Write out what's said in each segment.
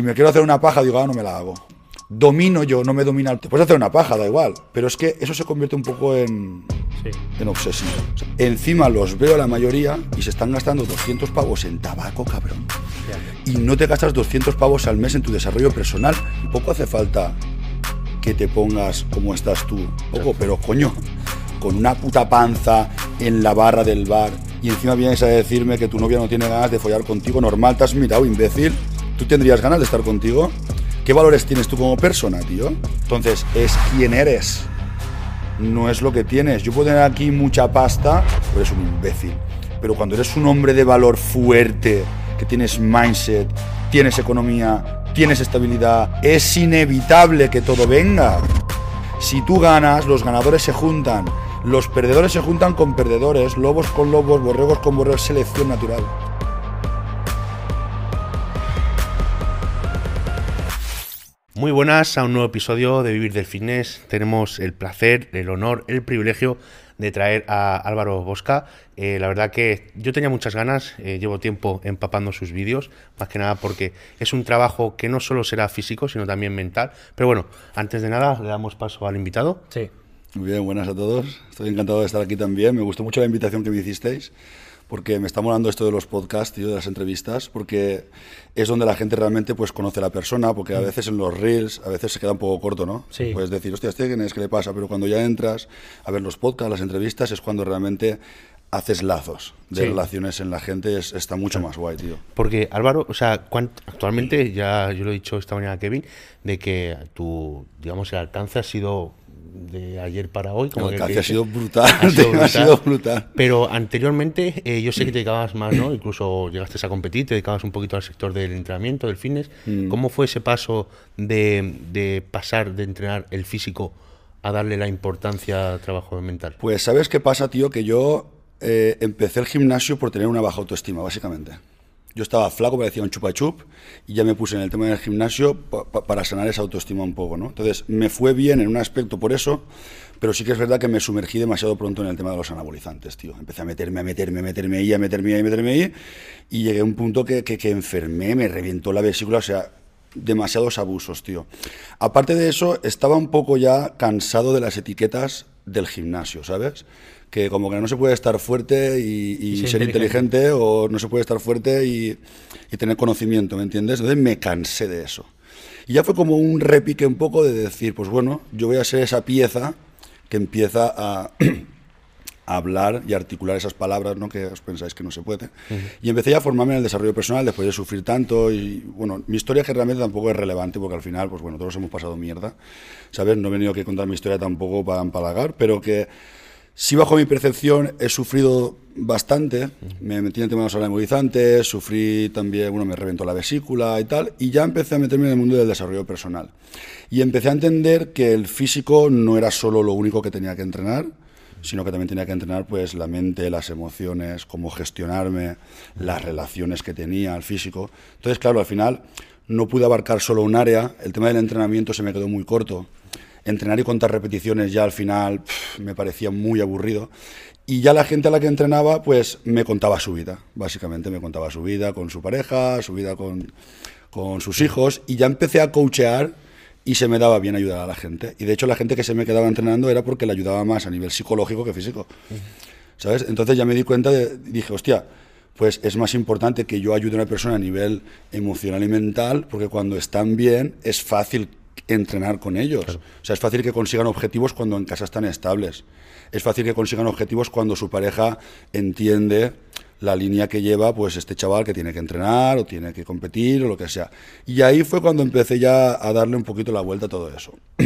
Si me quiero hacer una paja, digo, ah, no me la hago. Domino yo, no me domina. Te puedes hacer una paja, da igual. Pero es que eso se convierte un poco en, en obsesivo. O sea, encima los veo a la mayoría y se están gastando 200 pavos en tabaco, cabrón. Y no te gastas 200 pavos al mes en tu desarrollo personal. Poco hace falta que te pongas como estás tú. Poco, pero coño, con una puta panza en la barra del bar y encima vienes a decirme que tu novia no tiene ganas de follar contigo, normal, te has mirado, imbécil. ¿Tú tendrías ganas de estar contigo? ¿Qué valores tienes tú como persona, tío? Entonces, es quién eres. No es lo que tienes. Yo puedo tener aquí mucha pasta, pero eres un imbécil. Pero cuando eres un hombre de valor fuerte, que tienes mindset, tienes economía, tienes estabilidad, es inevitable que todo venga. Si tú ganas, los ganadores se juntan. Los perdedores se juntan con perdedores, lobos con lobos, borregos con borregos, selección natural. Muy buenas a un nuevo episodio de Vivir del Fitness. Tenemos el placer, el honor, el privilegio de traer a Álvaro Bosca. Eh, la verdad que yo tenía muchas ganas, eh, llevo tiempo empapando sus vídeos, más que nada porque es un trabajo que no solo será físico, sino también mental. Pero bueno, antes de nada, le damos paso al invitado. Sí. Muy bien, buenas a todos. Estoy encantado de estar aquí también. Me gustó mucho la invitación que me hicisteis, porque me está molando esto de los podcasts, tío, de las entrevistas, porque es donde la gente realmente pues conoce a la persona, porque a veces en los reels, a veces se queda un poco corto, ¿no? Sí. Puedes decir, hostia, ¿este quién es? ¿Qué le pasa? Pero cuando ya entras a ver los podcasts, las entrevistas, es cuando realmente haces lazos de Sí. relaciones en la gente, es- está mucho más guay, tío. Porque Álvaro, o sea, actualmente, ya yo lo he dicho esta mañana a Kevin, de que tu, digamos, el alcance ha sido de ayer para hoy. Como que- ha sido brutal, Ha sido brutal. Pero anteriormente eh, yo sé que te dedicabas más, ¿no? Incluso llegaste a competir, te dedicabas un poquito al sector del entrenamiento, del fitness. Mm. ¿Cómo fue ese paso de, de pasar de entrenar el físico a darle la importancia al trabajo mental? Pues ¿sabes qué pasa, tío? Que yo eh, empecé el gimnasio por tener una baja autoestima, básicamente. Yo estaba flaco, parecía un chupa chup, y ya me puse en el tema del gimnasio pa- pa- para sanar esa autoestima un poco, ¿no? Entonces, me fue bien en un aspecto por eso, pero sí que es verdad que me sumergí demasiado pronto en el tema de los anabolizantes, tío. Empecé a meterme, a meterme, a meterme ahí, a meterme ahí, a meterme ahí, y llegué a un punto que, que, que enfermé, me reventó la vesícula, o sea, demasiados abusos, tío. Aparte de eso, estaba un poco ya cansado de las etiquetas del gimnasio, ¿sabes? Que como que no se puede estar fuerte y, y Y ser, ser inteligente. inteligente. o no se puede estar fuerte y, y tener conocimiento, ¿me entiendes? Entonces me cansé de eso. Y ya fue como un repique un poco de decir, pues bueno, yo voy a ser esa pieza que empieza a, a hablar y articular esas palabras, ¿no? Que os pensáis que no se puede. Y empecé ya a formarme en el desarrollo personal después de sufrir tanto y, bueno, mi historia que realmente tampoco es relevante porque al final, pues bueno, todos hemos pasado mierda, ¿sabes? No he venido aquí a contar mi historia tampoco para empalagar, pero que sí bajo mi percepción he sufrido bastante, me metí en el tema de los anabolizantes, sufrí también, bueno, me reventó la vesícula y tal, y ya empecé a meterme en el mundo del desarrollo personal. Y empecé a entender que el físico no era solo lo único que tenía que entrenar, sino que también tenía que entrenar pues la mente, las emociones, cómo gestionarme, las relaciones que tenía, el físico. Entonces, claro, al final no pude abarcar solo un área, el tema del entrenamiento se me quedó muy corto. Entrenar y contar repeticiones ya al final me parecía muy aburrido. Y ya la gente a la que entrenaba, pues me contaba su vida, básicamente me contaba su vida con su pareja, su vida con, con sus hijos, y ya empecé a coachear y se me daba bien ayudar a la gente. Y de hecho la gente que se me quedaba entrenando era porque le ayudaba más a nivel psicológico que físico. ¿Sabes? Entonces ya me di cuenta, de, dije, hostia, pues es más importante que yo ayude a una persona a nivel emocional y mental, porque cuando están bien es fácil entrenar con ellos. O sea, es fácil que consigan objetivos cuando en casa están estables. Es fácil que consigan objetivos cuando su pareja entiende la línea que lleva pues este chaval que tiene que entrenar o tiene que competir o lo que sea. Y ahí fue cuando empecé ya a darle un poquito la vuelta a todo eso.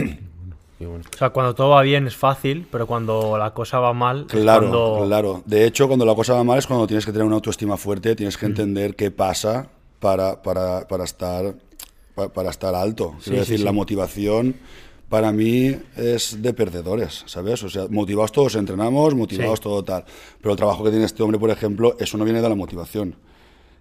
Bueno. O sea, cuando todo va bien es fácil, pero cuando la cosa va mal es Claro, cuando... claro. De hecho, cuando la cosa va mal es cuando tienes que tener una autoestima fuerte, tienes Mm. que entender qué pasa para, para, para estar, pa- para, estar alto. Quiero Sí, decir, sí, la sí. motivación para mí es de perdedores, ¿sabes? O sea, motivados todos entrenamos, motivados Sí. todo tal. Pero el trabajo que tiene este hombre, por ejemplo, eso no viene de la motivación.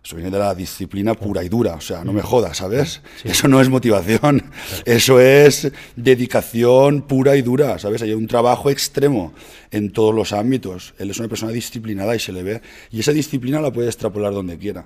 Eso viene de la disciplina pura y dura, o sea, no me jodas, ¿sabes? Eso no es motivación, eso es dedicación pura y dura, ¿sabes? Hay un trabajo extremo en todos los ámbitos. Él es una persona disciplinada y se le ve. Y esa disciplina la puede extrapolar donde quiera.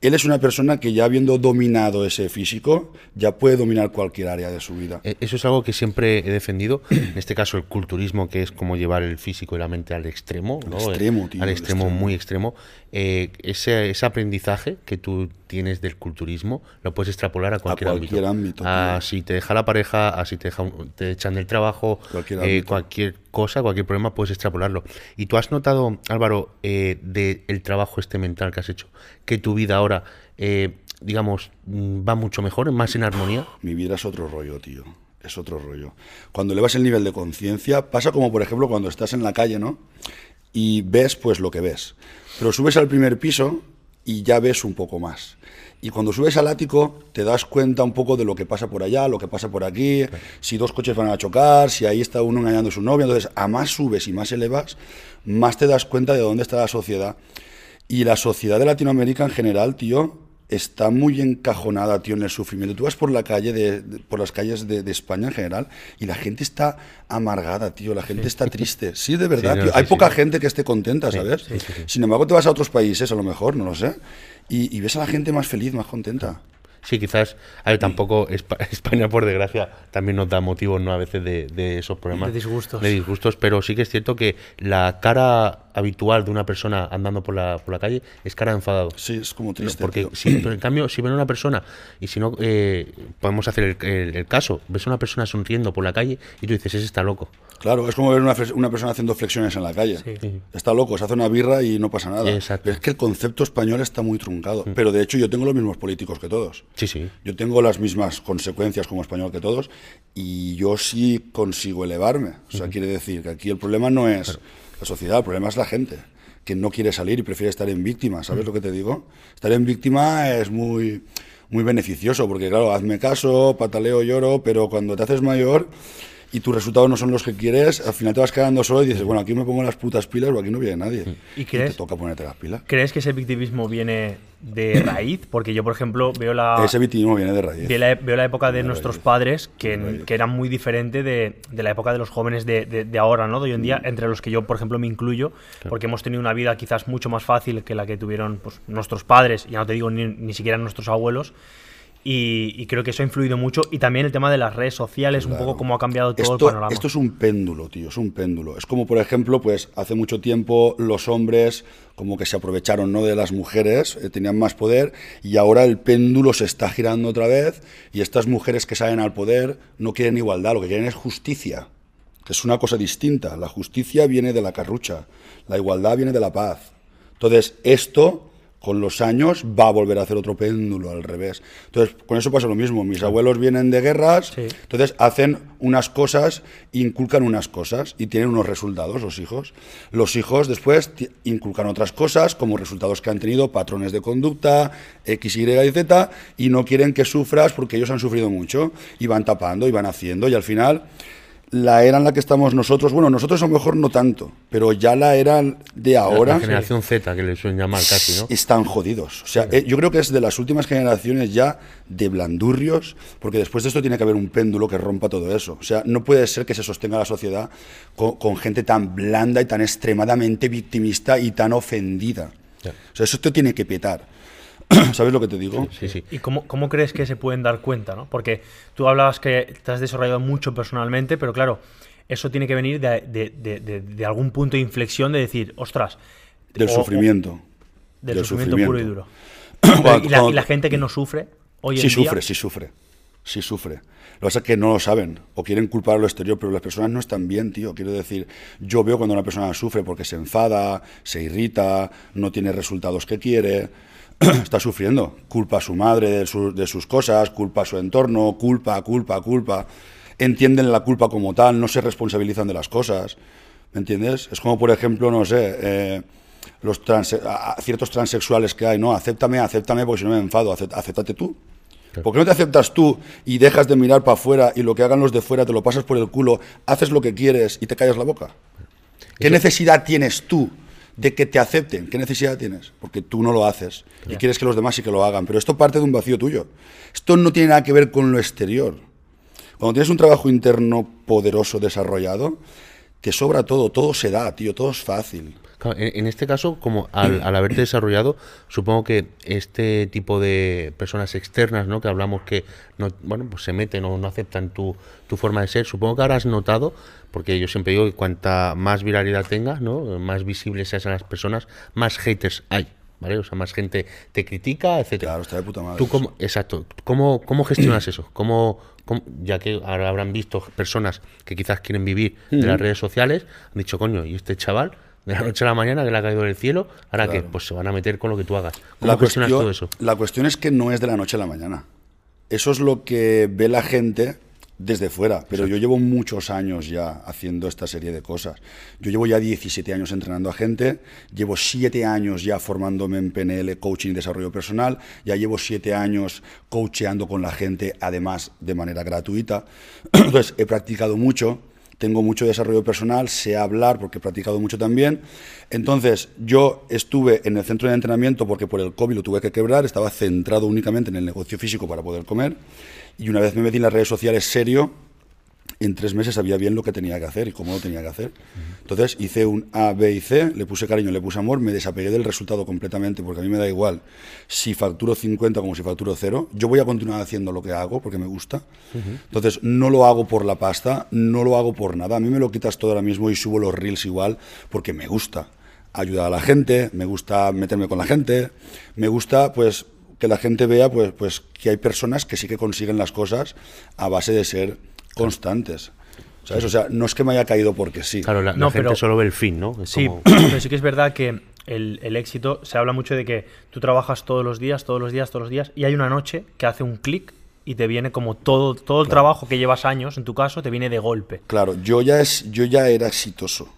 Él es una persona que ya habiendo dominado ese físico, ya puede dominar cualquier área de su vida. Eh, Eso es algo que siempre he defendido. En este caso, el culturismo, que es como llevar el físico y la mente al extremo. ¿no? extremo, tío, Al extremo. muy extremo. Eh, ese, ese aprendizaje que tú tienes del culturismo lo puedes extrapolar a cualquier, cualquier ámbito, A tío. si te deja la pareja, a si te, deja un- te echan del trabajo, Cualquier eh, ámbito. cualquier cosa, cualquier problema, puedes extrapolarlo. ¿Y tú has notado, Álvaro, eh, del trabajo este mental que has hecho, que tu vida ahora, eh, digamos, mm, va mucho mejor, más en armonía? Mi vida es otro rollo, tío. Es otro rollo. Cuando elevas el nivel de conciencia, pasa como, por ejemplo, cuando estás en la calle, ¿no? Y ves, pues, lo que ves. Pero subes al primer piso y ya ves un poco más. Y cuando subes al ático, te das cuenta un poco de lo que pasa por allá, lo que pasa por aquí, si dos coches van a chocar, si ahí está uno engañando a su novia. Entonces, a más subes y más elevas, más te das cuenta de dónde está la sociedad. Y la sociedad de Latinoamérica en general, tío, está muy encajonada, tío, en el sufrimiento. Tú vas por la calle, de, de- por las calles de, de España en general, y la gente está amargada, tío, la gente está triste. Sí, de verdad, Sí, no, tío. sí, Hay sí. poca gente que esté contenta, ¿sabes? sí, sí, sí. Sin embargo, te vas a otros países, a lo mejor, no lo sé, y, y ves a la gente más feliz, más contenta. Sí, quizás, a ver, tampoco Espa- España, por desgracia, también nos da motivos, ¿no? A veces de, de esos problemas. De disgustos. De disgustos, pero sí que es cierto que la cara habitual de una persona andando por la, por la calle es cara de enfadado. Sí, es como triste. porque tío. si, pero en cambio, si ven a una persona, y si no, eh, podemos hacer el, el- el caso, ves a una persona sonriendo por la calle y tú dices, ese está loco. Claro, es como ver una, una persona haciendo flexiones en la calle. Sí. Está loco, se hace una birra y no pasa nada. Exacto. Es que el concepto español está muy truncado. Pero de hecho yo tengo los mismos políticos que todos. Sí, sí. Yo tengo las mismas consecuencias como español que todos y yo sí consigo elevarme. O sea, quiere decir que aquí el problema no es la sociedad, el problema es la gente, que no quiere salir y prefiere estar en víctima. ¿Sabes lo que te digo? Estar en víctima es muy, muy beneficioso porque, claro, hazme caso, pataleo, lloro, pero cuando te haces mayor y tus resultados no son los que quieres, al final te vas quedando solo y dices, bueno, aquí me pongo las putas pilas o aquí no viene nadie. ¿Y te crees- toca ponerte las pilas. ¿Crees que ese victimismo viene de raíz? Porque yo, por ejemplo, veo la, Ese victimismo viene de raíz. veo la, veo la época de nuestros raíz. padres, de que, que era muy diferente de, de la época de los jóvenes de, ahora, ¿no? De hoy en Mm. día, entre los que yo, por ejemplo, me incluyo, porque hemos tenido una vida quizás mucho más fácil que la que tuvieron pues, nuestros padres, ya no te digo ni, ni siquiera nuestros abuelos. Y, y creo que eso ha influido mucho. Y también el tema de las redes sociales, un poco cómo ha cambiado todo el esto, panorama. esto es un péndulo, tío, es un péndulo. Es como, por ejemplo, pues hace mucho tiempo los hombres como que se aprovecharon ¿no? de las mujeres, eh, tenían más poder, y ahora el péndulo se está girando otra vez, y estas mujeres que salen al poder no quieren igualdad, lo que quieren es justicia, que es una cosa distinta. La justicia viene de la carrucha, la igualdad viene de la paz. Entonces, esto con los años va a volver a hacer otro péndulo al revés. Entonces, con eso pasa lo mismo. Mis abuelos vienen de guerras, Sí. entonces hacen unas cosas, inculcan unas cosas y tienen unos resultados los hijos. Los hijos después inculcan otras cosas como resultados que han tenido, patrones de conducta, X, Y y Z, y no quieren que sufras porque ellos han sufrido mucho y van tapando y van haciendo y al final la era en la que estamos nosotros, bueno, nosotros a lo mejor no tanto, pero ya la era de ahora La, generación Z, que le suelen llamar casi, ¿no? están jodidos. O sea, eh, yo creo que es de las últimas generaciones ya de blandurrios, porque después de esto tiene que haber un péndulo que rompa todo eso. O sea, no puede ser que se sostenga la sociedad con, con gente tan blanda y tan extremadamente victimista y tan ofendida. O sea, eso te tiene que petar. ¿Sabes lo que te digo? Sí, sí. ¿Y cómo, cómo crees que se pueden dar cuenta? ¿no? Porque tú hablabas que te has desarrollado mucho personalmente, pero claro, eso tiene que venir de, de- de- de- de algún punto de inflexión de decir, ostras. Del o- o- sufrimiento. del, Del sufrimiento, puro y duro. Cuando- y, la, y cuando- la gente que no sufre hoy en Sí día. sufre, sí sufre. Sí sufre. Lo que pasa es que no lo saben o quieren culpar a lo exterior, pero las personas no están bien, tío. Quiero decir, yo veo cuando una persona sufre porque se enfada, se irrita, no tiene resultados que quiere, está sufriendo. Culpa a su madre de, su- de sus cosas, culpa a su entorno, culpa, culpa, culpa. Entienden la culpa como tal, no se responsabilizan de las cosas. ¿Me entiendes? Es como, por ejemplo, no sé, eh, los transe- a- a ciertos transexuales que hay, ¿no? Acéptame, acéptame porque si no me enfado, acéptate tú. ¿Por qué no te aceptas tú y dejas de mirar para afuera y lo que hagan los de fuera te lo pasas por el culo, haces lo que quieres y te callas la boca? ¿Qué necesidad tienes tú de que te acepten? ¿Qué necesidad tienes? Porque tú no lo haces y quieres que los demás sí que lo hagan. Pero esto parte de un vacío tuyo. Esto no tiene nada que ver con lo exterior. Cuando tienes un trabajo interno poderoso, desarrollado, que sobra todo, todo se da, tío, todo es fácil. En, este caso, como al, haberte desarrollado, supongo que este tipo de personas externas, ¿no? Que hablamos que no, bueno, pues se meten o no aceptan tu, tu forma de ser, supongo que habrás notado, porque yo siempre digo que cuanta más viralidad tengas, ¿no? Más visibles sean las personas, más haters hay. ¿Vale? O sea, más gente te critica, etcétera. Claro, está de puta madre. ¿Tú cómo, exacto. ¿Cómo, cómo gestionas eso? ¿Cómo, ya que ahora habrán visto personas que quizás quieren vivir de las redes sociales, han dicho, coño, ¿y este chaval de la noche a la mañana que le ha caído del cielo, ahora que pues se van a meter con lo que tú hagas. ¿Cómo la cuestión, todo eso? La cuestión es que no es de la noche a la mañana. Eso es lo que ve la gente desde fuera, pero yo llevo muchos años ya haciendo esta serie de cosas. Yo llevo ya 17 años entrenando a gente, llevo 7 años ya formándome en PNL, coaching y desarrollo personal, ya llevo 7 años coacheando con la gente, además de manera gratuita. Entonces, he practicado mucho tengo mucho desarrollo personal, sé hablar porque he practicado mucho también. Entonces, yo estuve en el centro de entrenamiento porque por el COVID lo tuve que quebrar, estaba centrado únicamente en el negocio físico para poder comer. Y una vez me metí en las redes sociales serio, en tres meses sabía bien lo que tenía que hacer y cómo lo tenía que hacer. Entonces hice un A, B y C, le puse cariño, le puse amor, me desapegué del resultado completamente, porque a mí me da igual si facturo 50 como si facturo cero. Yo voy a continuar haciendo lo que hago porque me gusta. Entonces no lo hago por la pasta, no lo hago por nada. A mí me lo quitas todo ahora mismo y subo los reels igual porque me gusta ayudar a la gente, me gusta meterme con la gente, me gusta pues que la gente vea pues, pues que hay personas que sí que consiguen las cosas a base de ser constantes. ¿Sabes? O sea, no es que me haya caído porque sí. Claro, la, no, gente pero, solo ve el fin, ¿no? sí, pero sí que es verdad que el, el, éxito, se habla mucho de que tú trabajas todos los días, todos los días, todos los días, y hay una noche que hace un clic y te viene como todo, todo el trabajo que llevas años, en tu caso, te viene de golpe. Claro, yo ya, es, yo ya era exitoso.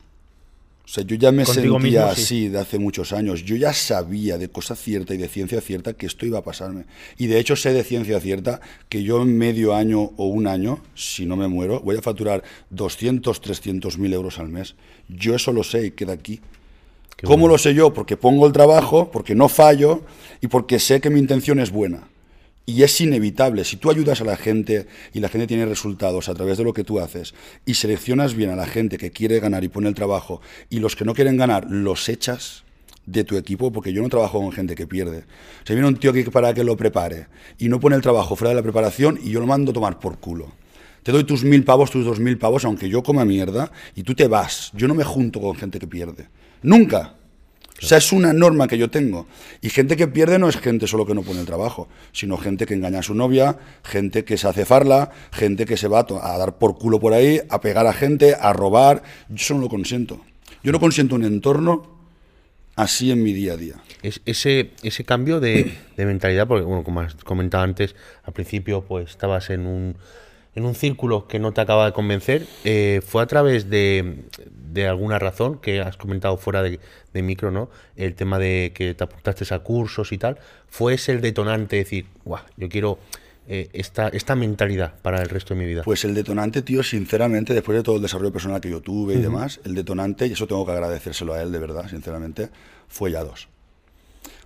O sea, yo ya me sentía así de hace muchos años. Yo ya sabía de cosa cierta y de ciencia cierta que esto iba a pasarme. Y de hecho sé de ciencia cierta que yo en medio año o un año, si no me muero, voy a facturar 200, 300 mil euros al mes. Yo eso lo sé y queda aquí. ¿Cómo lo sé yo? Porque pongo el trabajo, porque no fallo y porque sé que mi intención es buena. Y es inevitable, si tú ayudas a la gente y la gente tiene resultados a través de lo que tú haces y seleccionas bien a la gente que quiere ganar y pone el trabajo y los que no quieren ganar los echas de tu equipo, porque yo no trabajo con gente que pierde. Se viene un tío aquí para que lo prepare y no pone el trabajo fuera de la preparación y yo lo mando a tomar por culo. Te doy tus mil pavos, tus dos mil pavos, aunque yo coma mierda y tú te vas. Yo no me junto con gente que pierde. Nunca. O sea, es una norma que yo tengo. Y gente que pierde no es gente solo que no pone el trabajo, sino gente que engaña a su novia, gente que se hace farla, gente que se va a dar por culo por ahí, a pegar a gente, a robar. Yo eso no lo consiento. Yo no consiento un entorno así en mi día a día. Es, ese, ese cambio de, de mentalidad, porque bueno, como has comentado antes, al principio pues estabas en un en un círculo que no te acaba de convencer, eh, fue a través de, alguna razón que has comentado fuera de, micro, ¿no? El tema de que te apuntaste a cursos y tal, fue ese el detonante de decir, guau, yo quiero eh, esta, esta mentalidad para el resto de mi vida. Pues el detonante, tío, sinceramente, después de todo el desarrollo personal que yo tuve y demás, el detonante, y eso tengo que agradecérselo a él de verdad, sinceramente, fue ya dos.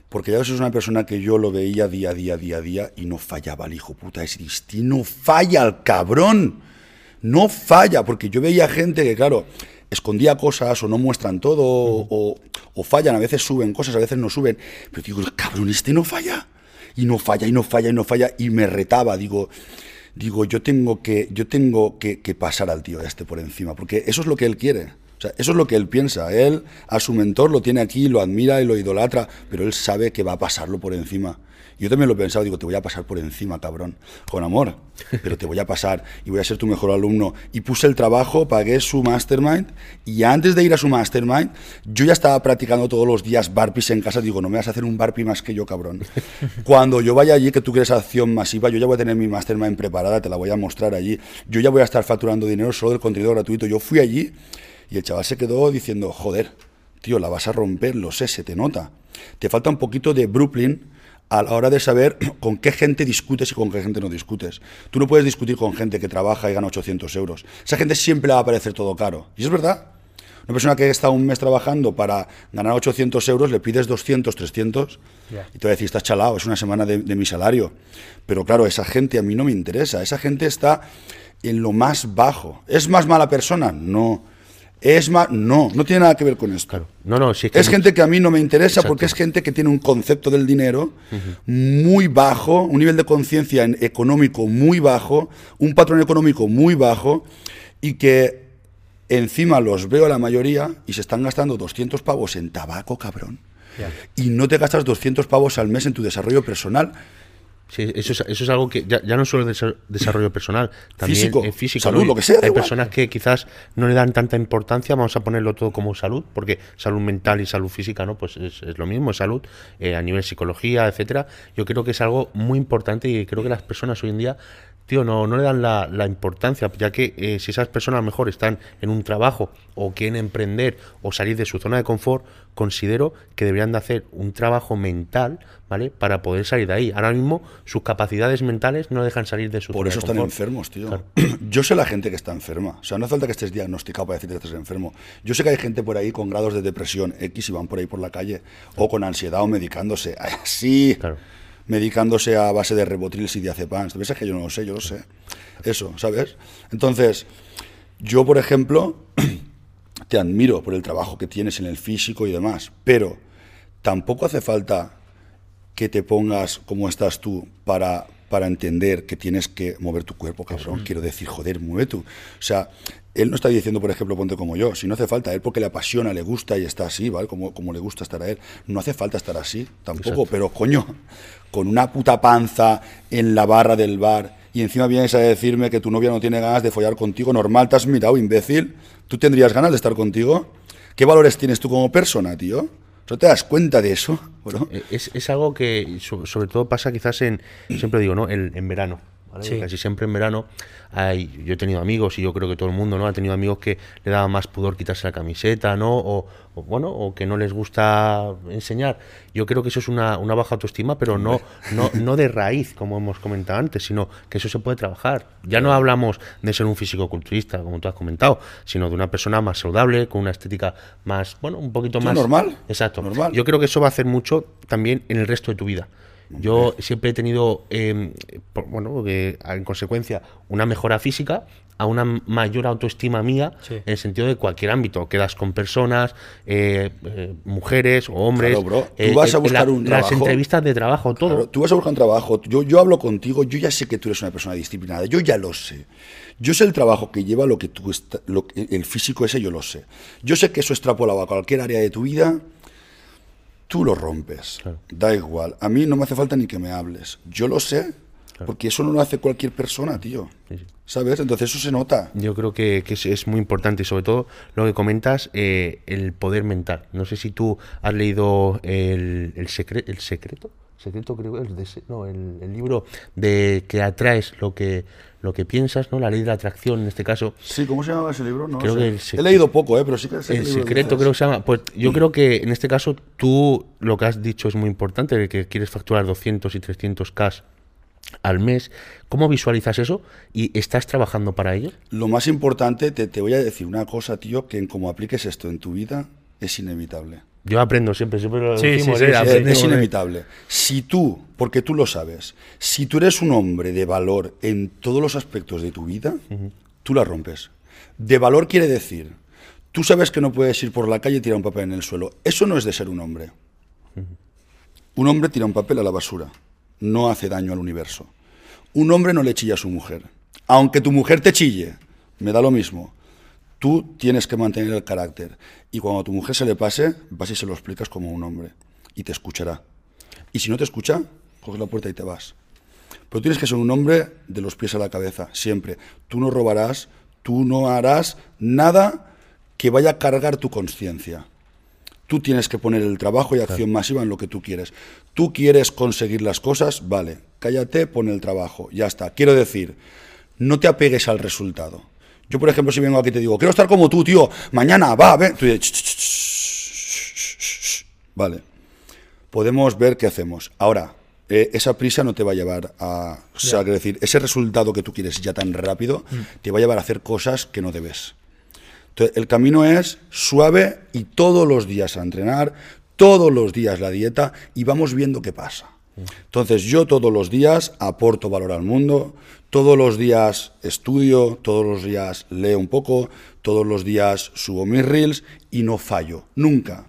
Porque ya es una persona que yo lo veía día a día, día a día, y no fallaba el hijo puta. Es no falla el cabrón. No falla, porque yo veía gente que, claro, escondía cosas o no muestran todo, o, fallan, a veces suben cosas, a veces no suben. Pero digo, cabrón, este no falla. Y no falla, y no falla, y no falla. Y me retaba, digo, digo, yo tengo que, yo tengo que, que pasar al tío este por encima, porque eso es lo que él quiere eso es lo que él piensa. Él a su mentor lo tiene aquí, lo admira y lo idolatra, pero él sabe que va a pasarlo por encima. Yo también lo he pensado, digo, te voy a pasar por encima, cabrón, con amor, pero te voy a pasar y voy a ser tu mejor alumno. Y puse el trabajo, pagué su mastermind y antes de ir a su mastermind, yo ya estaba practicando todos los días barpees en casa. Digo, no me vas a hacer un barpee más que yo, cabrón. Cuando yo vaya allí, que tú quieres acción masiva, yo ya voy a tener mi mastermind preparada, te la voy a mostrar allí. Yo ya voy a estar facturando dinero solo del contenido gratuito. Yo fui allí y el chaval se quedó diciendo, joder, tío, la vas a romper, lo sé, se te nota. Te falta un poquito de Brooklyn a la hora de saber con qué gente discutes y con qué gente no discutes. Tú no puedes discutir con gente que trabaja y gana 800 euros. Esa gente siempre le va a parecer todo caro. Y es verdad. Una persona que está un mes trabajando para ganar 800 euros, le pides 200, 300 y te va a decir, estás chalado, es una semana de, de mi salario. Pero claro, esa gente a mí no me interesa. Esa gente está en lo más bajo. ¿Es más mala persona? No es más... No, no tiene nada que ver con esto. Claro. No, no, sí es que Es hay gente que a mí no me interesa Exacto. porque es gente que tiene un concepto del dinero muy bajo, un nivel de conciencia en- económico muy bajo, un patrón económico muy bajo y que encima los veo a la mayoría y se están gastando 200 pavos en tabaco, cabrón. Y no te gastas 200 pavos al mes en tu desarrollo personal. Sí, eso es, eso es algo que ya, ya no solo es desa- desarrollo personal, también Físico, eh, físico. salud, lo que sea, Hay igual. personas que quizás no le dan tanta importancia, vamos a ponerlo todo como salud, porque salud mental y salud física, ¿no? Pues es, es lo mismo, es salud eh, a nivel psicología, etcétera. Yo creo que es algo muy importante y creo que las personas hoy en día, tío, no, no le dan la, la importancia, ya que eh, si esas personas a lo mejor están en un trabajo o quieren emprender o salir de su zona de confort, considero que deberían de hacer un trabajo mental, ¿vale? Para poder salir de ahí. Ahora mismo sus capacidades mentales no dejan salir de su Por zona eso de están confort. enfermos, tío. Yo sé la gente que está enferma. O sea, no hace falta que estés diagnosticado para decirte que estás enfermo. Yo sé que hay gente por ahí con grados de depresión X y van por ahí por la calle. O con ansiedad o medicándose. Así. Claro. Medicándose a base de Revotrils y diazepams. ¿Tú piensas que yo no lo sé? Yo lo sé. Eso, ¿sabes? Entonces, yo, por ejemplo, te admiro por el trabajo que tienes en el físico y demás. Pero tampoco hace falta que te pongas como estás tú para, para entender que tienes que mover tu cuerpo, cabrón. Quiero decir, joder, mueve tú. O sea, él no está diciendo, por ejemplo, ponte como yo. Si no hace falta, él porque le apasiona, le gusta y está así, ¿vale? Como, como le gusta estar a él. No hace falta estar así, tampoco. Exacto. Pero, coño, con una puta panza en la barra del bar y encima vienes a decirme que tu novia no tiene ganas de follar contigo, normal, te has mirado, imbécil. ¿Tú tendrías ganas de estar contigo? ¿Qué valores tienes tú como persona, tío? ¿No te das cuenta de eso? Bueno, Eh, Es, es algo que so- sobre todo pasa quizás en, siempre digo, ¿no? El- en verano. ¿Vale? Sí. Casi siempre en verano hay, yo he tenido amigos y yo creo que todo el mundo no ha tenido amigos que le daba más pudor quitarse la camiseta, ¿no? O, o, bueno, o que no les gusta enseñar. Yo creo que eso es una, una baja autoestima, pero no, no, no de raíz, como hemos comentado antes, sino que eso se puede trabajar. Ya no hablamos de ser un físico culturista, como tú has comentado, sino de una persona más saludable, con una estética más, bueno, un poquito más normal, Exacto. normal. Yo creo que eso va a hacer mucho también en el resto de tu vida. Yo siempre he tenido, eh, por- bueno, que, en consecuencia, una mejora física a una mayor autoestima mía Sí. en el sentido de cualquier ámbito. Quedas con personas, eh, eh, mujeres o hombres. Claro, bro. Tú eh, vas a buscar la- un Las trabajo. entrevistas de trabajo, todo. Claro, tú vas a buscar un trabajo, yo, yo hablo contigo, yo ya sé que tú eres una persona disciplinada, yo ya lo sé. Yo sé el trabajo que lleva lo que tú está- lo que- el físico ese, yo lo sé. Yo sé que eso extrapolado a cualquier área de tu vida, tú lo rompes. Da igual. A mí no me hace falta ni que me hables. Yo lo sé, porque eso no lo hace cualquier persona, tío. ¿Sabes? Entonces eso se nota. Yo creo que, que es, es muy importante y sobre todo lo que comentas, eh, el poder mental. No sé si tú has leído el, el, secre- el secreto, secreto creo que es de se- no, el, el libro de que atraes lo que lo que piensas, ¿no? La ley de la atracción en este caso. Sí, ¿cómo se llamaba ese libro? No Creo sé. que el He leído poco, ¿eh? pero sí que qué El libro secreto creo que se llama. Pues yo creo que en este caso tú lo que has dicho es muy importante, de que quieres facturar 200 y 300 k al mes. ¿Cómo visualizas eso? ¿Y estás trabajando para ello? Lo más importante, te, te voy a decir una cosa, tío, que en como apliques esto en tu vida, es inevitable. Yo aprendo siempre, siempre lo Sí, decimos, sí, sí, es inevitable. Si tú, porque tú lo sabes, si tú eres un hombre de valor en todos los aspectos de tu vida, tú la rompes. De valor quiere decir, tú sabes que no puedes ir por la calle y tirar un papel en el suelo. Eso no es de ser un hombre. Un hombre tira un papel a la basura. No hace daño al universo. Un hombre no le chilla a su mujer. Aunque tu mujer te chille, me da lo mismo. Tú tienes que mantener el carácter. Y cuando a tu mujer se le pase, vas y se lo explicas como un hombre. Y te escuchará. Y si no te escucha, coges la puerta y te vas. Pero tienes que ser un hombre de los pies a la cabeza, siempre. Tú no robarás, tú no harás nada que vaya a cargar tu conciencia. Tú tienes que poner el trabajo y acción masiva en lo que tú quieres. Tú quieres conseguir las cosas, vale, cállate, pon el trabajo, ya está. Quiero decir, no te apegues al resultado. Yo, por ejemplo, si vengo aquí y te digo, quiero estar como tú, tío, mañana, va, ve. Tú dices, vale, podemos ver qué hacemos. Ahora, eh, esa prisa no te va a llevar a... O sea, decir, ese resultado que tú quieres ya tan rápido, te va a llevar a hacer cosas que no debes. Entonces, el camino es suave y todos los días a entrenar, todos los días la dieta y vamos viendo qué pasa. Entonces yo todos los días aporto valor al mundo, todos los días estudio, todos los días leo un poco, todos los días subo mis reels y no fallo, nunca.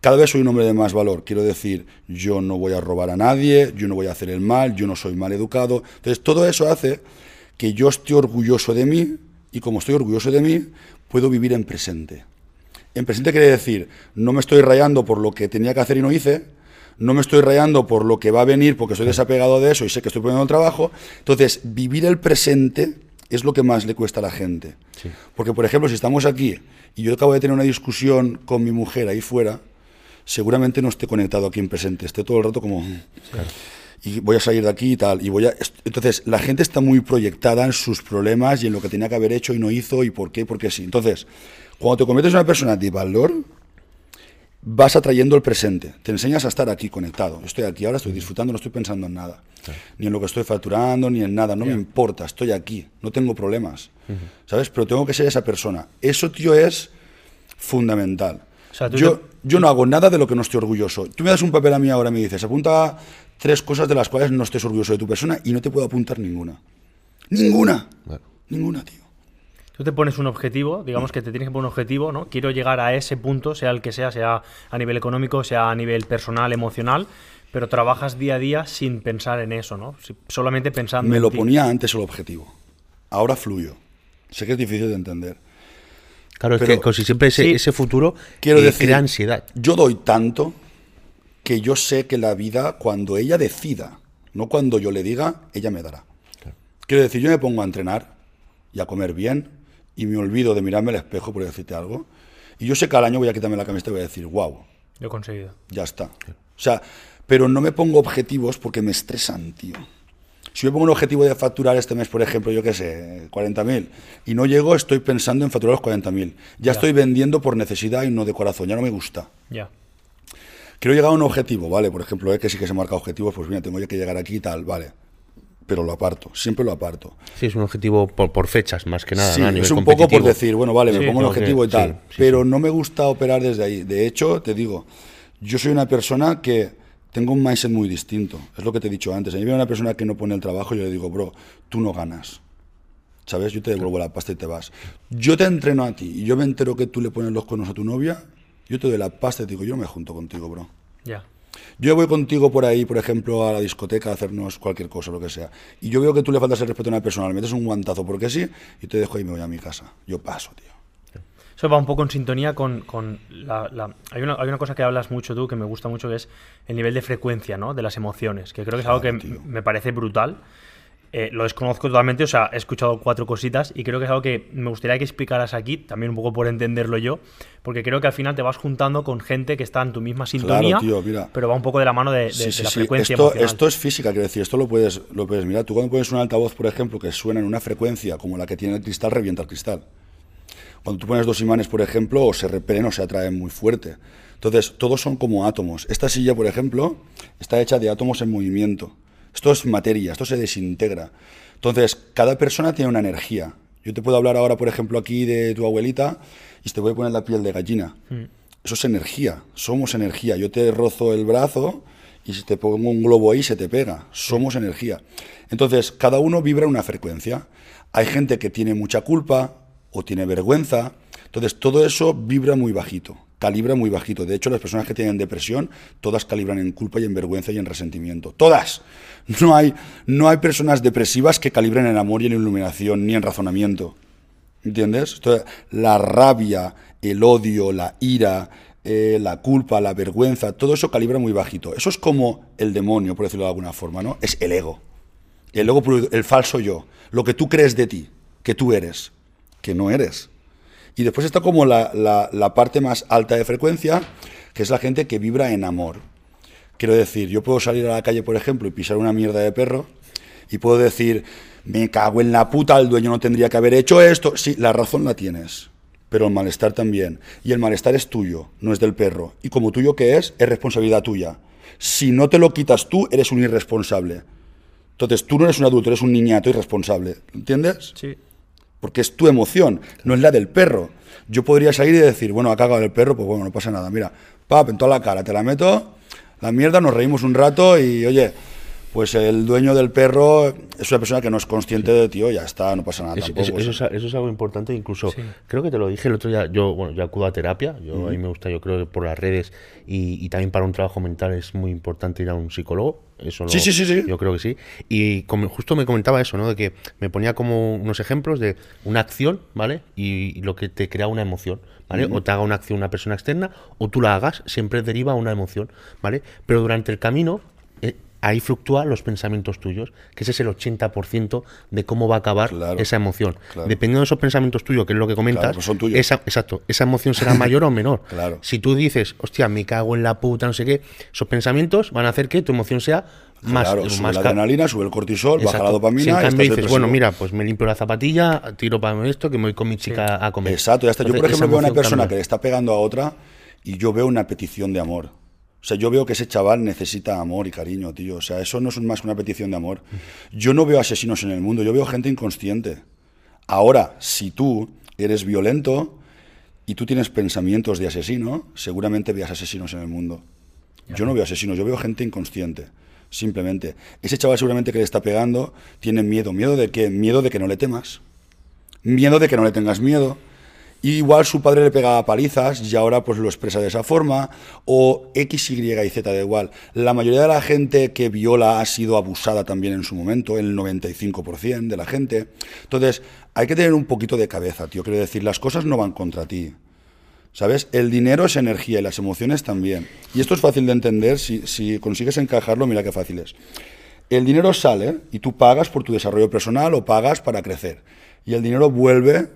Cada vez soy un hombre de más valor. Quiero decir, yo no voy a robar a nadie, yo no voy a hacer el mal, yo no soy mal educado. Entonces todo eso hace que yo esté orgulloso de mí y como estoy orgulloso de mí, puedo vivir en presente. En presente quiere decir, no me estoy rayando por lo que tenía que hacer y no hice, no me estoy rayando por lo que va a venir porque estoy desapegado de eso y sé que estoy poniendo el trabajo. Entonces, vivir el presente es lo que más le cuesta a la gente. Porque, por ejemplo, si estamos aquí y yo acabo de tener una discusión con mi mujer ahí fuera, seguramente no esté conectado aquí en presente, esté todo el rato como... Y voy a salir de aquí y tal. Y voy a... Entonces, la gente está muy proyectada en sus problemas y en lo que tenía que haber hecho y no hizo y por qué, porque sí. Entonces, cuando te conviertes en una persona de valor, vas atrayendo el presente. Te enseñas a estar aquí conectado. Yo estoy aquí ahora, estoy disfrutando, no estoy pensando en nada. Ni en lo que estoy facturando, ni en nada. No me importa, estoy aquí, no tengo problemas. ¿Sabes? Pero tengo que ser esa persona. Eso, tío, es fundamental. yo, yo no hago nada de lo que no estoy orgulloso. Tú me das un papel a mí ahora y me dices, apunta tres cosas de las cuales no estés orgulloso de tu persona y no te puedo apuntar ninguna. Ninguna. Ninguna, tío. Tú te pones un objetivo, digamos que te tienes que poner un objetivo, ¿no? Quiero llegar a ese punto, sea el que sea, sea a nivel económico, sea a nivel personal, emocional, pero trabajas día a día sin pensar en eso, ¿no? Solamente pensando Me lo ponía antes el objetivo. Ahora fluyo. Sé que es difícil de entender. Claro, es que casi siempre ese, futuro quiero eh, decir, crea ansiedad. Yo doy tanto que yo sé que la vida, cuando ella decida, no cuando yo le diga, ella me dará. Quiero decir, yo me pongo a entrenar y a comer bien y me olvido de mirarme al espejo, por decirte algo. Y yo sé que al año voy a quitarme la camiseta y voy a decir, wow. Lo he conseguido. Ya está. O sea, pero no me pongo objetivos porque me estresan, tío. Si yo pongo un objetivo de facturar este mes, por ejemplo, yo qué sé, 40.000, y no llego, estoy pensando en facturar los 40.000. Ya, ya estoy vendiendo por necesidad y no de corazón, ya no me gusta. Ya. Quiero llegar a un objetivo, ¿vale? Por ejemplo, es que sí que se marca objetivos, pues mira, tengo que llegar aquí y tal, ¿vale? Pero lo aparto, siempre lo aparto. Sí, es un objetivo por, fechas, más que nada. Sí, es un poco por decir, bueno, vale, me pongo un objetivo y tal, pero no me gusta operar desde ahí. De hecho, te digo, yo soy una persona que tengo un mindset muy distinto, es lo que te he dicho antes. A mí viene una persona que no pone el trabajo y yo le digo, bro, tú no ganas. ¿Sabes? Yo te devuelvo la pasta y te vas. Yo te entreno a ti y yo me entero que tú le pones los conos a tu novia, yo te doy la pasta y te digo, yo me junto contigo, bro. Ya. Yo voy contigo por ahí, por ejemplo, a la discoteca a hacernos cualquier cosa, lo que sea. Y yo veo que tú le faltas el respeto a una persona, le metes un guantazo porque sí y te dejo y me voy a mi casa. Yo paso, tío. Eso va un poco en sintonía con, la, Hay, una, hay, una, cosa que hablas mucho tú que me gusta mucho, que es el nivel de frecuencia ¿no? de las emociones, que creo que es algo que me parece brutal. Eh, lo desconozco totalmente, o sea, he escuchado cuatro cositas y creo que es algo que me gustaría que explicaras aquí, también un poco por entenderlo yo, porque creo que al final te vas juntando con gente que está en tu misma sintonía, pero va un poco de la mano de, la frecuencia esto, esto, es física, quiero decir, esto lo puedes, lo puedes mirar. Tú cuando pones un altavoz, por ejemplo, que suena en una frecuencia como la que tiene el cristal, revienta el cristal. Cuando tú pones dos imanes, por ejemplo, o se repelen o se atraen muy fuerte. Entonces, todos son como átomos. Esta silla, por ejemplo, está hecha de átomos en movimiento. Esto es materia, esto se desintegra. Entonces, cada persona tiene una energía. Yo te puedo hablar ahora, por ejemplo, aquí de tu abuelita y te voy a poner la piel de gallina. Mm. Eso es energía, somos energía. Yo te rozo el brazo y si te pongo un globo ahí se te pega. Somos energía. Entonces, cada uno vibra una frecuencia. Hay gente que tiene mucha culpa o tiene vergüenza. Entonces, todo eso vibra muy bajito calibra muy bajito. De hecho, las personas que tienen depresión, todas calibran en culpa y en vergüenza y en resentimiento. Todas. No hay, no hay personas depresivas que calibren en amor y en iluminación, ni en razonamiento. ¿Entiendes? la rabia, el odio, la ira, eh, la culpa, la vergüenza, todo eso calibra muy bajito. Eso es como el demonio, por decirlo de alguna forma, ¿no? Es el ego. El ego, el falso yo. Lo que tú crees de ti, que tú eres, que no eres. Y después está como la, parte más alta de frecuencia, que es la gente que vibra en amor. Quiero decir, yo puedo salir a la calle, por ejemplo, y pisar una mierda de perro, y puedo decir, me cago en la puta, el dueño no tendría que haber hecho esto. Sí, la razón la tienes, pero el malestar también. Y el malestar es tuyo, no es del perro. Y como tuyo que es, es responsabilidad tuya. Si no te lo quitas tú, eres un irresponsable. Entonces, tú no eres un adulto, eres un niñato irresponsable. ¿Entiendes? Sí porque es tu emoción, no es la del perro. Yo podría salir y decir, bueno, ha cagado el perro, pues bueno, no pasa nada. Mira, pap, en toda la cara, te la meto, la mierda, nos reímos un rato y, oye, pues el dueño del perro es una persona que no es consciente de tío, ya está, no pasa nada. Es- tampoco, es- eso, es, eso es algo importante, incluso Sí. creo que te lo dije el otro día, yo, bueno, yo acudo a terapia, yo, a mí me gusta, yo creo que por las redes y, y también para un trabajo mental es muy importante ir a un psicólogo, eso lo- Sí, sí, sí, sí. yo creo que sí, y como- justo me comentaba eso, ¿no? De que me ponía como unos ejemplos de una acción, ¿vale? Y, y lo que te crea una emoción, ¿vale? O te haga una acción una persona externa, o tú la hagas, siempre deriva una emoción, ¿vale? Pero durante el camino... Ahí fluctúan los pensamientos tuyos, que ese es el 80% de cómo va a acabar Claro. esa emoción. Claro. Dependiendo de esos pensamientos tuyos, que es lo que comentas, Claro, pues son tuyos. Esa, exacto, esa emoción será mayor o menor. Claro. Si tú dices, hostia, me cago en la puta, no sé qué, esos pensamientos van a hacer que tu emoción sea más, Claro, sube más la adrenalina, sube el cortisol, baja Exacto. la dopamina. Si en cambio dices, depresivo. bueno, mira, pues me limpio la zapatilla, tiro para esto, que me voy con mi chica a comer. Exacto, ya está. Yo, por ejemplo, veo a una persona cambia. que le está pegando a otra y yo veo una petición de amor. O sea, yo veo que ese chaval necesita amor y cariño, tío. O sea, eso no es más que una petición de amor. Yo no veo asesinos en el mundo, yo veo gente inconsciente. Ahora, si tú eres violento y tú tienes pensamientos de asesino, seguramente veas asesinos en el mundo. Yo no veo asesinos, yo veo gente inconsciente. Simplemente. Ese chaval seguramente que le está pegando tiene miedo. ¿Miedo de qué? Miedo de que no le temas. Miedo de que no le tengas miedo. Igual su padre le pegaba palizas y ahora pues lo expresa de esa forma. O X, Y y Z, da igual. La mayoría de la gente que viola ha sido abusada también en su momento, el 95% de la gente. Entonces, hay que tener un poquito de cabeza, tío. Quiero decir, las cosas no van contra ti. ¿Sabes? El dinero es energía y las emociones también. Y esto es fácil de entender, si, si consigues encajarlo, mira qué fácil es. El dinero sale y tú pagas por tu desarrollo personal o pagas para crecer. Y el dinero vuelve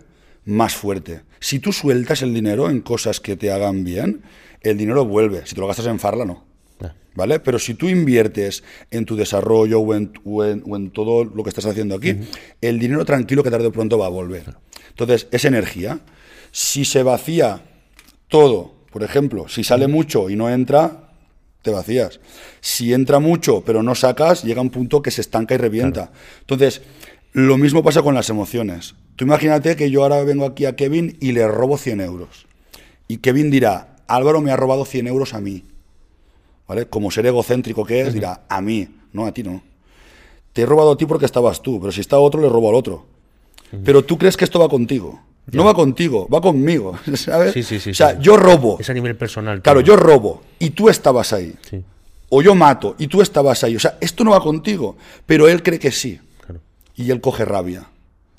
más fuerte. Si tú sueltas el dinero en cosas que te hagan bien, el dinero vuelve. Si te lo gastas en farla, no. ¿Vale? Pero si tú inviertes en tu desarrollo o en, o en- o en todo lo que estás haciendo aquí, el dinero tranquilo que tarde o pronto va a volver. Entonces, es energía. Si se vacía todo, por ejemplo, si sale mucho y no entra, te vacías. Si entra mucho pero no sacas, llega un punto que se estanca y revienta. Entonces, lo mismo pasa con las emociones. Tú imagínate que yo ahora vengo aquí a Kevin y le robo 100 euros. Y Kevin dirá, Álvaro me ha robado 100 euros a mí. ¿Vale? Como ser egocéntrico que es, dirá, a mí, no a ti no. Te he robado a ti porque estabas tú, pero si está otro, le robo al otro. Pero tú crees que esto va contigo. No va contigo, va conmigo, ¿sabes? Sí, sí, sí, o sea, yo robo. Es a nivel personal. Claro, yo robo y tú estabas ahí. O yo mato y tú estabas ahí. O sea, esto no va contigo. Pero él cree que sí. Y él coge rabia.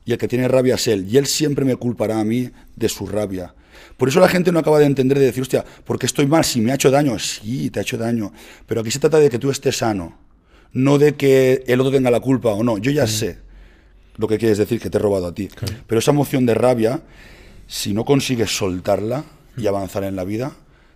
Y el que tiene rabia es él. Y él siempre me culpará a mí de su rabia. Por eso la gente no acaba de entender de decir, hostia, ¿por qué estoy mal? Si me ha hecho daño. Sí, te ha hecho daño. Pero aquí se trata de que tú estés sano. No de que el otro tenga la culpa o no. Yo ya sé lo que quieres decir, que te he robado a ti. Pero esa emoción de rabia, si no consigues soltarla y avanzar en la vida,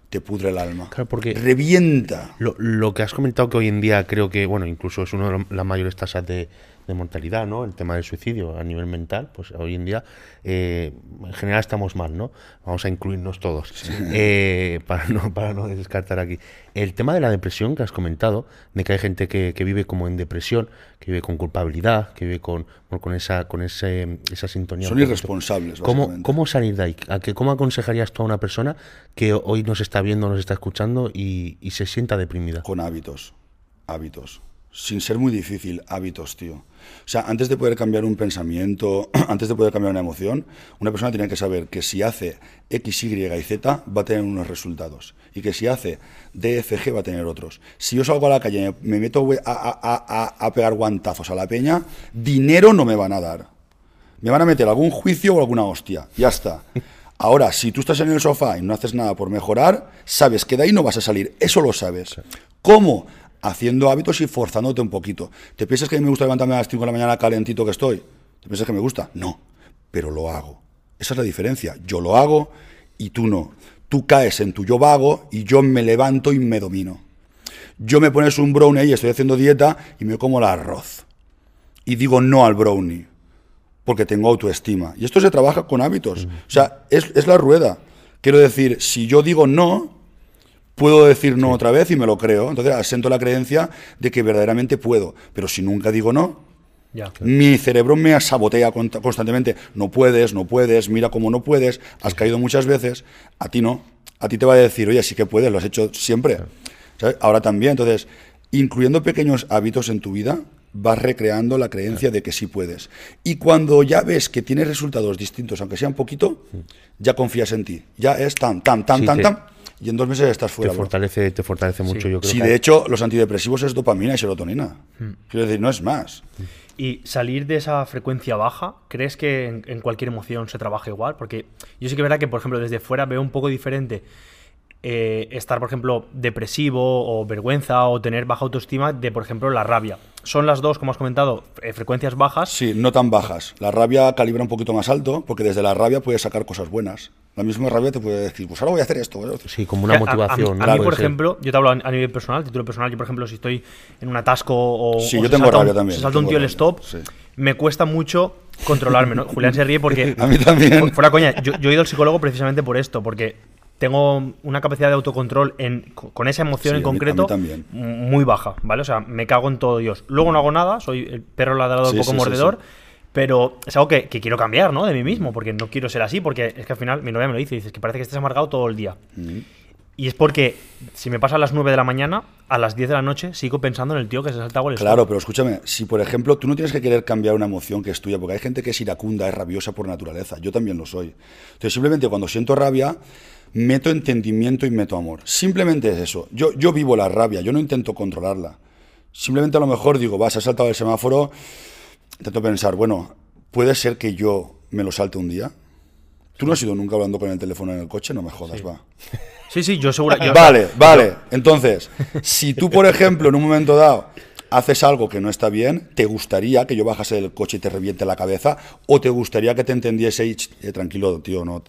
te pudre el alma. Claro, porque- Revienta. Lo, lo que has comentado que hoy en día creo que, bueno, incluso es una de las mayores tasas de, de mortalidad, ¿no? El tema del suicidio a nivel mental, pues hoy en día eh, en general estamos mal, ¿no? Vamos a incluirnos todos, eh, para, no, para no descartar aquí. El tema de la depresión que has comentado, de que hay gente que, que vive como en depresión, que vive con culpabilidad, que vive con, con esa con ese, esa sintonía. Son irresponsables, ¿Cómo. ¿Cómo salir de ahí? ¿A qué, ¿Cómo aconsejarías tú a una persona que hoy nos está viendo, nos está escuchando y, y se sienta deprimida? Con hábitos. Hábitos. Sin ser muy difícil, hábitos, tío. O sea, antes de poder cambiar un pensamiento, antes de poder cambiar una emoción, una persona tiene que saber que si hace X, Y y Z va a tener unos resultados. Y que si hace D, F, G va a tener otros. Si yo salgo a la calle y me meto a, a- a- a- pegar guantazos a la peña, dinero no me van a dar. Me van a meter algún juicio o alguna hostia. Ya está. Ahora, si tú estás en el sofá y no haces nada por mejorar, sabes que de ahí no vas a salir. Eso lo sabes. ¿Cómo? Haciendo hábitos y forzándote un poquito. ¿Te piensas que a mí me gusta levantarme a las 5 de la mañana calentito que estoy? ¿Te piensas que me gusta? No. Pero lo hago. Esa es la diferencia. Yo lo hago y tú no. Tú caes en tu yo vago y yo me levanto y me domino. Yo me pones un brownie y estoy haciendo dieta y me como el arroz. Y digo no al brownie porque tengo autoestima. Y esto se trabaja con hábitos. O sea, es, es la rueda. Quiero decir, si yo digo no, puedo decir no otra vez y me lo creo. Entonces asento la creencia de que verdaderamente puedo. Pero si nunca digo no, Ya. mi cerebro me sabotea constantemente. No puedes, no puedes, mira cómo no puedes, has caído muchas veces. A ti no. A ti te va a decir, oye, sí que puedes, lo has hecho siempre. ¿sabes? Ahora también, entonces, incluyendo pequeños hábitos en tu vida, vas recreando la creencia de que sí puedes. Y cuando ya ves que tienes resultados distintos, aunque sea un poquito, ya confías en ti. Ya es tan, tan, tan, Sí, tan, tan, y en dos meses estás Te fuera. bro. fortalece, te fortalece mucho, yo creo Sí, que de hecho, los antidepresivos es dopamina y serotonina. Hmm. Quiero decir, no es más. Y salir de esa frecuencia baja, ¿crees que en, en cualquier emoción se trabaja igual? Porque yo sí que es verdad que, por ejemplo, desde fuera veo un poco diferente eh, estar, por ejemplo, depresivo o vergüenza o tener baja autoestima de, por ejemplo, la rabia. Son las dos, como has comentado, eh, frecuencias bajas. Sí, no tan bajas. La rabia calibra un poquito más alto, porque desde la rabia puedes sacar cosas buenas. La misma rabia te puede decir, pues ahora voy a hacer esto. esto. sí, como una Que a- a- motivación. A, ¿no? a mí, por ser. ejemplo, yo te hablo a, a nivel personal, título personal, yo, por ejemplo, si estoy en un atasco o, Sí, o yo se tengo salta rabia un, también, se salta un tío el stop, sí. me cuesta mucho controlarme, ¿no? Julián se ríe porque... A mí también. Fu- Fuera coña, yo, yo he ido al psicólogo precisamente por esto, porque tengo una capacidad de autocontrol en, co- con esa emoción Sí, en concreto también. muy baja, ¿vale? O sea, me cago en todo Dios. Luego no hago nada, soy el perro ladrador Sí, poco sí, mordedor, pero es algo que, que quiero cambiar, ¿no? De mí mismo, porque no quiero ser así, porque es que al final mi novia me lo dice, dices que parece que estés amargado todo el día. Y es porque si me pasa a las 9 de la mañana, a las 10 de la noche sigo pensando en el tío que se salta el Claro, pero escúchame, si por ejemplo tú no tienes que querer cambiar una emoción que es tuya, porque hay gente que es iracunda, es rabiosa por naturaleza, yo también lo soy. Entonces simplemente cuando siento rabia, meto entendimiento y meto amor. Simplemente es eso. Yo, yo vivo la rabia, yo no intento controlarla. Simplemente a lo mejor digo, vas, has saltado el semáforo, intento pensar, bueno, puede ser que yo me lo salte un día. ¿Tú no has ido nunca hablando con el teléfono en el coche? No me jodas, va. Sí, sí, yo seguro. yo- Vale, vale. Entonces, si tú, por ejemplo, en un momento dado haces algo que no está bien, ¿te gustaría que yo bajase del coche y te reviente la cabeza? ¿O te gustaría que te entendiese y, "Ch, eh, tranquilo, tío, no?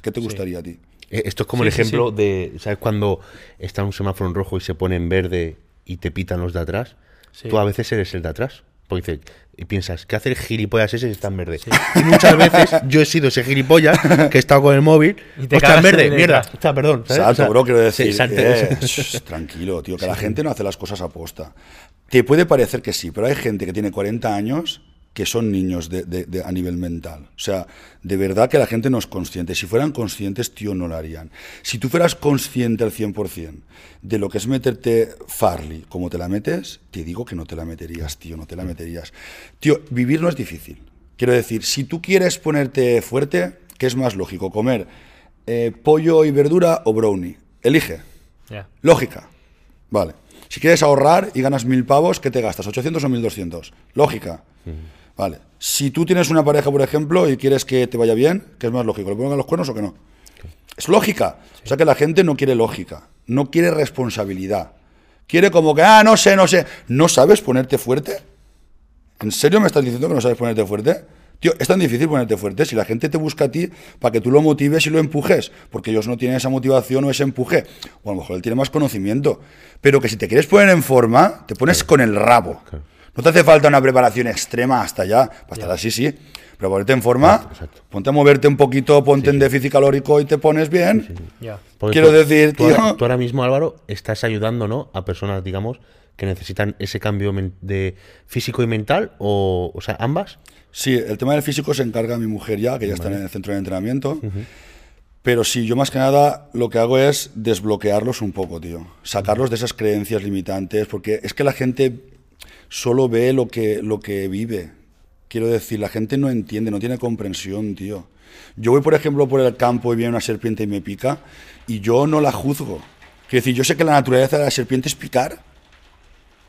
¿Qué te gustaría a ti? Eh, Esto es como Sí, el sí, ejemplo de, ¿sabes? Cuando está un semáforo en rojo y se pone en verde y te pitan los de atrás, Sí. tú a veces eres el de atrás. Porque dices- y piensas, ¿qué hace el gilipollas ese si está en verde? Y muchas veces yo he sido ese gilipollas que he estado con el móvil. Y te "Hostia, cagas en verde, mierda. Hostia, perdón. ¿sabes? Exacto, O sea, bro, quiero decir. exacto. eh, tranquilo, tío, que la gente no hace las cosas a posta. Te puede parecer que sí, pero hay gente que tiene 40 años que son niños de- de- de- a nivel mental. O sea, de verdad que la gente no es consciente. Si fueran conscientes, tío, no lo harían. Si tú fueras consciente al 100% de lo que es meterte Farley, como te la metes, te digo que no te la meterías, tío, no te la meterías. Tío, vivir no es difícil. Quiero decir, si tú quieres ponerte fuerte, ¿qué es más lógico? ¿Comer eh, pollo y verdura o brownie? Elige. Lógica. Vale. Si quieres ahorrar y ganas mil pavos, ¿qué te gastas? ¿800 o 1200? Lógica. Vale. Si tú tienes una pareja, por ejemplo, y quieres que te vaya bien, ¿qué es más lógico? ¿Le pongan los cuernos o que no? Es lógica. O sea que la gente no quiere lógica, no quiere responsabilidad. Quiere como que, ah, no sé, no sé. ¿No sabes ponerte fuerte? ¿En serio me estás diciendo que no sabes ponerte fuerte? Tío, es tan difícil ponerte fuerte si la gente te busca a ti para que tú lo motives y lo empujes, porque ellos no tienen esa motivación o ese empuje. O a lo mejor él tiene más conocimiento. Pero que si te quieres poner en forma, te pones con el rabo. No te hace falta una preparación extrema hasta allá. Para estar así, sí. Pero ponerte en forma, exacto. ponte a moverte un poquito, ponte en déficit calórico y te pones bien. Ya. Porque Quiero tú- decir, tú tío- ahora, tú ahora mismo, Álvaro, estás ayudando ¿no? a personas, digamos, que necesitan ese cambio de físico y mental, o, o sea, ambas. Sí, el tema del físico se encarga mi mujer ya, que ya está en el centro de entrenamiento. Pero sí, yo más que nada lo que hago es desbloquearlos un poco, tío. Sacarlos de esas creencias limitantes, porque es que la gente solo ve lo que, lo que vive. Quiero decir, la gente no entiende, no tiene comprensión, tío. Yo voy, por ejemplo, por el campo y viene una serpiente y me pica, y yo no la juzgo. Quiero decir, yo sé que la naturaleza de la serpiente es picar,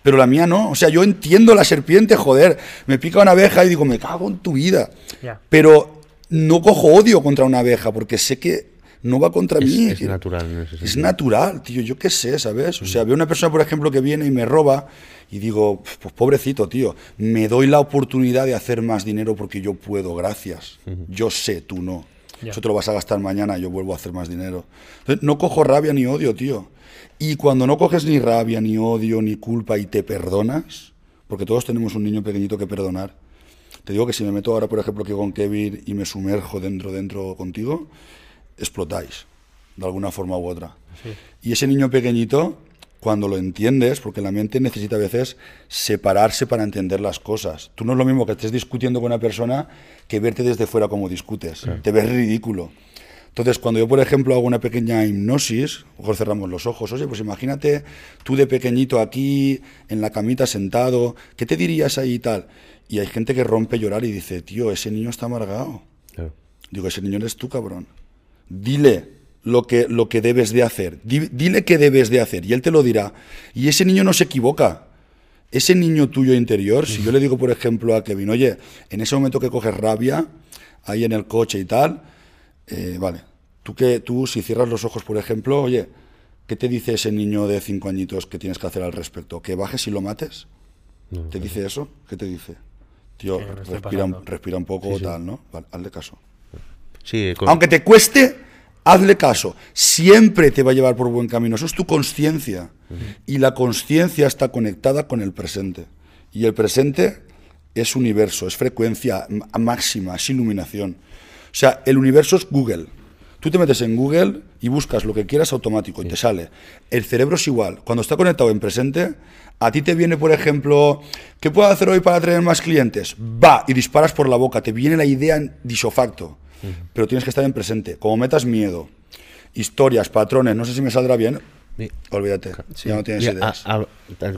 pero la mía no. O sea, yo entiendo la serpiente, joder. Me pica una abeja y digo, me cago en tu vida. Pero no cojo odio contra una abeja porque sé que no va contra Es, mí. es natural en ese Es natural, tío. Yo qué sé, ¿sabes? O sea, veo una persona, por ejemplo, que viene y me roba y digo, pues pobrecito, tío. Me doy la oportunidad de hacer más dinero porque yo puedo, gracias. Yo sé, tú no. Ya. Eso te lo vas a gastar mañana, yo vuelvo a hacer más dinero. Entonces, no cojo rabia ni odio, tío. Y cuando no coges ni rabia, ni odio, ni culpa y te perdonas, porque todos tenemos un niño pequeñito que perdonar. Te digo que si me meto ahora, por ejemplo, aquí con Kevin y me sumerjo dentro, dentro contigo, explotáis, de alguna forma u otra. Y ese niño pequeñito, cuando lo entiendes, porque la mente necesita a veces separarse para entender las cosas. Tú no es lo mismo que estés discutiendo con una persona que verte desde fuera como discutes. Te ves ridículo. Entonces, cuando yo, por ejemplo, hago una pequeña hipnosis, mejor cerramos los ojos, oye, pues imagínate tú de pequeñito aquí, en la camita sentado, ¿qué te dirías ahí y tal? Y hay gente que rompe a llorar y dice, tío, ese niño está amargado. Digo, ese niño eres tú, cabrón. Dile lo que, lo que debes de hacer. dile qué debes de hacer y él te lo dirá. Y ese niño no se equivoca. Ese niño tuyo interior, si yo le digo, por ejemplo, a Kevin, oye, en ese momento que coges rabia, ahí en el coche y tal, eh, vale, tú, que, tú si cierras los ojos, por ejemplo, oye, ¿qué te dice ese niño de cinco añitos que tienes que hacer al respecto? ¿Que bajes y lo mates? ¿Te dice eso? ¿Qué te dice? Tío, respira, respira, un poco o tal, ¿no? Vale, hazle caso. Sí, Aunque te cueste, hazle caso. Siempre te va a llevar por buen camino. Eso es tu conciencia. Y la conciencia está conectada con el presente. Y el presente es universo, es frecuencia máxima, es iluminación. O sea, el universo es Google. Tú te metes en Google y buscas lo que quieras automático y te sale. El cerebro es igual. Cuando está conectado en presente, a ti te viene, por ejemplo, ¿qué puedo hacer hoy para tener más clientes? Va y disparas por la boca. Te viene la idea en disofacto. Pero tienes que estar en presente. Como metas miedo, historias, patrones, no sé si me saldrá bien. Olvídate, ya no tienes ideas.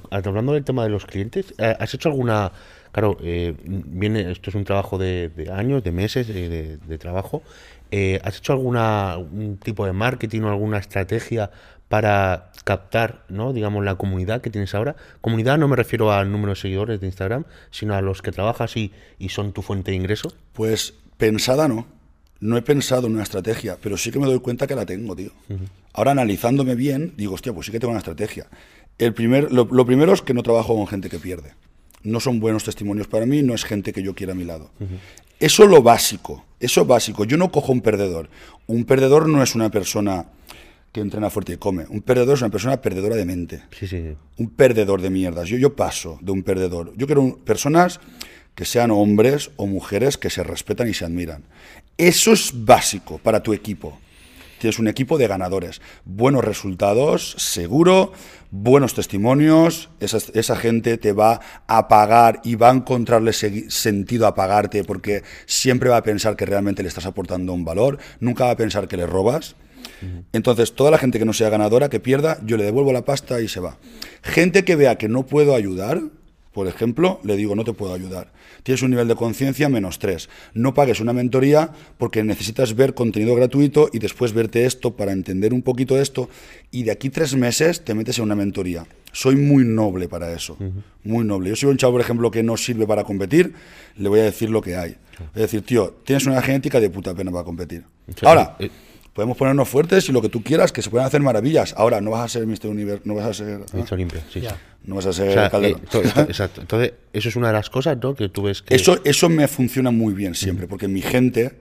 hablando del tema de los clientes, eh, ¿has hecho alguna Claro, eh, viene, esto es un trabajo de, años, de meses de, trabajo. Eh, ¿Has hecho alguna un tipo de marketing o alguna estrategia para captar, ¿no? digamos, la comunidad que tienes ahora? Comunidad no me refiero al número de seguidores de Instagram, sino a los que trabajas y, son tu fuente de ingreso. Pues pensada no. No he pensado en una estrategia, pero sí que me doy cuenta que la tengo, tío. Ahora analizándome bien, digo, hostia, pues sí que tengo una estrategia. El primer, lo primero es que no trabajo con gente que pierde no son buenos testimonios para mí, no es gente que yo quiera a mi lado. Eso es lo básico, eso es básico. Yo no cojo un perdedor. Un perdedor no es una persona que entrena fuerte y come. Un perdedor es una persona perdedora de mente. Un perdedor de mierdas. Yo, yo paso de un perdedor. Yo quiero personas que sean hombres o mujeres que se respetan y se admiran. Eso es básico para tu equipo. Tienes un equipo de ganadores. Buenos resultados, seguro, buenos testimonios. Esa, gente te va a pagar y va a encontrarle sentido a pagarte porque siempre va a pensar que realmente le estás aportando un valor. Nunca va a pensar que le robas. Entonces, toda la gente que no sea ganadora, que pierda, yo le devuelvo la pasta y se va. Gente que vea que no puedo ayudar, por ejemplo, le digo, no te puedo ayudar. Tienes un nivel de conciencia menos 3. No pagues una mentoría porque necesitas ver contenido gratuito y después verte esto para entender un poquito esto y de aquí tres meses te metes en una mentoría. Soy muy noble para eso, muy noble. Yo soy un chavo, por ejemplo, que no sirve para competir, le voy a decir lo que hay. Voy a decir, tío, tienes una genética de puta pena para competir. Ahora, eh, podemos ponernos fuertes y lo que tú quieras, que se pueden hacer maravillas. Ahora, no vas a ser Mr. Universo, no vas a ser... sí. No vas a ser eh, exacto. Entonces, eso es una de las cosas, ¿no? Que tú ves que... Eso, eso me funciona muy bien siempre, porque mi gente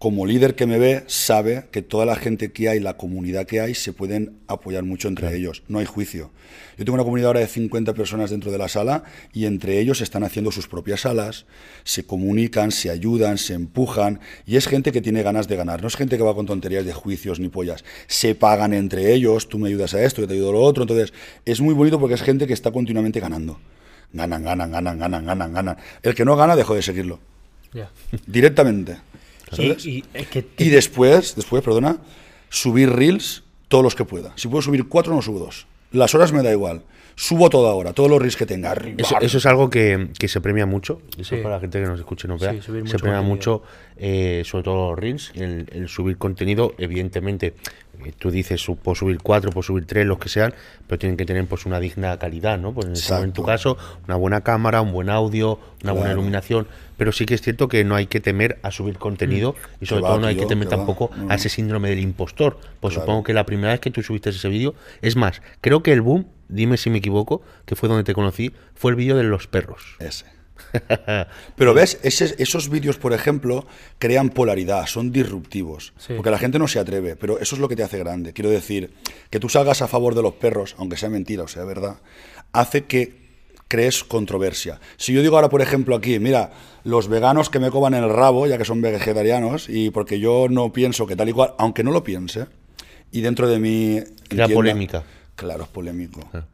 como líder que me ve, sabe que toda la gente que hay, la comunidad que hay, se pueden apoyar mucho entre ellos. No hay juicio. Yo tengo una comunidad ahora de 50 personas dentro de la sala y entre ellos están haciendo sus propias salas, se comunican, se ayudan, se empujan y es gente que tiene ganas de ganar. No es gente que va con tonterías de juicios ni pollas. Se pagan entre ellos, tú me ayudas a esto, yo te ayudo a lo otro. Entonces, es muy bonito porque es gente que está continuamente ganando. Ganan, ganan, ganan, ganan, ganan, ganan. El que no gana, dejo de seguirlo. Directamente. Y, después, después, perdona, subir reels todos los que pueda. Si puedo subir cuatro, no subo dos. Las horas me da igual. Subo toda hora, todos los reels que tenga. Eso, es algo que, se premia mucho. Eso para la gente que nos escuche no vea. se premia mucho, eh, sobre todo los reels, el, subir contenido. Evidentemente, eh, tú dices, puedo subir cuatro, puedo subir tres, los que sean, pero tienen que tener pues una digna calidad, ¿no? Pues en, tu caso, una buena cámara, un buen audio, una buena iluminación pero sí que es cierto que no hay que temer a subir contenido mm. y sobre todo no hay que temer tampoco a ese síndrome del impostor. Pues supongo que la primera vez que tú subiste ese vídeo, es más, creo que el boom, dime si me equivoco, que fue donde te conocí, fue el vídeo de los perros. Ese. Pero ves, esos vídeos, por ejemplo, crean polaridad, son disruptivos. Porque la gente no se atreve, pero eso es lo que te hace grande. Quiero decir, que tú salgas a favor de los perros, aunque sea mentira o sea verdad, hace que crees controversia. Si yo digo ahora, por ejemplo, aquí, mira, los veganos que me coman el rabo, ya que son vegetarianos, y porque yo no pienso que tal y cual, aunque no lo piense, y dentro de mí... La polémica. Claro, es polémico. Ah.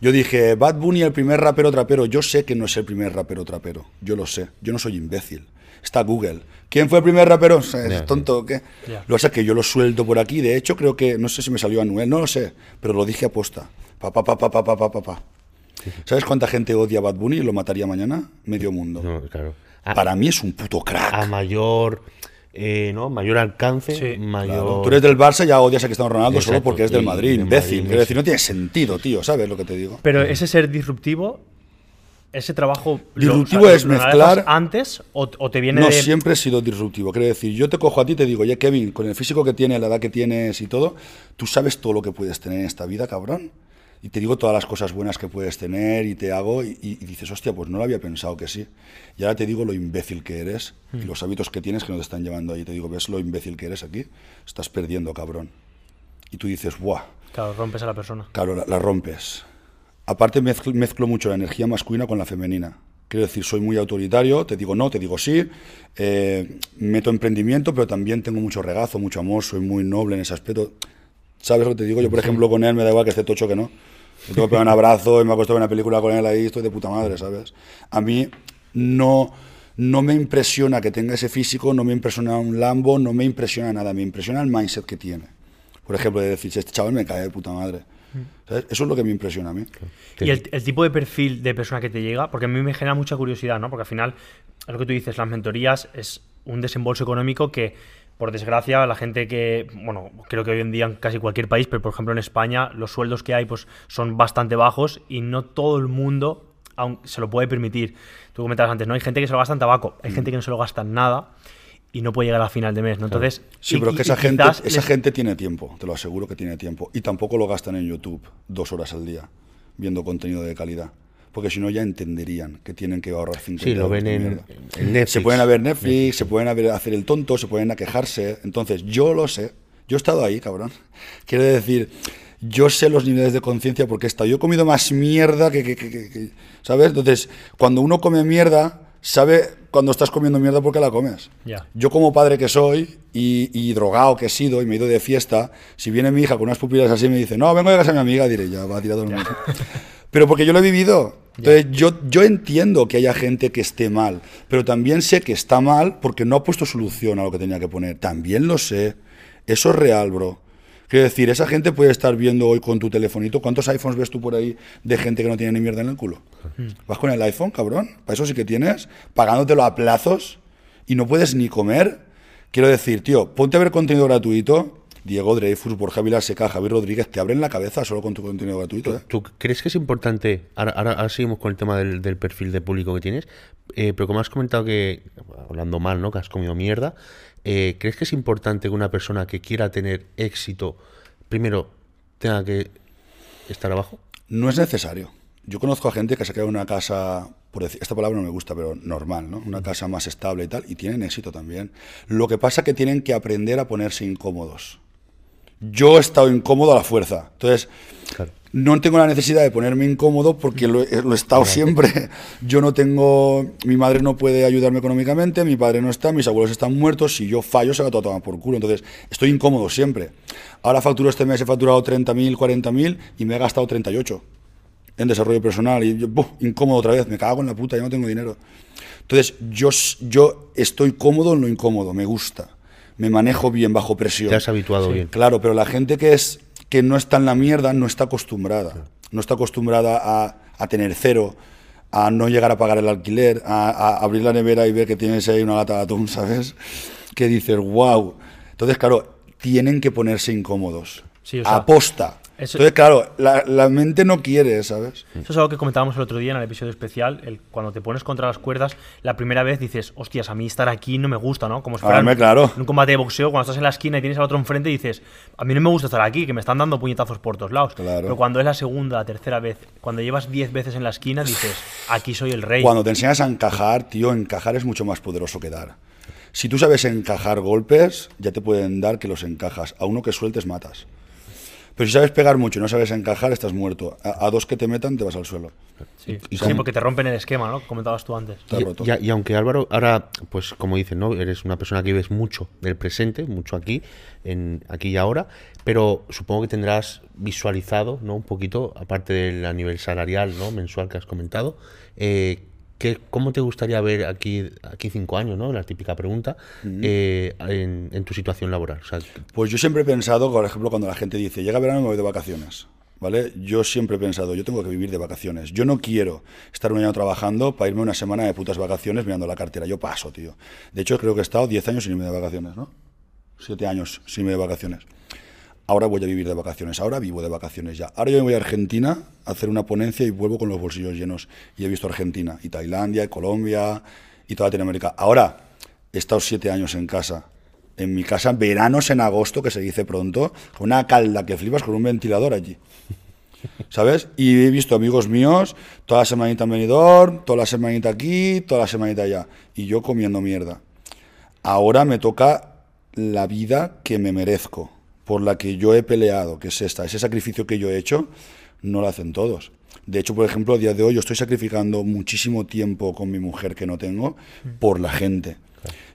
Yo dije, Bad Bunny el primer rapero trapero. Yo sé que no es el primer rapero trapero. Yo lo sé. Yo no soy imbécil. Está Google. ¿Quién fue el primer rapero? ¿Es tonto o qué? Lo que pasa es que yo lo suelto por aquí. De hecho, creo que, no sé si me salió Anuel, no lo sé, pero lo dije aposta. Pa, pa, pa, pa, pa, pa, ¿Sabes cuánta gente odia a Bad Bunny y lo mataría mañana? Medio mundo. No, claro. Ah. Para mí es un puto crack. A mayor eh, ¿no? mayor alcance, Sí. mayor... Claro, Tú eres del Barça, ya odias a Cristiano Ronaldo solo porque es del Madrid, imbécil. Quiero decir, no tiene sentido, tío, ¿sabes lo que te digo? Pero ese ser disruptivo, ese trabajo. lo- Disruptivo es lo mezclar- antes o, o te viene No, de. siempre he sido disruptivo. Quiero decir, yo te cojo a ti y te digo, oye, Kevin, con el físico que tienes, la edad que tienes y todo, tú sabes todo lo que puedes tener en esta vida, cabrón. Y te digo todas las cosas buenas que puedes tener y te hago y, y dices, hostia, pues no lo había pensado que sí. Y ahora te digo lo imbécil que eres y los hábitos que tienes que no te están llevando ahí. Te digo, ¿ves lo imbécil que eres aquí? Estás perdiendo, cabrón. Y tú dices, ¡buah! Claro, rompes a la persona. Claro, la, la rompes. Aparte mezclo, mezclo mucho la energía masculina con la femenina. Quiero decir, soy muy autoritario, te digo no, te digo sí, eh, meto emprendimiento, pero también tengo mucho regazo, mucho amor, soy muy noble en ese aspecto. ¿Sabes lo que te digo? Yo, por ejemplo, con él me da igual que esté tocho que no. Yo tengo que pegar un abrazo y me ha costado una película con él ahí, estoy de puta madre, ¿sabes? A mí no, no me impresiona que tenga ese físico, no me impresiona un Lambo, no me impresiona nada, me impresiona el mindset que tiene. Por ejemplo, de decir, este chaval me cae de puta madre. ¿Sabes? Eso es lo que me impresiona a mí. Y el, el tipo de perfil de persona que te llega, porque a mí me genera mucha curiosidad, ¿no? Porque al final, lo que tú dices, las mentorías es un desembolso económico que, por desgracia, la gente que, bueno, creo que hoy en día en casi cualquier país, pero por ejemplo en España, los sueldos que hay pues son bastante bajos y no todo el mundo aun- se lo puede permitir. Tú comentabas antes, ¿no? Hay gente que se lo gasta en tabaco, hay gente que no se lo gasta en nada y no puede llegar a final de mes, ¿no? Entonces, Sí, y- pero es que esa gente, esa les- gente tiene tiempo, te lo aseguro que tiene tiempo. Y tampoco lo gastan en YouTube dos horas al día viendo contenido de calidad. Porque si no ya entenderían que tienen que ahorrar 50 Sí, lo ven en, en Netflix. Se pueden ver Netflix, se pueden ver hacer el tonto, se pueden a quejarse. Entonces, yo lo sé. Yo he estado ahí, cabrón. Quiero decir, yo sé los niveles de conciencia porque he estado. Yo he comido más mierda que, que- que- que- que- ¿Sabes? Entonces, cuando uno come mierda, sabe cuando estás comiendo mierda porque la comes. Ya. Yo como padre que soy y, y drogado que he sido y me he ido de fiesta, si viene mi hija con unas pupilas así y me dice, no, vengo de casa de mi amiga, diré, ya va a tirar todo el mundo. Pero porque yo lo he vivido. Entonces, yo, yo entiendo que haya gente que esté mal, pero también sé que está mal porque no ha puesto solución a lo que tenía que poner. También lo sé. Eso es real, bro. Quiero decir, esa gente puede estar viendo hoy con tu telefonito. ¿Cuántos iPhones ves tú por ahí de gente que no tiene ni mierda en el culo? Vas con el iPhone, cabrón. Para eso sí que tienes, pagándotelo a plazos y no puedes ni comer. Quiero decir, tío, ponte a ver contenido gratuito. Diego Dreyfus, Borja Vilaseca, Javier Rodríguez, te abren la cabeza solo con tu contenido gratuito. ¿eh? ¿Tú crees que es importante, ahora, ahora- ahora seguimos con el tema del, del perfil de público que tienes, eh, pero como has comentado que, hablando mal, ¿no? que has comido mierda, eh, ¿crees que es importante que una persona que quiera tener éxito, primero, tenga que estar abajo? No es necesario. Yo conozco a gente que se queda en una casa, por decir, esta palabra no me gusta, pero normal, ¿no? Una casa más estable y tal, y tienen éxito también. Lo que pasa es que tienen que aprender a ponerse incómodos. Yo he estado incómodo a la fuerza. Entonces, Claro. no tengo la necesidad de ponerme incómodo porque lo, he- lo he estado siempre. Yo no tengo. Mi madre no puede ayudarme económicamente, mi padre no está, mis abuelos están muertos. Si yo fallo, se va todo a tomar por culo. Entonces, estoy incómodo siempre. Ahora facturo este mes, he facturado 30.000, 40.000 y me he gastado 38 en desarrollo personal. Y yo, ¡buf! incómodo otra vez, me cago en la puta, ya no tengo dinero. Entonces, yo, yo estoy cómodo en lo incómodo, me gusta. Me manejo bien bajo presión. Te has habituado bien. Claro, pero la gente que es que no está en la mierda no está acostumbrada. No está acostumbrada a, a tener cero, a no llegar a pagar el alquiler, a, a abrir la nevera y ver que tienes ahí una lata de atún, ¿sabes? Que dices, wow. Entonces, claro, tienen que ponerse incómodos. Sí, o sea, Aposta. Eso- Entonces, claro, la, la mente no quiere, ¿sabes? Eso es algo que comentábamos el otro día en el episodio especial. El, cuando te pones contra las cuerdas, la primera vez dices, hostias, a mí estar aquí no me gusta, ¿no? Como si fuera Hombre, en- claro. un combate de boxeo, cuando estás en la esquina y tienes al otro enfrente, dices, a mí no me gusta estar aquí, que me están dando puñetazos por todos lados. Claro. Pero cuando es la segunda, la tercera vez, cuando llevas 10 veces en la esquina, dices, aquí soy el rey. Cuando te enseñas a encajar, tío, encajar es mucho más poderoso que dar. Si tú sabes encajar golpes, ya te pueden dar que los encajas. A uno que sueltes matas. Pero si sabes pegar mucho y no sabes encajar, estás muerto. A, a dos que te metan, te vas al suelo. Sí, Y sí, porque te rompen el esquema, ¿no? Comentabas tú antes. Está Y, roto. y- y aunque Álvaro, ahora, pues como dices, ¿no? Eres una persona que vives mucho del presente, mucho aquí, en aquí y ahora, pero supongo que tendrás visualizado, ¿no? Un poquito, aparte del a nivel salarial, ¿no? Mensual que has comentado, eh, ¿qué- ¿cómo te gustaría ver aquí, aquí cinco años, ¿no? La típica pregunta, eh, en, en tu situación laboral. O sea, Pues yo siempre he pensado, por ejemplo, cuando la gente dice, llega verano y me voy de vacaciones. ¿Vale? Yo siempre he pensado, yo tengo que vivir de vacaciones. Yo no quiero estar un año trabajando para irme una semana de putas vacaciones mirando la cartera. Yo paso, tío. De hecho, creo que he estado 10 años sin irme de vacaciones, ¿no? 7 años sin irme de vacaciones. Ahora voy a vivir de vacaciones. Ahora vivo de vacaciones ya. Ahora yo me voy a Argentina a hacer una ponencia y vuelvo con los bolsillos llenos. Y he visto Argentina, y Tailandia, y Colombia, y toda Latinoamérica. Ahora, he estado 7 años en casa. En mi casa, veranos en agosto, que se dice pronto, con una calda que flipas con un ventilador allí. ¿Sabes? Y he visto amigos míos toda la semanita en Benidorm, toda la semanita aquí, toda la semanita allá. Y yo comiendo mierda. Ahora me toca la vida que me merezco, por la que yo he peleado, que es esta. Ese sacrificio que yo he hecho, no lo hacen todos. De hecho, por ejemplo, a día de hoy yo estoy sacrificando muchísimo tiempo con mi mujer que no tengo por la gente.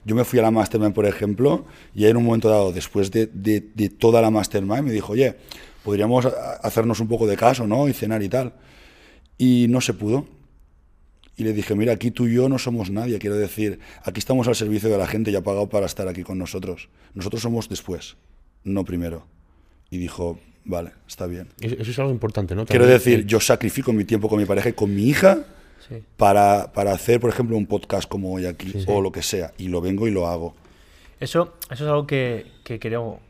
Yo me fui a la Mastermind, por ejemplo, y en un momento dado, después de, de- de toda la Mastermind, me dijo, oye, podríamos hacernos un poco de caso, ¿no? Y cenar y tal. Y no se pudo. Y le dije, mira, aquí tú y yo no somos nadie, quiero decir, aquí estamos al servicio de la gente y ha pagado para estar aquí con nosotros. Nosotros somos después, no primero. Y dijo, vale, está bien. eso, es algo importante, ¿no? Quiero decir, yo sacrifico mi tiempo con mi pareja y con mi hija Sí. para, para hacer, por ejemplo, un podcast como hoy aquí o lo que sea. Y lo vengo y lo hago. Eso, eso es algo que, que creo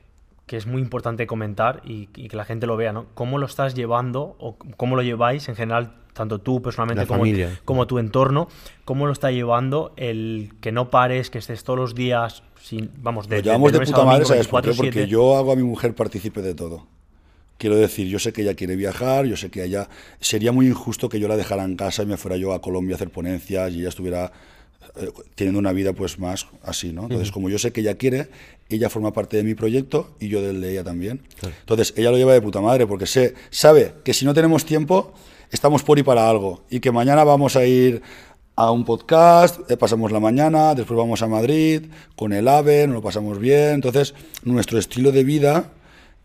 que es muy importante comentar y, y que la gente lo vea, ¿no? ¿Cómo lo estás llevando o cómo lo lleváis en general, tanto tú personalmente como, como tu entorno? ¿Cómo lo está llevando el que no pares, que estés todos los días, sin, vamos, de, Lo llevamos de lunes a puta madre, ¿sabes por qué? 24/7? Porque yo hago a mi mujer partícipe de todo. Quiero decir, yo sé que ella quiere viajar, yo sé que ella... Sería muy injusto que yo la dejara en casa y me fuera yo a Colombia a hacer ponencias y ella estuviera eh, teniendo una vida pues más así, ¿no? Entonces, como yo sé que ella quiere, ella forma parte de mi proyecto y yo del de ella también. Entonces, ella lo lleva de puta madre porque sé, sabe que si no tenemos tiempo, estamos por y para algo y que mañana vamos a ir a un podcast, eh, pasamos la mañana, después vamos a Madrid con el AVE, nos lo pasamos bien. Entonces, nuestro estilo de vida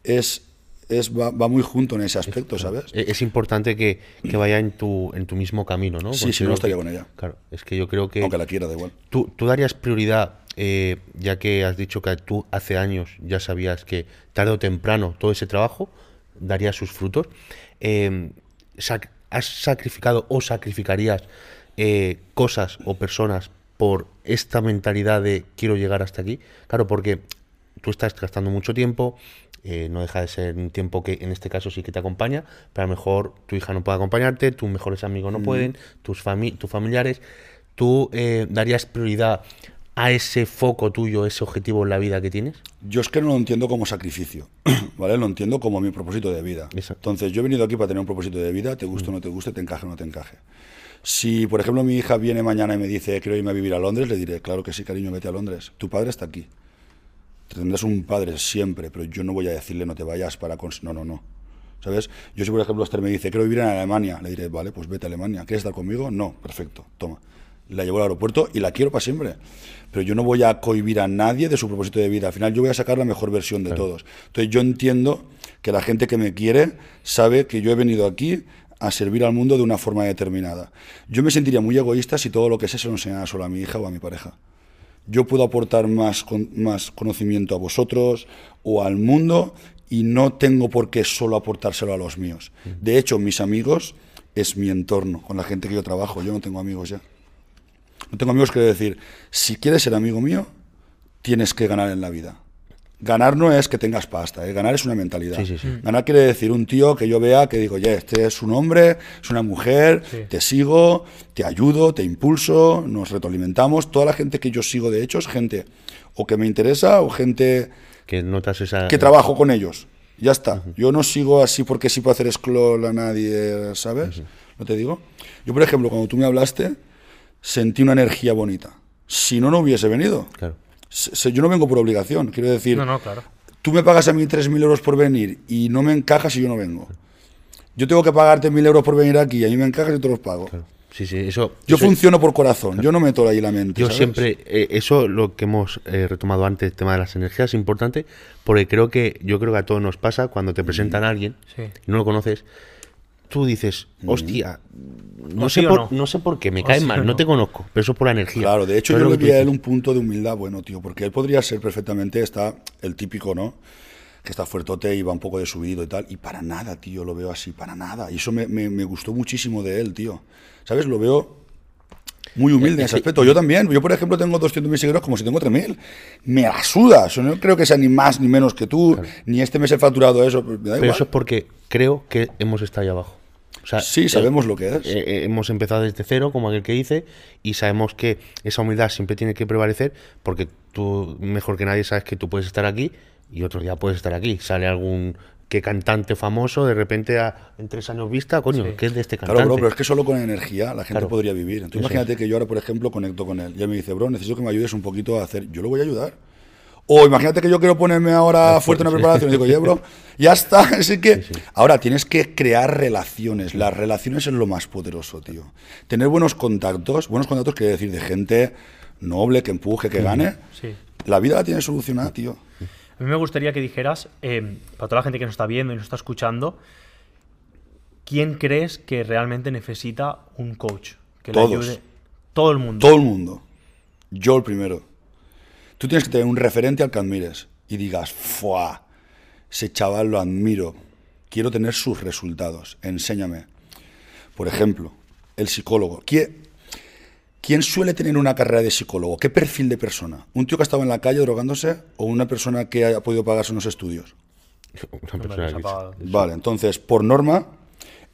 es, es va, va muy junto en ese aspecto, ¿sabes? es importante que, que vaya en tu, en tu mismo camino, ¿no? Sí, Porque si no estaría que- con ella. Claro, es que yo creo que... Aunque la quiera, da igual. ¿Tú, tú darías prioridad, eh, ya que has dicho que tú hace años ya sabías que tarde o temprano todo ese trabajo daría sus frutos? eh, sac- ¿Has sacrificado o sacrificarías eh, cosas o personas por esta mentalidad de quiero llegar hasta aquí? Claro, porque tú estás gastando mucho tiempo, eh, no deja de ser un tiempo que en este caso sí que te acompaña, pero a lo mejor tu hija no puede acompañarte, tus mejores amigos no pueden, tus, fami- tus familiares. ¿Tú eh, darías prioridad a ese foco tuyo, ese objetivo en la vida que tienes? Yo es que no lo entiendo como sacrificio, ¿vale? Lo entiendo como mi propósito de vida. Exacto. Entonces, yo he venido aquí para tener un propósito de vida, te guste o no te guste, te encaje o no te encaje. Si, por ejemplo, mi hija viene mañana y me dice, quiero irme a vivir a Londres, le diré, claro que sí, cariño, vete a Londres. Tu padre está aquí. Tendrás un padre siempre, pero yo no voy a decirle no te vayas para... cons-". No, no, no. ¿Sabes? Yo si, por ejemplo, Esther me dice, quiero vivir en Alemania, le diré, vale, pues vete a Alemania. ¿Quieres estar conmigo? No, perfecto, toma. La llevo al aeropuerto y la quiero para siempre. Pero yo no voy a cohibir a nadie de su propósito de vida. Al final yo voy a sacar la mejor versión de todos. Entonces yo entiendo que la gente que me quiere sabe que yo he venido aquí a servir al mundo de una forma determinada. Yo me sentiría muy egoísta si todo lo que sé se lo enseñara solo a mi hija o a mi pareja yo puedo aportar más, con- más conocimiento a vosotros o al mundo y no tengo por qué solo aportárselo a los míos. De hecho, mis amigos es mi entorno, con la gente que yo trabajo. Yo no tengo amigos ya. No tengo amigos que decir, si quieres ser amigo mío, tienes que ganar en la vida. Ganar no es que tengas pasta, ¿eh? ganar es una mentalidad. Sí, sí, sí. Ganar quiere decir un tío que yo vea que digo, ya, este es un hombre, es una mujer, te sigo, te ayudo, te impulso, nos retroalimentamos. Toda la gente que yo sigo, de hecho, es gente o que me interesa o gente Que notas esa... que trabajo con ellos. Ya está. Yo no sigo así porque sí puedo hacer scroll a nadie, ¿sabes? ¿No te digo? Yo, por ejemplo, cuando tú me hablaste, sentí una energía bonita. Si no, no hubiese venido. Claro. Yo no vengo por obligación, quiero decir, No, no, claro. Tú me pagas a mí 3.000 euros por venir y no me encajas y yo no vengo. Yo tengo que pagarte 1.000 euros por venir aquí y a mí me encajas y yo te los pago. Sí, sí, eso. Yo eso- funciono por corazón, yo no meto ahí la mente. Yo ¿sabes? siempre, eh, eso lo que hemos eh, retomado antes, el tema de las energías, es importante, porque creo que, yo creo que a todos nos pasa cuando te presentan a alguien Sí. y no lo conoces, tú dices, hostia, no sé, sí por, no. no sé por qué, me cae sí mal, no no. te conozco, pero eso por la energía. Claro, de hecho ¿Sabes yo le vi a él un punto de humildad bueno, tío, porque él podría ser perfectamente, está el típico, ¿no? Que está fuertote y va un poco de subido y tal, y para nada, tío, lo veo así, para nada. Y eso me, me- me gustó muchísimo de él, tío. ¿Sabes? Lo veo muy humilde en ese aspecto. Yo también, yo por ejemplo tengo 200.000 seguidores como si tengo 3.000. Me la suda, eso no creo que sea ni más ni menos que tú, ni este mes he facturado eso, pues me da Pero igual. eso es porque creo que hemos estado ahí abajo. O sea, Sí, eh, sabemos lo que es. eh, eh, hemos empezado desde cero, como aquel que dice, y sabemos que esa humildad siempre tiene que prevalecer, porque tú, mejor que nadie, sabes que tú puedes estar aquí y otro día puedes estar aquí. Sale algún que cantante famoso, de repente a- en tres años vista, coño, Sí. ¿qué es de este Claro, cantante? bro, pero es que solo con energía la gente Claro. podría vivir. Entonces Eso imagínate que yo ahora, por ejemplo, conecto con él. Y él me dice, bro, necesito que me ayudes un poquito a hacer. Yo lo voy a ayudar. O imagínate que yo quiero ponerme ahora fuerte en una preparación y digo, oye, bro, ya está. Así que ahora tienes que crear relaciones. Las relaciones es lo más poderoso, tío. Tener buenos contactos. Buenos contactos quiere decir de gente noble, que empuje, que gane. Sí. La vida la tienes solucionada, tío. A mí me gustaría que dijeras, eh, para toda la gente que nos está viendo y nos está escuchando, ¿quién crees que realmente necesita un coach? Que Todos. le ayude. Todo el mundo. Todo el mundo. Yo el primero. Tú tienes que tener un referente al que admires y digas, ¡fuah! Ese chaval lo admiro. Quiero tener sus resultados. Enséñame. Por ejemplo, el psicólogo. ¿Quién, quién suele tener una carrera de psicólogo? ¿Qué perfil de persona? ¿Un tío que ha estado en la calle drogándose o una persona que haya podido pagarse unos estudios? Una persona que-. Vale, entonces, por norma,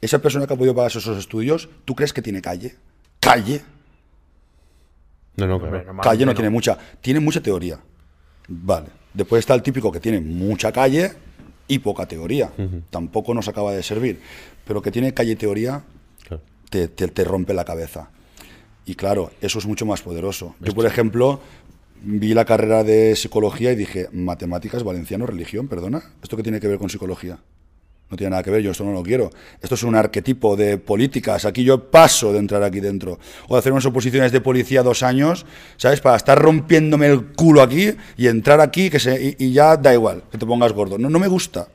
esa persona que ha podido pagarse esos estudios, ¿tú crees que tiene calle? ¿Calle? No, no, claro. normal. Calle no no. tiene mucha, tiene mucha teoría. Vale. Después está el típico que tiene mucha calle y poca teoría. Tampoco nos acaba de servir. Pero que tiene calle y teoría claro. te, te- te rompe la cabeza. Y claro, eso es mucho más poderoso. Yo, por ejemplo, vi la carrera de psicología y dije, matemáticas, valenciano, religión, perdona. ¿Esto qué tiene que ver con psicología? No tiene nada que ver, yo esto no lo quiero. Esto es un arquetipo de políticas. Aquí yo paso de entrar aquí dentro. O de hacer unas oposiciones de policía dos años, ¿sabes? Para estar rompiéndome el culo aquí y entrar aquí que se, y, ya da igual, que te pongas gordo. No, no me gusta.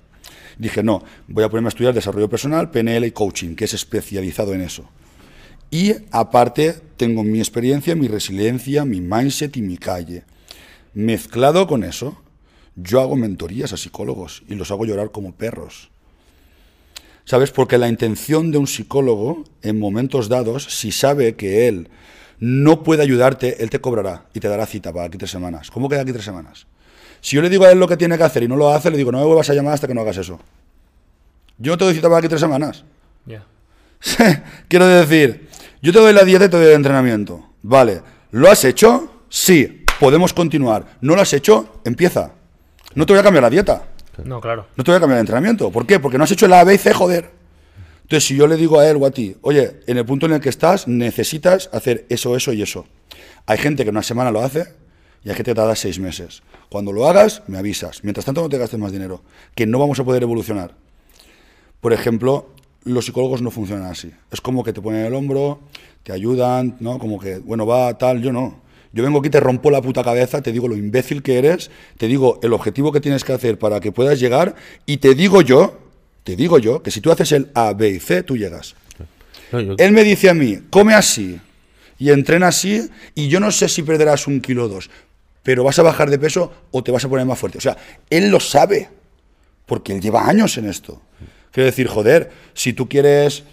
Dije, no, voy a ponerme a estudiar desarrollo personal, PNL y coaching, que es especializado en eso. Y aparte tengo mi experiencia, mi resiliencia, mi mindset y mi calle. Mezclado con eso, yo hago mentorías a psicólogos y los hago llorar como perros. ¿Sabes? Porque la intención de un psicólogo, en momentos dados, si sabe que él no puede ayudarte, él te cobrará y te dará cita para aquí tres semanas. ¿Cómo queda aquí tres semanas? Si yo le digo a él lo que tiene que hacer y no lo hace, le digo, no me vuelvas a llamar hasta que no hagas eso. Yo no te doy cita para aquí tres semanas. Ya. Quiero decir, yo te doy la dieta y te doy el entrenamiento. Vale, ¿lo has hecho? Sí, podemos continuar. ¿No lo has hecho? Empieza. No te voy a cambiar la dieta. No, claro. No te voy a cambiar el entrenamiento. ¿Por qué? Porque no has hecho el A, B y C, joder. Entonces, si yo le digo a él o a ti, oye, en el punto en el que estás, necesitas hacer eso, eso y eso. Hay gente que en una semana lo hace y hay gente que te da seis meses. Cuando lo hagas, me avisas. Mientras tanto, no te gastes más dinero. Que no vamos a poder evolucionar. Por ejemplo, los psicólogos no funcionan así. Es como que te ponen el hombro, te ayudan, ¿no? Como que, bueno, va tal, yo no. Yo vengo aquí, te rompo la puta cabeza, te digo lo imbécil que eres, te digo el objetivo que tienes que hacer para que puedas llegar y te digo yo, te digo yo, que si tú haces el A, B y C, tú llegas. No, yo- Él me dice a mí, come así y entrena así y yo no sé si perderás un kilo o dos, pero vas a bajar de peso o te vas a poner más fuerte. O sea, él lo sabe, porque él lleva años en esto. Quiero decir, joder, si tú quieres,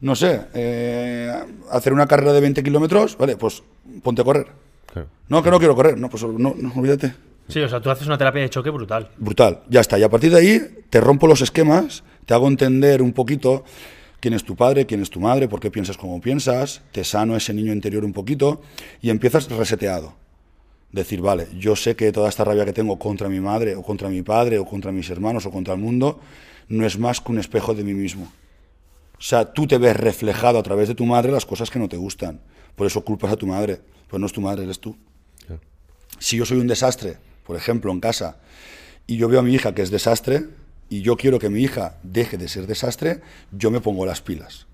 no sé, eh, hacer una carrera de 20 kilómetros, vale, pues ponte a correr. Claro. No, que no quiero correr, no, pues no, no, olvídate. Sí, o sea, tú haces una terapia de choque brutal. Brutal, ya está. Y a partir de ahí te rompo los esquemas, te hago entender un poquito quién es tu padre, quién es tu madre, por qué piensas como piensas, te sano ese niño interior un poquito y empiezas reseteado. Decir, vale, yo sé que toda esta rabia que tengo contra mi madre o contra mi padre o contra mis hermanos o contra el mundo no es más que un espejo de mí mismo. O sea, tú te ves reflejado a través de tu madre las cosas que no te gustan. Por eso culpas a tu madre. Pues no es tu madre, eres tú claro. si yo soy un desastre, por ejemplo, en casa, y yo veo a mi hija que es desastre y yo quiero que mi hija deje de ser desastre, yo me pongo las pilas,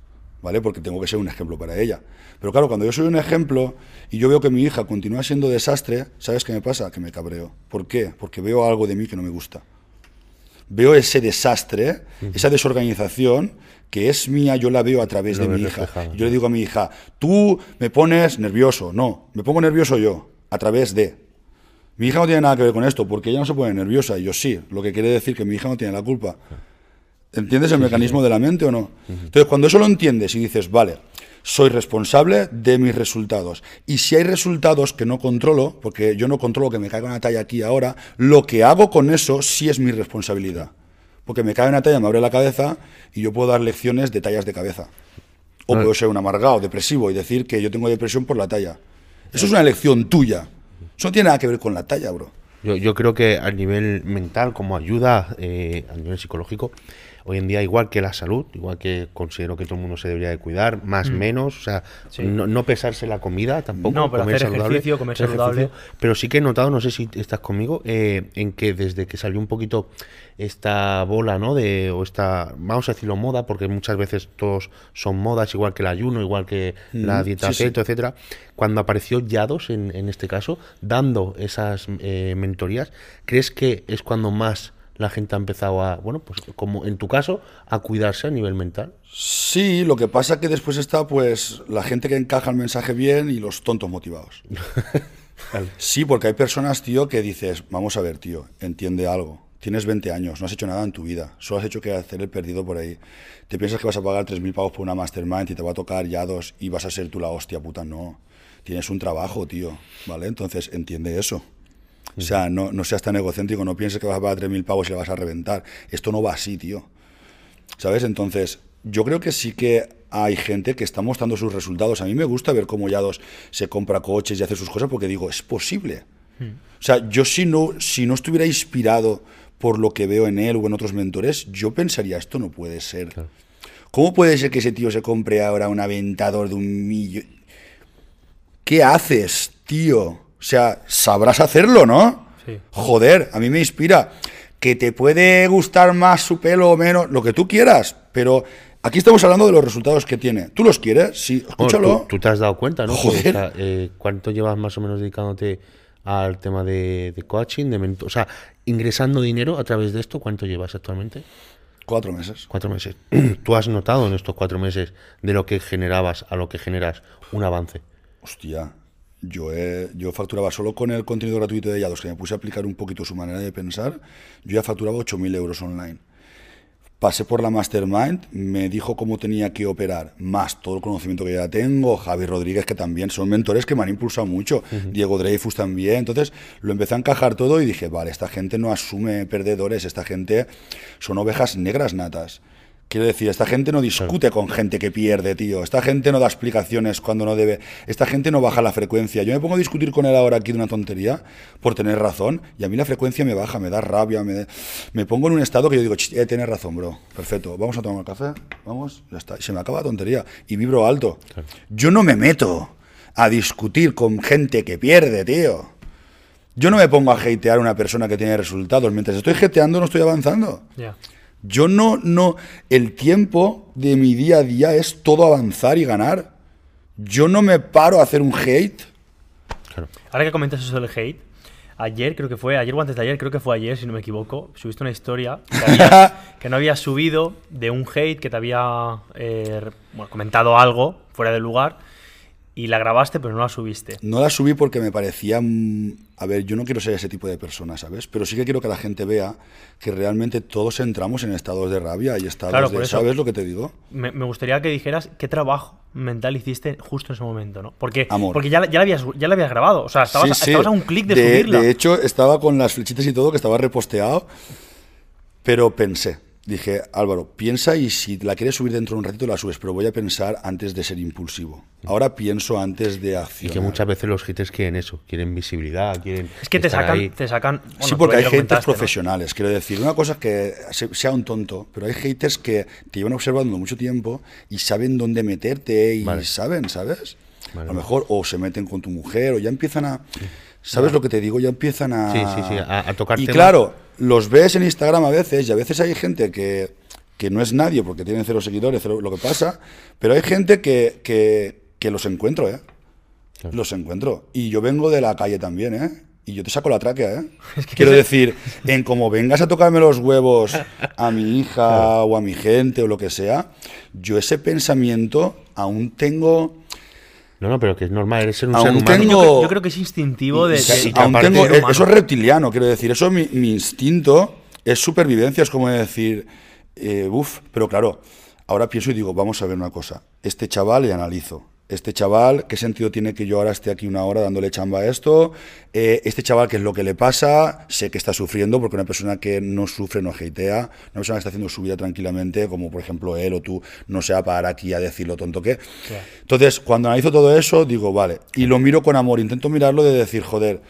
¿vale? Porque tengo que ser un ejemplo para ella. Pero claro, cuando yo soy un ejemplo y yo veo que mi hija continúa siendo desastre, ¿sabes qué me pasa? Que me cabreo. ¿Por qué? Porque veo algo de mí que no me gusta. Veo ese desastre, esa desorganización que es mía, yo la veo a través de mi hija. Yo le digo a mi hija, tú me pones nervioso. No, me pongo nervioso yo, a través de. Mi hija no tiene nada que ver con esto, porque ella no se pone nerviosa, y yo sí. Lo que quiere decir que mi hija no tiene la culpa. ¿Entiendes el mecanismo de la mente o no? Entonces, cuando eso lo entiendes y dices, vale, soy responsable de mis resultados. Y si hay resultados que no controlo, porque yo no controlo que me caiga una talla aquí ahora, lo que hago con eso sí es mi responsabilidad. Porque me cae una talla, me abre la cabeza y yo puedo dar lecciones de tallas de cabeza. O puedo ser un amargado, depresivo y decir que yo tengo depresión por la talla. Eso es una elección tuya. Eso no tiene nada que ver con la talla, bro. Yo, yo creo que a nivel mental, como ayuda eh, a nivel psicológico, hoy en día, igual que la salud, igual que considero que todo el mundo se debería de cuidar, más menos, o sea, Sí. no, no pesarse la comida tampoco, No, pero hacer ejercicio, comer hacer saludable. Pero sí que he notado, no sé si estás conmigo, eh, en que desde que salió un poquito esta bola, ¿no? De, o esta, vamos a decirlo, moda, porque muchas veces todos son modas, igual que el ayuno, igual que la Mm, dieta sí, sí. keto, etcétera. Cuando apareció Yados, en, en este caso, dando esas eh, mentorías, ¿crees que es cuando más la gente ha empezado a, bueno, pues como en tu caso, a cuidarse a nivel mental? Sí, lo que pasa que después está pues la gente que encaja el mensaje bien y los tontos motivados. Sí, porque hay personas, tío, que dices, vamos a ver, tío, entiende algo. Tienes 20 años, no has hecho nada en tu vida, solo has hecho que hacer el perdido por ahí. Te piensas que vas a pagar 3.000 pavos por una mastermind y te va a tocar ya dos y vas a ser tú la hostia puta, no. Tienes un trabajo, tío, ¿vale? Entonces entiende eso. O sea, no, no seas tan egocéntrico, no pienses que vas a pagar 3.000 pavos y le vas a reventar. Esto no va así, tío. ¿Sabes? Entonces, yo creo que sí que hay gente que está mostrando sus resultados. A mí me gusta ver cómo Yados se compra coches y hace sus cosas porque digo, es posible. O sea, yo si no, si no estuviera inspirado por lo que veo en él o en otros mentores, yo pensaría, esto no puede ser. ¿Cómo puede ser que ese tío se compre ahora un aventador de un millón? ¿Qué haces, tío? O sea, sabrás hacerlo, ¿no? Sí. Joder, a mí me inspira. Que te puede gustar más su pelo o menos, lo que tú quieras, pero aquí estamos hablando de los resultados que tiene. ¿Tú los quieres? Sí, Bueno, escúchalo. tú, tú te has dado cuenta, ¿no? Joder. está, eh, ¿Cuánto llevas más o menos dedicándote al tema de, de coaching, de mento- o sea, ingresando dinero a través de esto? ¿Cuánto llevas actualmente? Cuatro meses. Cuatro meses. ¿Tú has notado en estos cuatro meses de lo que generabas a lo que generas un avance? Hostia, yo, he- yo facturaba solo con el contenido gratuito de Yados, que me puse a aplicar un poquito su manera de pensar, yo ya facturaba 8.000 euros online. Pasé por la Mastermind, me dijo cómo tenía que operar, más todo el conocimiento que ya tengo, Javi Rodríguez, que también son mentores que me han impulsado mucho, Diego Dreyfus también. Entonces lo empecé a encajar todo y dije, vale, esta gente no asume perdedores, esta gente son ovejas negras natas. Quiero decir, esta gente no discute con gente que pierde, tío. Esta gente no da explicaciones cuando no debe. Esta gente no baja la frecuencia. Yo me pongo a discutir con él ahora aquí de una tontería por tener razón y a mí la frecuencia me baja, me da rabia, me, me pongo en un estado que yo digo, "Ch, eh, tienes razón, bro. Perfecto. Vamos a tomar café. Vamos, ya está. Y se me acaba la tontería. Y vibro alto. Yo no me meto a discutir con gente que pierde, tío. Yo no me pongo a hatear a una persona que tiene resultados. Mientras estoy hateando no estoy avanzando. Ya. Yo no, no, el tiempo de mi día a día es todo avanzar y ganar. Yo no me paro a hacer un hate. Claro. Ahora que comentas eso del hate, ayer creo que fue, ayer o antes de ayer, creo que fue ayer, si no me equivoco, subiste una historia que, había- que no había subido de un hate que te había eh, bueno, comentado algo fuera de lugar y la grabaste pero no la subiste. No la subí porque me parecía... mm, A ver, yo no quiero ser ese tipo de persona, ¿sabes? Pero sí que quiero que la gente vea que realmente todos entramos en estados de rabia y estados Claro, de... eso. ¿Sabes lo que te digo? Me, me gustaría que dijeras qué trabajo mental hiciste justo en ese momento, ¿no? Porque, Amor. porque ya, la- ya, la habías, ya la habías grabado, o sea, estabas, Sí, sí. estabas a un clic de, de subirla. De hecho, estaba con las flechitas y todo, que estaba reposteado, pero pensé, dije, Álvaro, piensa y si la quieres subir dentro de un ratito la subes, pero voy a pensar antes de ser impulsivo. Ahora pienso antes de Y accionar. que muchas veces los haters quieren eso, quieren visibilidad, quieren. es que te sacan, ahí. te sacan. bueno, sí, porque hay haters profesionales, quiero decir. Una cosa es que se- sea un tonto, pero hay haters que te llevan observando mucho tiempo y saben dónde meterte y Vale. saben, ¿sabes? Vale, a lo mejor o se meten con tu mujer o ya empiezan a... ¿Sabes lo que te digo? Ya empiezan a... Sí, sí, sí, a- a tocar Y temas. claro, los ves en Instagram a veces y a veces hay gente que, que no es nadie porque tienen cero seguidores, cero lo que pasa, pero hay gente que, que, que los encuentro, ¿eh? Los encuentro. Y yo vengo de la calle también, ¿eh? Y yo te saco la tráquea, ¿eh? Quiero decir, en como vengas a tocarme los huevos a mi hija o a mi gente o lo que sea, yo ese pensamiento aún tengo... No, no, pero que es normal, eres ser un Aún ser humano. tengo- Yo, creo- yo creo que es instintivo de. Y- de- Aún tengo- ser humano. eso es reptiliano, quiero decir, eso mi, mi instinto es supervivencia, es como decir, eh, uff, pero claro, ahora pienso y digo, vamos a ver una cosa, este chaval y analizo, este chaval, ¿qué sentido tiene que yo ahora esté aquí una hora dándole chamba a esto? Eh, este chaval, ¿qué es lo que le pasa? Sé que está sufriendo porque una persona que no sufre no hatea, una persona que está haciendo su vida tranquilamente, como por ejemplo él o tú, no se va a parar aquí a decir lo tonto que. es. Entonces, cuando analizo todo eso, digo, vale, y lo miro con amor, intento mirarlo de decir, joder,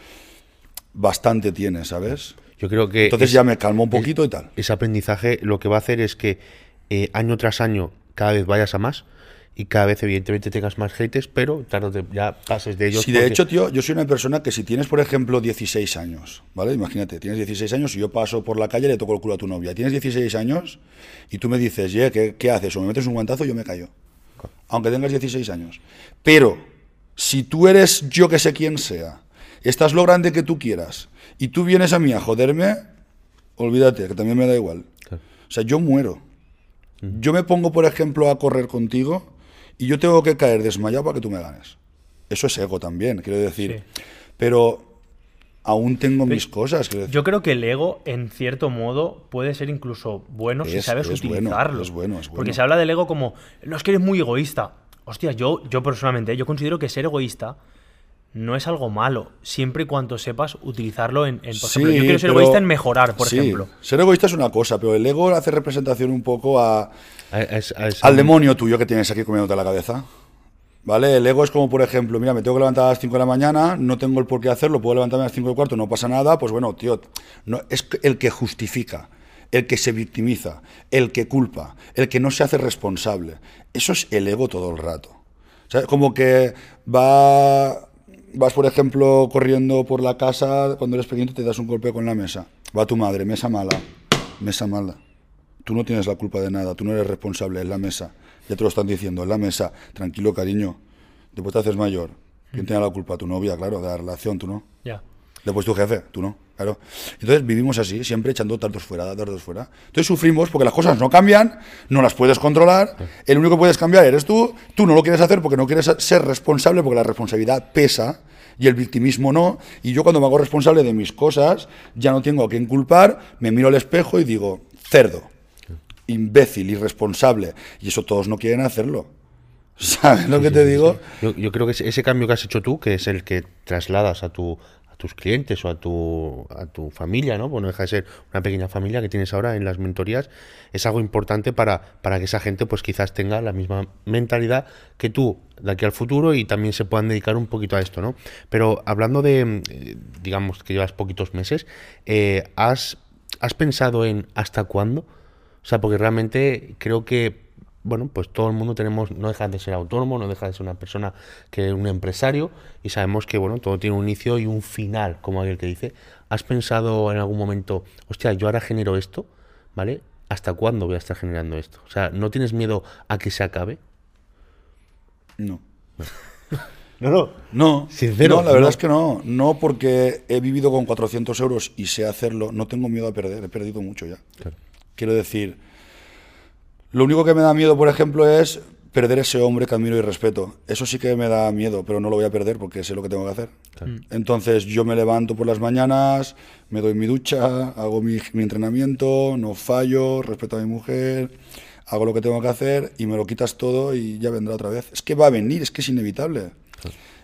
bastante tiene, ¿sabes? Yo creo que Entonces es- ya me calmo un poquito y tal. ese aprendizaje lo que va a hacer es que eh, año tras año cada vez vayas a más y cada vez evidentemente tengas más haters, pero tarde ya pases de ellos. Si de hecho, tío, yo soy una persona que si tienes, por ejemplo, 16 años, ¿vale? Imagínate, tienes 16 años y yo paso por la calle y le toco el culo a tu novia. Tienes 16 años y tú me dices, "Ye, ¿qué, ¿qué haces? O me metes un guantazo, yo me callo. Aunque tengas 16 años. Pero, si tú eres yo que sé quién sea, estás lo grande que tú quieras y tú vienes a mí a joderme, olvídate, que también me da igual. O sea, yo muero. Yo me pongo, por ejemplo, a correr contigo y yo tengo que caer desmayado para que tú me ganes. Eso es ego también, quiero decir. Sí. Pero aún tengo mis cosas. quiero decir. Yo creo que el ego, en cierto modo, puede ser incluso bueno si Es- sabes es bueno, utilizarlo. es bueno, es bueno. Porque se habla del ego como, no es que eres muy egoísta. Hostia, yo, yo personalmente, yo considero que ser egoísta no es algo malo, siempre y cuando sepas utilizarlo en, en, por ejemplo, yo quiero ser pero- egoísta en mejorar, por sí, ejemplo. Ser egoísta es una cosa, pero el ego hace representación un poco a, a- a- a- a- al demonio tuyo que tienes aquí comiéndote la cabeza. ¿Vale? El ego es como, por ejemplo, mira, me tengo que levantar a las 5 de la mañana, no tengo el por qué hacerlo, puedo levantarme a las 5 y cuarto, no pasa nada, pues bueno, tío, no, es el que justifica, el que se victimiza, el que culpa, el que no se hace responsable. Eso es el ego todo el rato. ¿Sabes? Como que va, vas, por ejemplo, corriendo por la casa, cuando eres pequeño te das un golpe con la mesa. Va tu madre, mesa mala, mesa mala. Tú no tienes la culpa de nada, tú no eres responsable, es la mesa. Ya te lo están diciendo, es la mesa. Tranquilo, cariño. Después te haces mayor. ¿Quién tiene la culpa? Tu novia, claro, de la relación, tú no. Ya. Después tu jefe, tú no, claro. Entonces vivimos así, siempre echando tantos fuera, tantos fuera. Entonces sufrimos porque las cosas no cambian, no las puedes controlar, el único que puedes cambiar eres tú, tú no lo quieres hacer porque no quieres ser responsable porque la responsabilidad pesa y el victimismo no. Y yo cuando me hago responsable de mis cosas, ya no tengo a quién culpar, me miro al espejo y digo, cerdo, imbécil, irresponsable. Y eso todos no quieren hacerlo. ¿Sabes lo que te digo? Yo, yo creo que ese, cambio que has hecho tú, que es el que trasladas a tu tus clientes o a tu, a tu familia, ¿no? Pues no deja de ser una pequeña familia que tienes ahora en las mentorías, es algo importante para, para que esa gente pues quizás tenga la misma mentalidad que tú de aquí al futuro y también se puedan dedicar un poquito a esto, ¿no? Pero hablando de, eh, digamos que llevas poquitos meses, eh, ¿has, ¿has pensado en hasta cuándo? O sea, porque realmente creo que bueno, pues todo el mundo tenemos, no deja de ser autónomo, no deja de ser una persona que es un empresario y sabemos que, bueno, todo tiene un inicio y un final, como aquel que dice. ¿Has pensado en algún momento, hostia, yo ahora genero esto, ¿vale? ¿Hasta cuándo voy a estar generando esto? O sea, ¿no tienes miedo a que se acabe? No. No, no. No, Sincero, no, la verdad no. es que no. No porque he vivido con 400 euros y sé hacerlo, no tengo miedo a perder, he perdido mucho ya. Claro. Quiero decir, lo único que me da miedo, por ejemplo, es perder ese hombre que admiro y respeto. Eso sí que me da miedo, pero no lo voy a perder porque sé lo que tengo que hacer. Entonces yo me levanto por las mañanas, me doy mi ducha, hago mi, mi entrenamiento, no fallo, respeto a mi mujer, hago lo que tengo que hacer y me lo quitas todo y ya vendrá otra vez. Es que va a venir, es que es inevitable.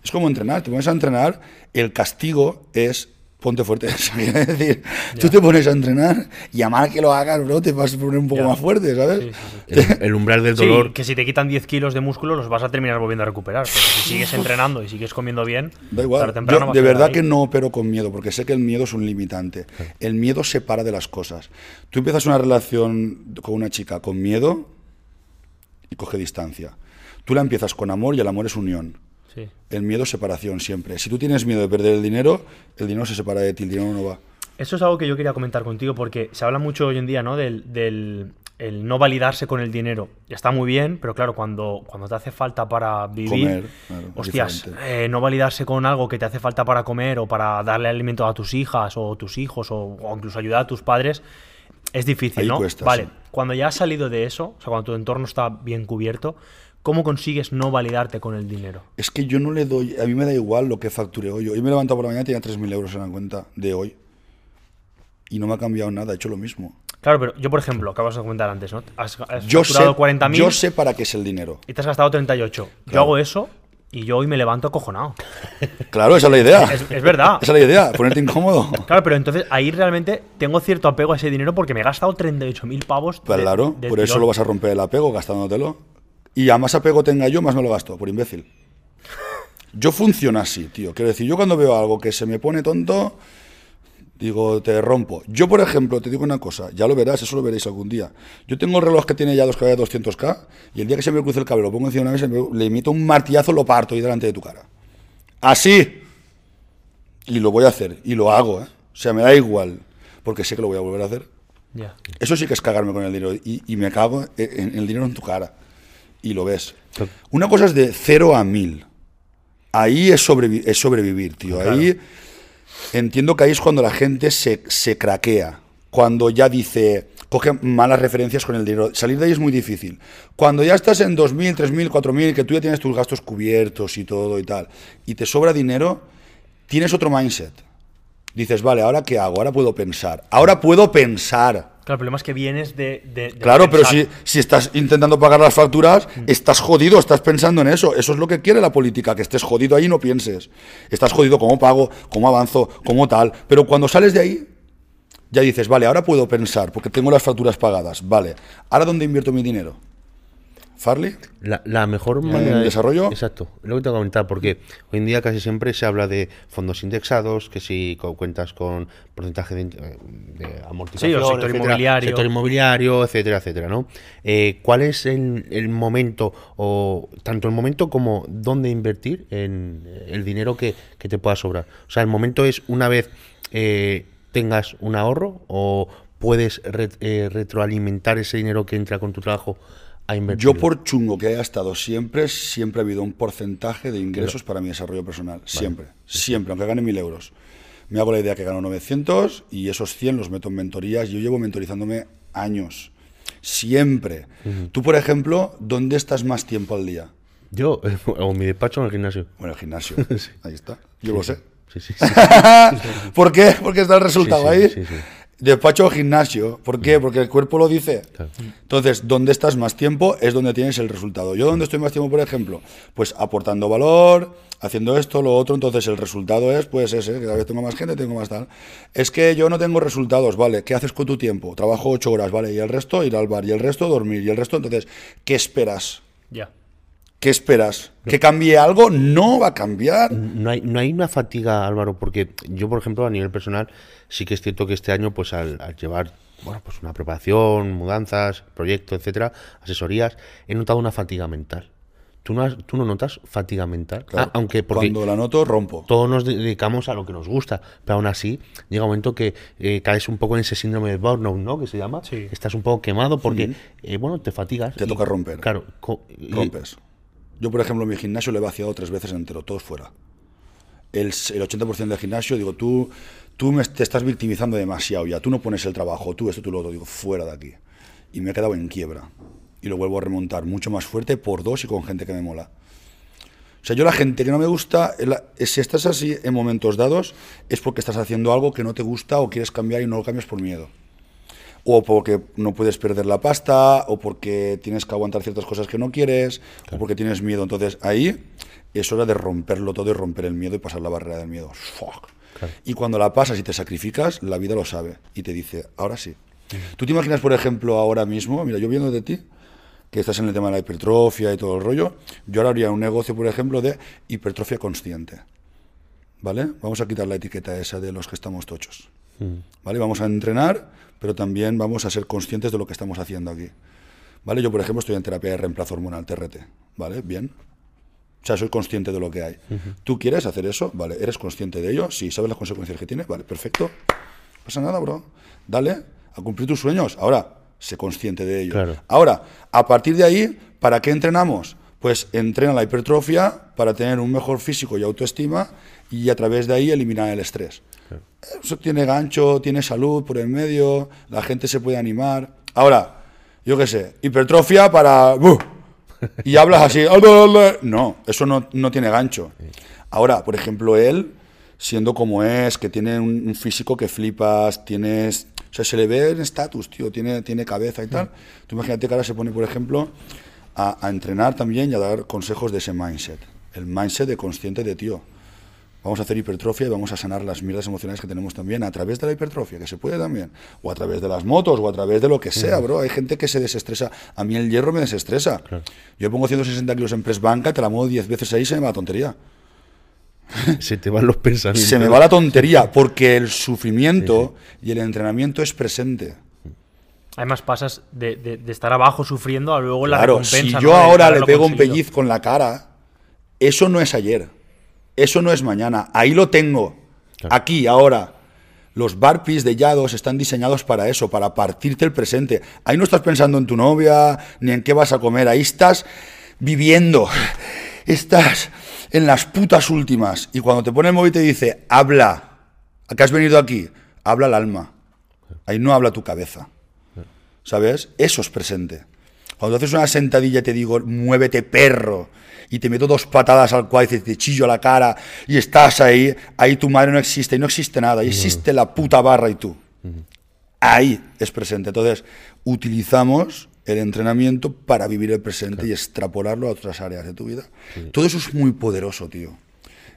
Es como entrenar, te pones a entrenar, el castigo es ponte fuerte. Quiere decir, tú te pones a entrenar y a mal que lo hagas, bro, te vas a poner un poco Ya. más fuerte, ¿sabes? Sí, sí, sí. El, el umbral del Sí, dolor. que si te quitan 10 kilos de músculo los vas a terminar volviendo a recuperar. Pero si sigues entrenando y sigues comiendo bien, Da tarde igual. temprano Yo de verdad ahí. que no opero con miedo, porque sé que el miedo es un limitante. El miedo separa de las cosas. Tú empiezas una relación con una chica con miedo y coge distancia. Tú la empiezas con amor y el amor es unión. Sí. El miedo es separación siempre. Si tú tienes miedo de perder el dinero, el dinero se separa de ti, el dinero no va. Eso es algo que yo quería comentar contigo porque se habla mucho hoy en día, ¿no? Del, del el no validarse con el dinero. Y está muy bien, pero claro, cuando, cuando te hace falta para vivir, Comer, claro, hostias, eh, no validarse con algo que te hace falta para comer o para darle alimento a tus hijas o tus hijos o, o incluso ayudar a tus padres, es difícil, Ahí ¿no? cuesta, vale, sí. cuando ya has salido de eso, o sea, cuando tu entorno está bien cubierto, ¿cómo consigues no validarte con el dinero? Es que yo no le doy, a mí me da igual lo que facture hoy. Hoy me he levantado por la mañana y tenía 3.000 euros en la cuenta de hoy. Y no me ha cambiado nada, he hecho lo mismo. Claro, pero yo, por ejemplo, acabas de comentar antes, ¿no? Has, has Yo sé, facturado 40.000 yo sé para qué es el dinero. y te has gastado 38. Yo Claro. hago eso y yo hoy me levanto acojonado. Claro, esa es la idea. Es, es verdad. Esa es la idea, ponerte incómodo. Claro, pero entonces ahí realmente tengo cierto apego a ese dinero porque me he gastado 38.000 pavos. Pues de- claro, por eso lo vas a romper el apego gastándotelo. Y a más apego tenga yo, más me lo gasto, por imbécil. Yo funciono así, tío. Quiero decir, yo cuando veo algo que se me pone tonto, digo, te rompo. Yo, por ejemplo, te digo una cosa, ya lo verás, eso lo veréis algún día. Yo tengo el reloj que tiene ya dos caballos 200k y el día que se me cruce el cable, lo pongo encima de una mesa, me- le emito un martillazo, lo parto y delante de tu cara. Así. Y lo voy a hacer, y lo hago, ¿eh? O sea, me da igual, porque sé que lo voy a volver a hacer. Eso sí que es cagarme con el dinero. Y, y me cago en, en el dinero en tu cara. Y lo ves. Una cosa es de 0 a 1000. Ahí es, sobrevi- es sobrevivir, tío. Ahí entiendo que ahí es cuando la gente se, se craquea. Cuando ya dice, coge malas referencias con el dinero. Salir de ahí es muy difícil. Cuando ya estás en 2.000, 3.000, 4.000, que tú ya tienes tus gastos cubiertos y todo y tal, y te sobra dinero, tienes otro mindset. Dices, vale, ¿ahora qué hago? Ahora puedo pensar. Ahora puedo pensar. Claro, el problema es que vienes de. de- de Claro, pero si, si estás intentando pagar las facturas, estás jodido, estás pensando en eso. Eso es lo que quiere la política, que estés jodido ahí y no pienses. Estás jodido cómo pago, cómo avanzo, cómo tal. Pero cuando sales de ahí, ya dices, vale, ahora puedo pensar, porque tengo las facturas pagadas. Vale, ¿ahora dónde invierto mi dinero? ¿Farley? La, la mejor ¿En manera de- desarrollo? Exacto, lo que te voy a comentar, porque hoy en día casi siempre se habla de fondos indexados, que si co- cuentas con porcentaje de, de amortización, Sí, o sector etcétera, inmobiliario. sector inmobiliario, etcétera, etcétera, ¿no? Eh, ¿Cuál es el, el momento, o tanto el momento como dónde invertir en el dinero que, que te pueda sobrar? O sea, el momento es una vez eh, tengas un ahorro o puedes re- eh, retroalimentar ese dinero que entra con tu trabajo a invertir. Yo por chungo que haya estado siempre, siempre ha habido un porcentaje de ingresos para mi desarrollo personal. Siempre, siempre, aunque gane mil euros. Me hago la idea que gano 900 y esos 100 los meto en mentorías. Yo llevo mentorizándome años. Siempre. Tú, por ejemplo, ¿dónde estás más tiempo al día? Yo, o mi despacho o en el gimnasio. Bueno, el gimnasio. Ahí está. Yo lo sé. Sí, sí, sí. ¿Por qué? Porque está el resultado Sí, sí, ahí. Despacho o gimnasio. ¿Por qué? Porque el cuerpo lo dice. Entonces, donde estás más tiempo es donde tienes el resultado. Yo, donde estoy más tiempo, por ejemplo, pues aportando valor, haciendo esto, lo otro. Entonces, el resultado es, pues, ese, que cada vez tengo más gente, tengo más tal. Es que yo no tengo resultados, ¿vale? ¿Qué haces con tu tiempo? Trabajo ocho horas, ¿vale? Y el resto, ir al bar. Y el resto, dormir. Y el resto, entonces, ¿qué esperas? Ya. ¿Qué esperas? ¿Que cambie algo? No va a cambiar. No hay, no hay una fatiga, Álvaro, porque yo, por ejemplo, a nivel personal, sí que es cierto que este año, pues al, al llevar bueno, pues una preparación, mudanzas, proyectos, etcétera, asesorías, he notado una fatiga mental. ¿Tú no, has- tú no notas fatiga mental? Claro, Ah, aunque Cuando la noto, rompo. todos nos dedicamos a lo que nos gusta, pero aún así llega un momento que eh, caes un poco en ese síndrome de burnout, ¿no? Que se llama. Sí. Estás un poco quemado porque, eh, bueno, te fatigas. Te y- toca romper. Claro. rompes. Yo, por ejemplo, mi gimnasio lo he vaciado tres veces entero, todos fuera. El, el 80% del gimnasio, digo, tú, tú me, te estás victimizando demasiado ya, tú no pones el trabajo, tú esto, tú lo otro, digo, fuera de aquí. Y me he quedado en quiebra. Y lo vuelvo a remontar mucho más fuerte por dos y con gente que me mola. O sea, yo la gente que no me gusta, si estás así en momentos dados, es porque estás haciendo algo que no te gusta o quieres cambiar y no lo cambias por miedo o porque no puedes perder la pasta, o porque tienes que aguantar ciertas cosas que no quieres, o porque tienes miedo. Entonces ahí es hora de romperlo todo y romper el miedo y pasar la barrera del miedo. Fuck. Y cuando la pasas y te sacrificas, la vida lo sabe y te dice, ahora sí. ¿Tú te imaginas, por ejemplo, ahora mismo, mira, yo viendo de ti, que estás en el tema de la hipertrofia y todo el rollo, yo ahora haría un negocio, por ejemplo, de hipertrofia consciente. ¿Vale? Vamos a quitar la etiqueta esa de los que estamos tochos. ¿Vale? Vamos a entrenar, pero también vamos a ser conscientes de lo que estamos haciendo aquí. ¿Vale? Yo, por ejemplo, estoy en terapia de reemplazo hormonal, TRT. ¿Vale? Bien. O sea, soy consciente de lo que hay. ¿Tú quieres hacer eso? Vale. ¿Eres consciente de ello? Sí. ¿Sabes las consecuencias que tiene? Vale, perfecto. No pasa nada, bro. Dale a cumplir tus sueños. Ahora, sé consciente de ello. Claro. Ahora, a partir de ahí, ¿para qué entrenamos? Pues entrena la hipertrofia para tener un mejor físico y autoestima y a través de ahí eliminar el estrés. Eso tiene gancho, tiene salud por el medio, la gente se puede animar. Ahora, yo qué sé, hipertrofia para... Y hablas así... No, eso no, no tiene gancho. Ahora, por ejemplo, él, siendo como es, que tiene un, físico que flipas, tienes... O sea, se le ve en estatus, tío, tiene, tiene cabeza y tal. Tú imagínate que ahora se pone, por ejemplo, a, a entrenar también y a dar consejos de ese mindset. El mindset de consciente de, tío, vamos a hacer hipertrofia y vamos a sanar las mierdas emocionales que tenemos también a través de la hipertrofia, que se puede también, o a través de las motos, o a través de lo que sea, bro. Hay gente que se desestresa. A mí el hierro me desestresa. Yo pongo 160 kilos en press banca, te la muevo 10 veces ahí y se me va la tontería. Se te van los pensamientos. Se me va la tontería, porque el sufrimiento y el entrenamiento es presente. Además pasas de, de- de estar abajo sufriendo a luego la Claro, recompensa. si ¿no? yo ahora le pego un pellizco en la cara, eso no es ayer, eso no es mañana, ahí lo tengo, aquí, ahora. Los barpees de Yados están diseñados para eso, para partirte el presente. Ahí no estás pensando en tu novia, ni en qué vas a comer, ahí estás viviendo, estás en las putas últimas. Y cuando te pone el móvil y te dice, habla, ¿a qué has venido aquí? Habla el alma, ahí no habla tu cabeza. ¿Sabes? Eso es presente. Cuando haces una sentadilla y te digo, muévete perro, y te meto dos patadas al cuádriceps y te chillo la cara, y estás ahí, ahí tu madre no existe, y no existe nada, y existe la puta barra y tú. Ahí es presente. Entonces, utilizamos el entrenamiento para vivir el presente y extrapolarlo a otras áreas de tu vida. Todo eso es muy poderoso, tío.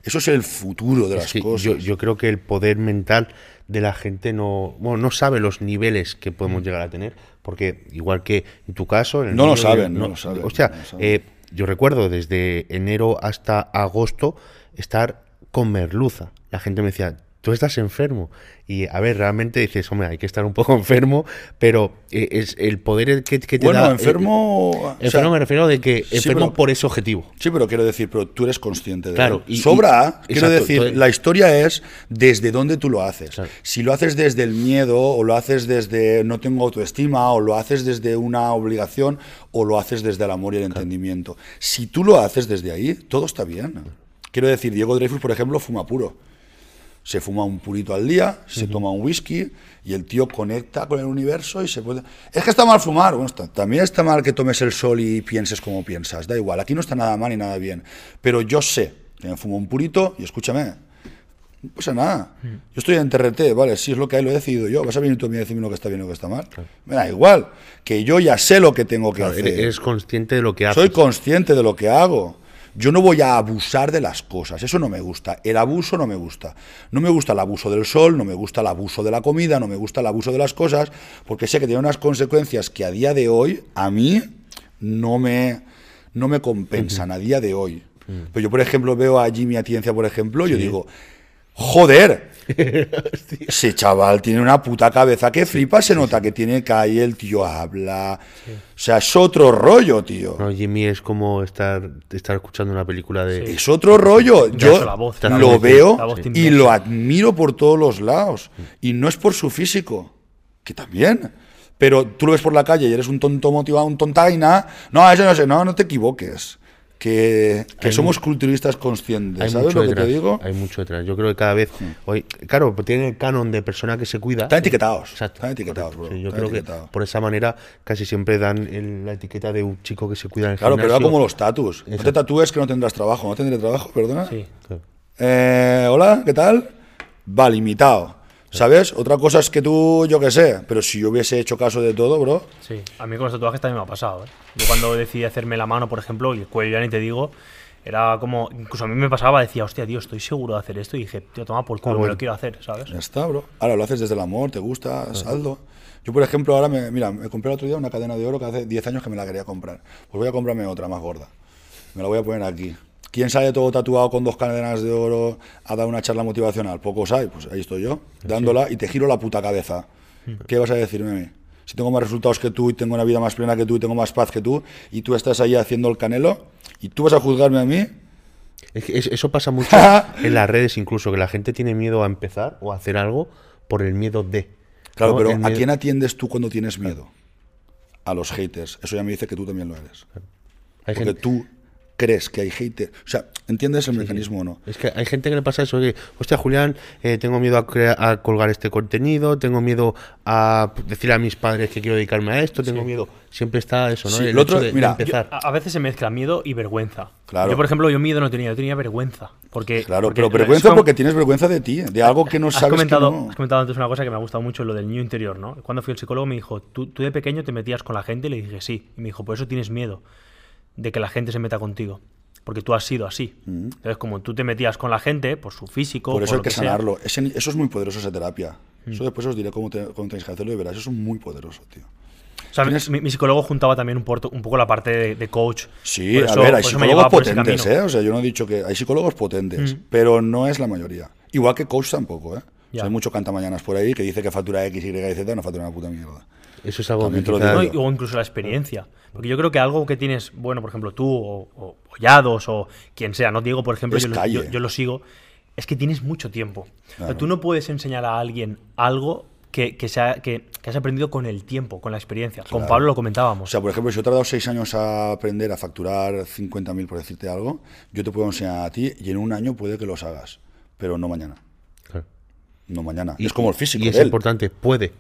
Eso es el futuro de Es las cosas. yo, yo creo que el poder mental de la gente no, bueno, no sabe los niveles que podemos llegar a tener, porque igual que en tu caso... en el Mm. No lo saben, yo- no lo saben, Hostia, no lo saben. eh, yo recuerdo desde enero hasta agosto estar con merluza. La gente me decía, tú estás enfermo. Y a ver, realmente dices, hombre, hay que estar un poco enfermo, pero eh, es el poder que, que te bueno, da... eh, enfermo... o sea, enfermo me refiero de que sí, enfermo pero- por ese objetivo. Sí, pero quiero decir, pero tú eres consciente de Claro, ello. y- Sobra, y- quiero exacto, decir, la historia es desde dónde tú lo haces. Claro. Si lo haces desde el miedo, o lo haces desde no tengo autoestima, o lo haces desde una obligación, o lo haces desde el amor y el entendimiento. Si tú lo haces desde ahí, todo está bien. Quiero decir, Diego Dreyfus, por ejemplo, fuma puro. Se fuma un purito al día, se toma un whisky y el tío conecta con el universo y se puede... Es que está mal fumar. Bueno, está- también está mal que tomes el sol y pienses como piensas. Da igual, aquí no está nada mal ni nada bien. Pero yo sé que me fumo un purito y escúchame, no pasa nada. Yo estoy en TRT, vale, si es lo que hay, lo he decidido yo. ¿Vas a venir tú a mí a decirme lo que está bien y lo que está mal? Me da igual, que yo ya sé lo que tengo que Claro, hacer. eres consciente de lo que haces. Soy consciente de lo que hago. Yo no voy a abusar de las cosas, eso no me gusta. El abuso no me gusta. No me gusta el abuso del sol, no me gusta el abuso de la comida, no me gusta el abuso de las cosas, porque sé que tiene unas consecuencias que a día de hoy a mí no me, no me compensan, a día de hoy. Pero yo, por ejemplo, veo a Jimmy Atienza, por ejemplo, yo digo, joder, ese chaval tiene una puta cabeza que flipa, se nota que tiene calle, el tío habla. O sea, es otro rollo, tío. No, Jimmy es como estar, estar escuchando una película de... Es otro rollo. Yo hecho, la voz, la lo voz, veo y lo admiro por todos los lados. Y no es por su físico, que también. Pero tú lo ves por la calle y eres un tonto motivado, un tontaina. No, eso no sé, no, no te equivoques. Que, que somos culturistas conscientes. Hay ¿Sabes mucho lo que detrás. te digo? Hay mucho detrás. Yo creo que cada vez... Hoy, claro, tienen el canon de persona que se cuida. Están etiquetados. Exacto. Están etiquetados, bro. Sí, yo creo que etiquetados. por esa manera casi siempre dan el- la etiqueta de un chico que se cuida en el Claro, pero gimnasio. era como los tatus. No te tatúes que no tendrás trabajo. ¿No tendré trabajo? Perdona. Sí. Claro. Eh, Hola, ¿qué tal? Va, limitado. ¿Sabes? Otra cosa es que tú, yo qué sé, pero si yo hubiese hecho caso de todo, bro, Sí, a mí con los tatuajes también me ha pasado. ¿eh? Yo cuando decidí hacerme la mano, por ejemplo, y el cuello ya ni te digo, era como, incluso a mí me pasaba, decía, hostia, tío, estoy seguro de hacer esto. Y dije, tío, toma por culo, me bueno. lo quiero hacer, ¿sabes? ya está, bro. Ahora lo haces desde el amor, te gusta, saldo. Yo, por ejemplo, ahora me, mira, me compré el otro día una cadena de oro que hace 10 años que me la quería comprar. Pues voy a comprarme otra más gorda. Me la voy a poner aquí. ¿Quién sale todo tatuado con dos cadenas de oro a dar una charla motivacional? Pocos hay, pues ahí estoy yo, dándola y te giro la puta cabeza. ¿Qué vas a decirme a mí? Si tengo más resultados que tú y tengo una vida más plena que tú y tengo más paz que tú y tú estás ahí haciendo el canelo y tú vas a juzgarme a mí, Es que es- eso pasa mucho en las redes incluso, que la gente tiene miedo a empezar o a hacer algo por el miedo de. Claro, ¿no? pero ¿a quién atiendes tú cuando tienes miedo? A los haters. Eso ya me dice que tú también lo eres. Hay Porque gente- tú crees que hay haters. O sea, ¿entiendes el mecanismo o no? Es que hay gente que le pasa eso, que, hostia, Julián, eh, tengo miedo a, a colgar este contenido, tengo miedo a decir a mis padres que quiero dedicarme a esto, tengo miedo. Siempre está eso, ¿no? Sí, el otro- hecho de, mira, empezar. a, a veces se mezcla miedo y vergüenza. Claro. Yo, por ejemplo, yo miedo no tenía, yo tenía vergüenza. Porque, Claro, porque pero vergüenza como- porque tienes vergüenza de ti, de algo que no Has sabes comentado, que no. has comentado antes una cosa que me ha gustado mucho, lo del niño interior, ¿no? Cuando fui al psicólogo me dijo, ¿Tú, tú de pequeño te metías con la gente y le dije sí. Y me dijo, por eso tienes miedo de que la gente se meta contigo. Porque tú has sido así. Entonces, como tú te metías con la gente, por su físico, Por eso por hay lo que sanarlo. Ese- eso es muy poderoso, esa terapia. Eso después os diré cómo, te- cómo tenéis que hacerlo y verás. Eso es muy poderoso, tío. O sea, mi, psicólogo juntaba también un, porto- un poco la parte de, de coach. Sí, a ver, hay psicólogos potentes. ¿eh? O sea, yo no he dicho que hay psicólogos potentes, Mm. pero no es la mayoría. Igual que coach tampoco, ¿eh? O Ya. sea, hay mucho cantamañanas por ahí que dice que factura X, Y y Z, no factura una puta mierda. Eso es algo que digo. O incluso la experiencia. Porque yo creo que algo que tienes, bueno, por ejemplo, tú o, o- o Yados o quien sea, no Diego, por ejemplo, yo lo, yo- yo lo sigo, es que tienes mucho tiempo. O sea, Claro. tú no puedes enseñar a alguien algo que, que, sea, que, que has aprendido con el tiempo, con la experiencia. Con. Pablo lo comentábamos. O sea, por ejemplo, si yo he tardado seis años a aprender a facturar 50.000 por decirte algo, yo te puedo enseñar a ti y en un año puede que los hagas, pero no mañana. Claro. No mañana. Y- es como el físico. Y es de él. importante, puede.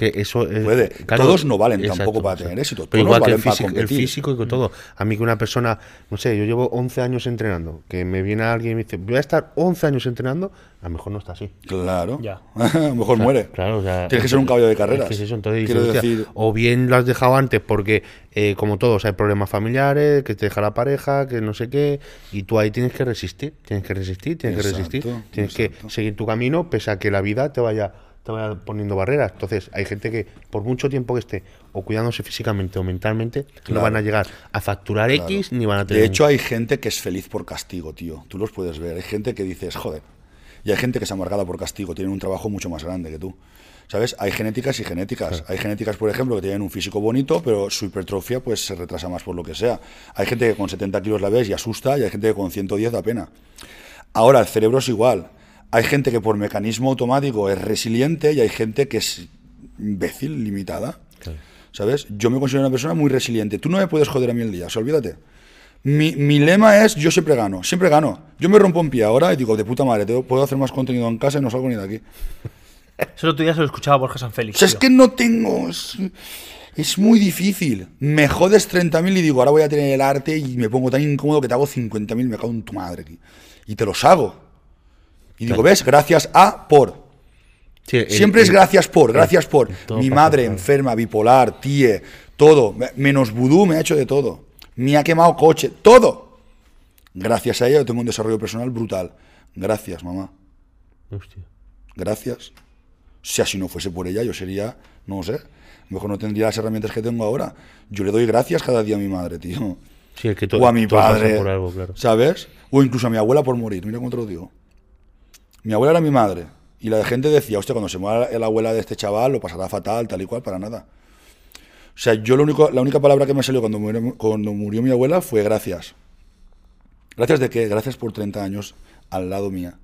Que eso es- Puede. Todos no valen tampoco para tener éxito, Pero todos igual que el físico, el físico y con todo. A mí que una persona, no sé, yo llevo 11 años entrenando, que me viene alguien y me dice, voy a estar 11 años entrenando, a lo mejor no está así. Claro. Ya. a lo mejor muere. Claro, o sea, Tienes que ser un caballo de carreras. es que es eso, entonces Quiero dices, hostia, decir, o bien lo has dejado antes porque, eh, como todos, hay problemas familiares, que te deja la pareja, que no sé qué, y tú ahí tienes que resistir, tienes que resistir, tienes que resistir, tienes que seguir tu camino, pese a que la vida te vaya, te vaya poniendo barreras. Entonces, hay gente que, por mucho tiempo que esté, o cuidándose físicamente o mentalmente, no Claro. van a llegar a facturar Claro. X ni van a tener. De hecho, hay gente que es feliz por castigo, tío. Tú los puedes ver. Hay gente que dices, joder. Y hay gente que es amargada por castigo. Tienen un trabajo mucho más grande que tú. ¿Sabes? Hay genéticas y genéticas. Hay genéticas, por ejemplo, que tienen un físico bonito, pero su hipertrofia pues se retrasa más por lo que sea. Hay gente que con 70 kilos la ves y asusta, y hay gente que con 110 da pena. Ahora, el cerebro es igual. Hay gente que por mecanismo automático es resiliente y hay gente que es imbécil, limitada. ¿Sabes? Yo me considero una persona muy resiliente. Tú no me puedes joder a mí el día, o sea, olvídate. Mi, mi lema es yo siempre gano, siempre gano. Yo me rompo un pie ahora y digo, de puta madre, tengo- puedo hacer más contenido en casa y no salgo ni de aquí. Eso el otro día se lo escuchaba a Borja San O Félix. sea, es que no tengo... Es, es muy difícil. Me jodes 30.000 y digo, ahora voy a tener el arte y me pongo tan incómodo que te hago 50.000 me cago en tu madre. tío. Y te los hago. Y digo, ¿ves? Gracias a por. Sí, el- Siempre es el- gracias por, gracias por. todo Mi madre enferma, bipolar, tie, todo. Me- Menos vudú me ha hecho de todo. Me ha quemado coche, todo. Gracias a ella yo tengo un desarrollo personal brutal. Gracias, mamá. Hostia. Gracias. Si así no fuese por ella, yo sería, no sé, mejor no tendría las herramientas que tengo ahora. Yo le doy gracias cada día a mi madre, tío. Sí, es que to- o a mi todo padre, por algo, claro. ¿sabes? O incluso a mi abuela por morir, mira cómo te lo digo. Mi abuela era mi madre. Y la gente decía, hostia, cuando se muera la abuela de este chaval, lo pasará fatal, tal y cual, para nada. O sea, yo la única palabra que me salió cuando murió, cuando murió mi abuela fue gracias. ¿Gracias de qué? Gracias por 30 años al lado mía.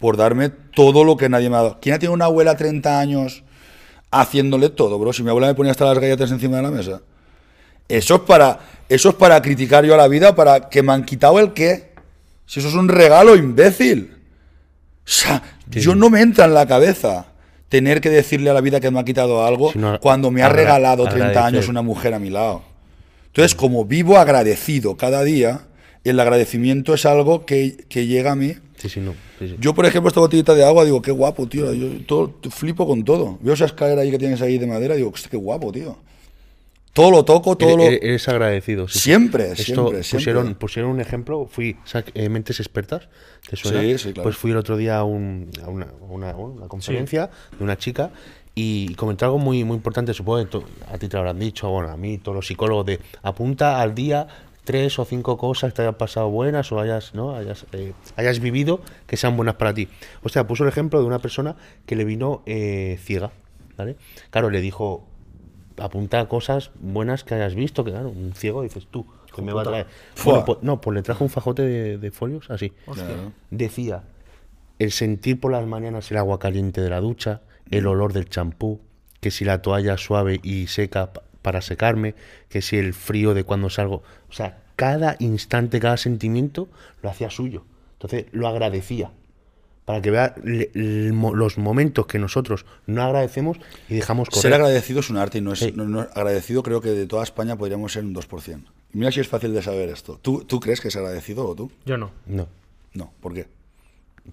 Por darme todo lo que nadie me ha dado. ¿Quién ha tenido una abuela 30 años haciéndole todo, bro? Si mi abuela me ponía hasta las galletas encima de la mesa. Eso es para, eso es para criticar yo a la vida, para que me han quitado el qué. Si eso es un regalo, imbécil. O sea, yo no me entra en la cabeza tener que decirle a la vida que me ha quitado algo cuando me ha regalado 30 agradecer. años una mujer a mi lado. Entonces, como vivo agradecido cada día, el agradecimiento es algo que, que llega a mí. Sí, sí, no. sí. Yo, por ejemplo, esta botellita de agua, digo, qué guapo, tío. Yo todo, flipo con todo. Veo esa escalera ahí que tienes ahí de madera, digo, qué guapo, tío. Todo lo toco, todo lo... Eres, eres agradecido. sí, sí. Siempre, Esto siempre, pusieron, siempre. pusieron un ejemplo, fui eh, Mentes Expertas, ¿te suena? Sí, sí, claro. Pues fui el otro día a, un- a una, a una- una conferencia de una chica y comentó algo muy, muy importante, supongo que a ti te lo habrán dicho, bueno, a mí, todos los psicólogos, de apunta al día tres o cinco cosas que te hayan pasado buenas o hayas, ¿no? hayas, eh, hayas vivido que sean buenas para ti. O sea, puso el ejemplo de una persona que le vino eh, ciega, ¿vale? Claro, le dijo, apunta cosas buenas que hayas visto, que claro, un ciego dices tú, que me va a traer. Bueno, pues, no, pues le trajo un fajote de, de folios así. Claro. Decía, el sentir por las mañanas el agua caliente de la ducha, el olor del champú, que si la toalla suave y seca pa- para secarme, que si el frío de cuando salgo. O sea, cada instante, cada sentimiento lo hacía suyo. Entonces lo agradecía. Para que vea le- mo- los momentos que nosotros no agradecemos y dejamos correr. Ser agradecido es un arte y no es, Sí. no- no- agradecido creo que de toda España podríamos ser un 2%. Y mira si es fácil de saber esto. ¿Tú, ¿Tú crees que es agradecido o tú? Yo no. No. No, ¿por qué?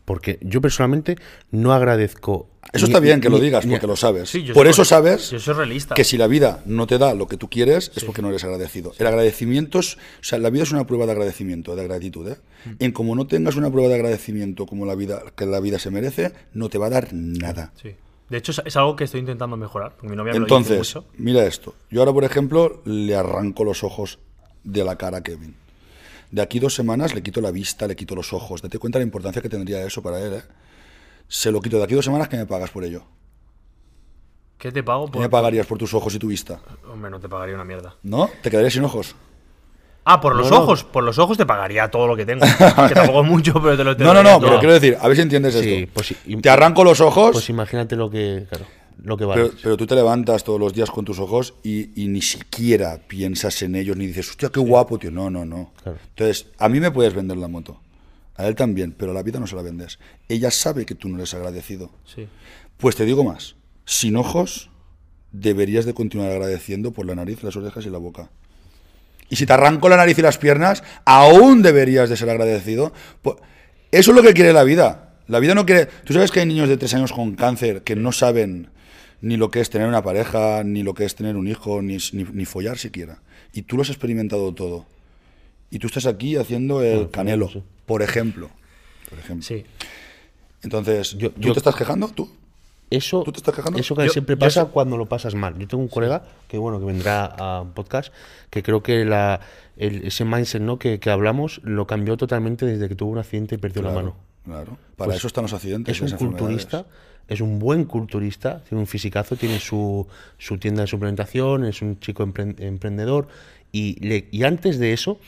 Porque yo personalmente no agradezco. Eso ni- está bien que lo digas ni- porque lo sabes. Sí, Por soy eso sabes yo soy realista. que si la vida no te da lo que tú quieres es porque no eres agradecido. El agradecimiento es, o sea, la vida es una prueba de agradecimiento, de gratitud. ¿eh? Mm. En como no tengas una prueba de agradecimiento como la vida que la vida se merece, no te va a dar nada. Sí. De hecho, es, algo que estoy intentando mejorar. porque Mi novia me lo dice Entonces, mucho. mira esto. Yo ahora, por ejemplo, le arranco los ojos de la cara a Kevin. De aquí dos semanas le quito la vista, le quito los ojos. Date cuenta la importancia que tendría eso para él. ¿eh? Se lo quito de aquí dos semanas, ¿qué me pagas por ello? ¿Qué te pago? ¿Qué Por... me pagarías por tus ojos y tu vista? Hombre, no te pagaría una mierda. ¿No? ¿Te quedarías sin ojos? Ah, por los No, no. ojos. Por los ojos te pagaría todo lo que tengo. que tampoco es mucho, pero te lo te No, no, no, todo. pero quiero decir, a ver si entiendes Sí, esto. pues Te arranco los ojos, Pues imagínate lo que. Claro, lo que vale. pero, pero tú te levantas todos los días con tus ojos y, y ni siquiera piensas en ellos, ni dices, hostia, qué guapo, tío. No, no, no. Claro. Entonces, a mí me puedes vender la moto. A él también, pero a la vida no se la vendes. Ella sabe que tú no eres agradecido. Sí. Pues te digo más, sin ojos deberías de continuar agradeciendo por la nariz, las orejas y la boca. Y si te arranco la nariz y las piernas, aún deberías de ser agradecido. Eso es lo que quiere la vida. La vida no quiere... Tú sabes que hay niños de tres años con cáncer que no saben ni lo que es tener una pareja, ni lo que es tener un hijo, ni, ni, ni follar siquiera. Y tú lo has experimentado todo. Y tú estás aquí haciendo el canelo, por ejemplo. Por ejemplo. Sí. Entonces, Yo- ¿tú yo- te estás quejando? ¿Tú? Eso, ¿Tú te estás quejando? eso que Yo- siempre pasa cuando lo pasas mal. Yo tengo un colega que bueno que vendrá a un podcast que creo que la, el- ese mindset ¿no? que, que hablamos lo cambió totalmente desde que tuvo un accidente y perdió la mano. Claro. Para Pues eso están los accidentes. Es un culturista, es un buen culturista, tiene un fisicazo, tiene su, su tienda de suplementación, es un chico empren- emprendedor y, le- y antes de eso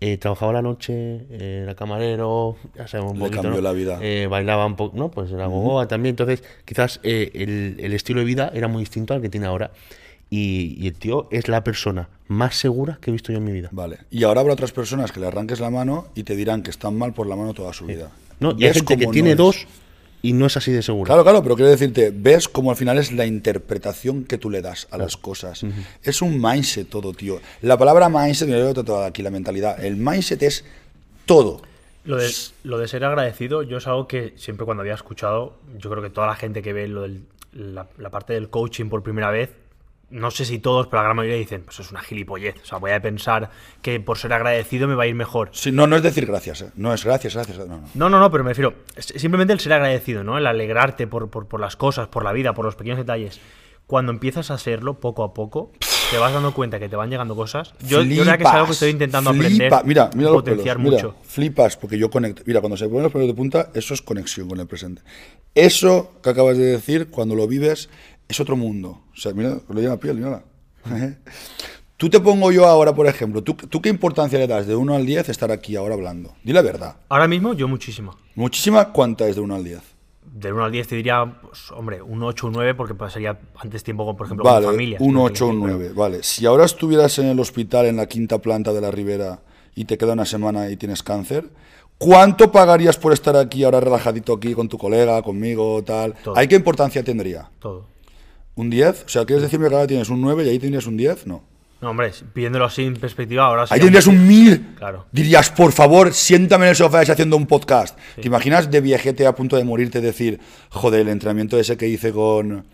eh, trabajaba la noche, eh, era camarero, ya sabemos un Le poquito, cambió ¿no? la vida. Eh, bailaba un poco, ¿no? Pues era gogoa también, entonces quizás eh, el, el estilo de vida era muy distinto al que tiene ahora. Y, y el tío es la persona más segura que he visto yo en mi vida. Vale. Y ahora habrá otras personas que le arranques la mano y te dirán que están mal por la mano toda su vida. No, y hay ¿Ves gente que tiene es? dos y no es así de segura. Claro, claro, pero quiero decirte, ves cómo al final es la interpretación que tú le das a las cosas. Es un mindset todo, tío. La palabra mindset, me lo he tatuado aquí, la mentalidad. El mindset es todo. Lo de, lo de ser agradecido, yo es algo que siempre cuando había escuchado, yo creo que toda la gente que ve lo del- la, la parte del coaching por primera vez, no sé si todos, pero la gran mayoría dicen, pues es una gilipollez. O sea, voy a pensar que por ser agradecido me va a ir mejor. Sí, no, no es decir gracias, ¿eh? no es gracias, gracias. No, no. No, no, no, pero me refiero, simplemente el ser agradecido, ¿no? El alegrarte por, por, por las cosas, por la vida, por los pequeños detalles. Cuando empiezas a hacerlo poco a poco, te vas dando cuenta que te van llegando cosas. Yo, yo creo que es algo que estoy intentando aprender. Mira, mira potenciar pelos, mira, mucho. flipas, porque yo conecto. Mira, cuando se ponen los pelos de punta, eso es conexión con el presente. Eso que acabas de decir, cuando lo vives, es otro mundo. O sea, mira, lo lleva a piel, mira. Tú te pongo yo ahora, por ejemplo, ¿tú, ¿tú qué importancia le das de 1 al 10 estar aquí ahora hablando? Di la verdad. Ahora mismo, yo muchísima. Muchísima, ¿cuánta es de 1 al 10? Del 1 al 10 te diría, pues, hombre, un 8 o un 9, porque pasaría antes tiempo, con, por ejemplo, con Vale, familia. un 8 o un 9. Vale, si ahora estuvieras en el hospital en la quinta planta de la Ribera y te queda una semana y tienes cáncer, ¿cuánto pagarías por estar aquí ahora relajadito aquí con tu colega, conmigo, tal? Todo. ¿Ahí qué importancia tendría? Todo. ¿Un 10? O sea, ¿quieres decirme que ahora tienes un 9 y ahí tendrías un 10? No. No, hombre, viéndolo así en perspectiva, ahora Ahí sería tendrías un 1000. Claro. Dirías, por favor, siéntame en el sofá ese haciendo un podcast. ¿Te imaginas de viejete a punto de morirte decir, joder, el entrenamiento ese que hice con,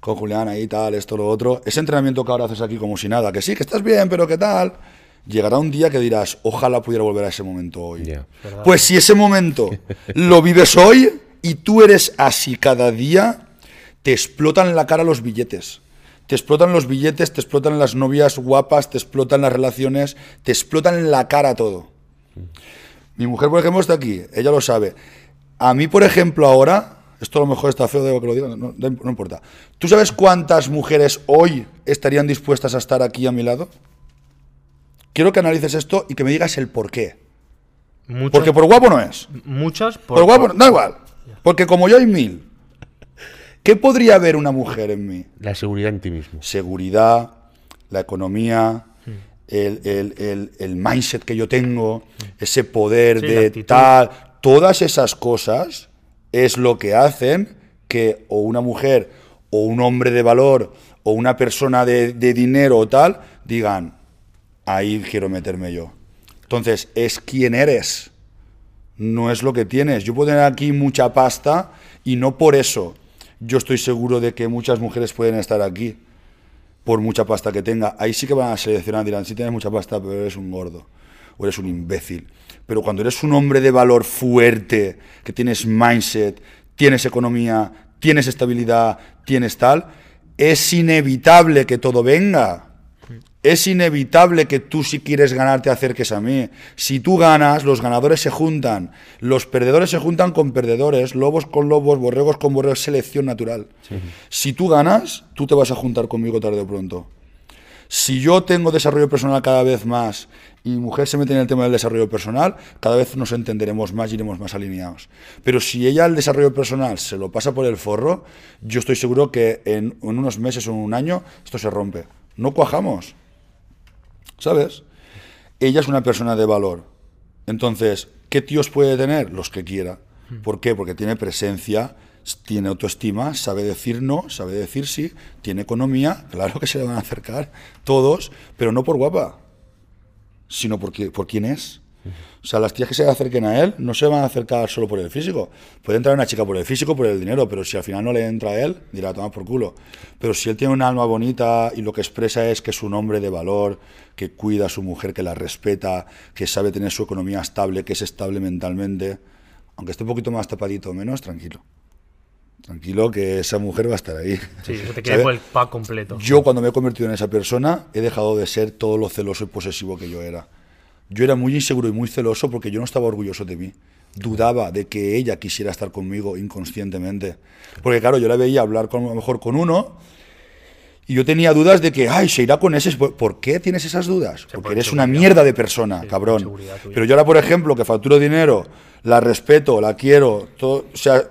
con Julián ahí, tal, esto, lo otro? Ese entrenamiento que ahora haces aquí como si nada, que sí, que estás bien, pero ¿qué tal? Llegará un día que dirás, ojalá pudiera volver a ese momento hoy. Pues si ese momento lo vives hoy y tú eres así cada día, te explotan la cara los billetes. Te explotan los billetes, te explotan las novias guapas, te explotan las relaciones, te explotan la cara todo. Mi mujer, por ejemplo, está aquí, ella lo sabe. A mí, por ejemplo, ahora, esto a lo mejor está feo, debo que lo diga, no, importa. ¿Tú sabes cuántas mujeres hoy estarían dispuestas a estar aquí a mi lado? Quiero que analices esto y que me digas el por qué. Muchas, Porque por guapo no es. muchas por, Por guapo, no- da igual. Porque como yo hay mil. ¿Qué podría ver una mujer en mí? La seguridad en ti mismo. Seguridad, la economía, el, el- el- el mindset que yo tengo, ese poder Sí, de tal, todas esas cosas es lo que hacen que o una mujer o un hombre de valor o una persona de, de dinero o tal digan, ahí quiero meterme yo. Entonces, es quién eres, no es lo que tienes. Yo puedo tener aquí mucha pasta y no por eso yo estoy seguro de que muchas mujeres pueden estar aquí por mucha pasta que tenga. Ahí sí que van a seleccionar, dirán, sí tienes mucha pasta, pero eres un gordo o eres un imbécil. Pero cuando eres un hombre de valor fuerte, que tienes mindset, tienes economía, tienes estabilidad, tienes tal, es inevitable que todo venga. Es inevitable que tú si quieres ganar te acerques a mí. Si tú ganas, los ganadores se juntan. Los perdedores se juntan con perdedores. Lobos con lobos, borregos con borregos. Selección natural. Si tú ganas, tú te vas a juntar conmigo tarde o pronto. Si yo tengo desarrollo personal cada vez más y mi mujer se mete en el tema del desarrollo personal, cada vez nos entenderemos más y iremos más alineados. Pero si ella el desarrollo personal se lo pasa por el forro, yo estoy seguro que en, en unos meses o en un año esto se rompe. No cuajamos. ¿Sabes? Ella es una persona de valor. Entonces, ¿qué tíos puede tener? Los que quiera. ¿Por qué? Porque tiene presencia, tiene autoestima, sabe decir no, sabe decir sí, tiene economía, claro que se le van a acercar todos, pero no por guapa, sino porque, por quién es. O sea, las tías que se acerquen a él no se van a acercar solo por el físico. Puede entrar una chica por el físico, por el dinero, pero si al final no le entra a él, dirá, toma por culo. Pero si él tiene un alma bonita y lo que expresa es que es un hombre de valor, que cuida a su mujer, que la respeta, que sabe tener su economía estable, que es estable mentalmente, aunque esté un poquito más tapadito o menos, tranquilo. Tranquilo que esa mujer va a estar ahí. Sí, que te por el pack completo. Yo cuando me he convertido en esa persona he dejado de ser todo lo celoso y posesivo que yo era. Yo era muy inseguro y muy celoso porque yo no estaba orgulloso de mí. Dudaba de que ella quisiera estar conmigo inconscientemente. Porque claro, yo la veía hablar con, a lo mejor con uno y yo tenía dudas de que, ay, se irá con ese. ¿Por por qué tienes esas dudas? Porque por eres una mierda de persona, cabrón. Pero yo ahora, por ejemplo, que facturo dinero, la respeto, la quiero, todo, o sea,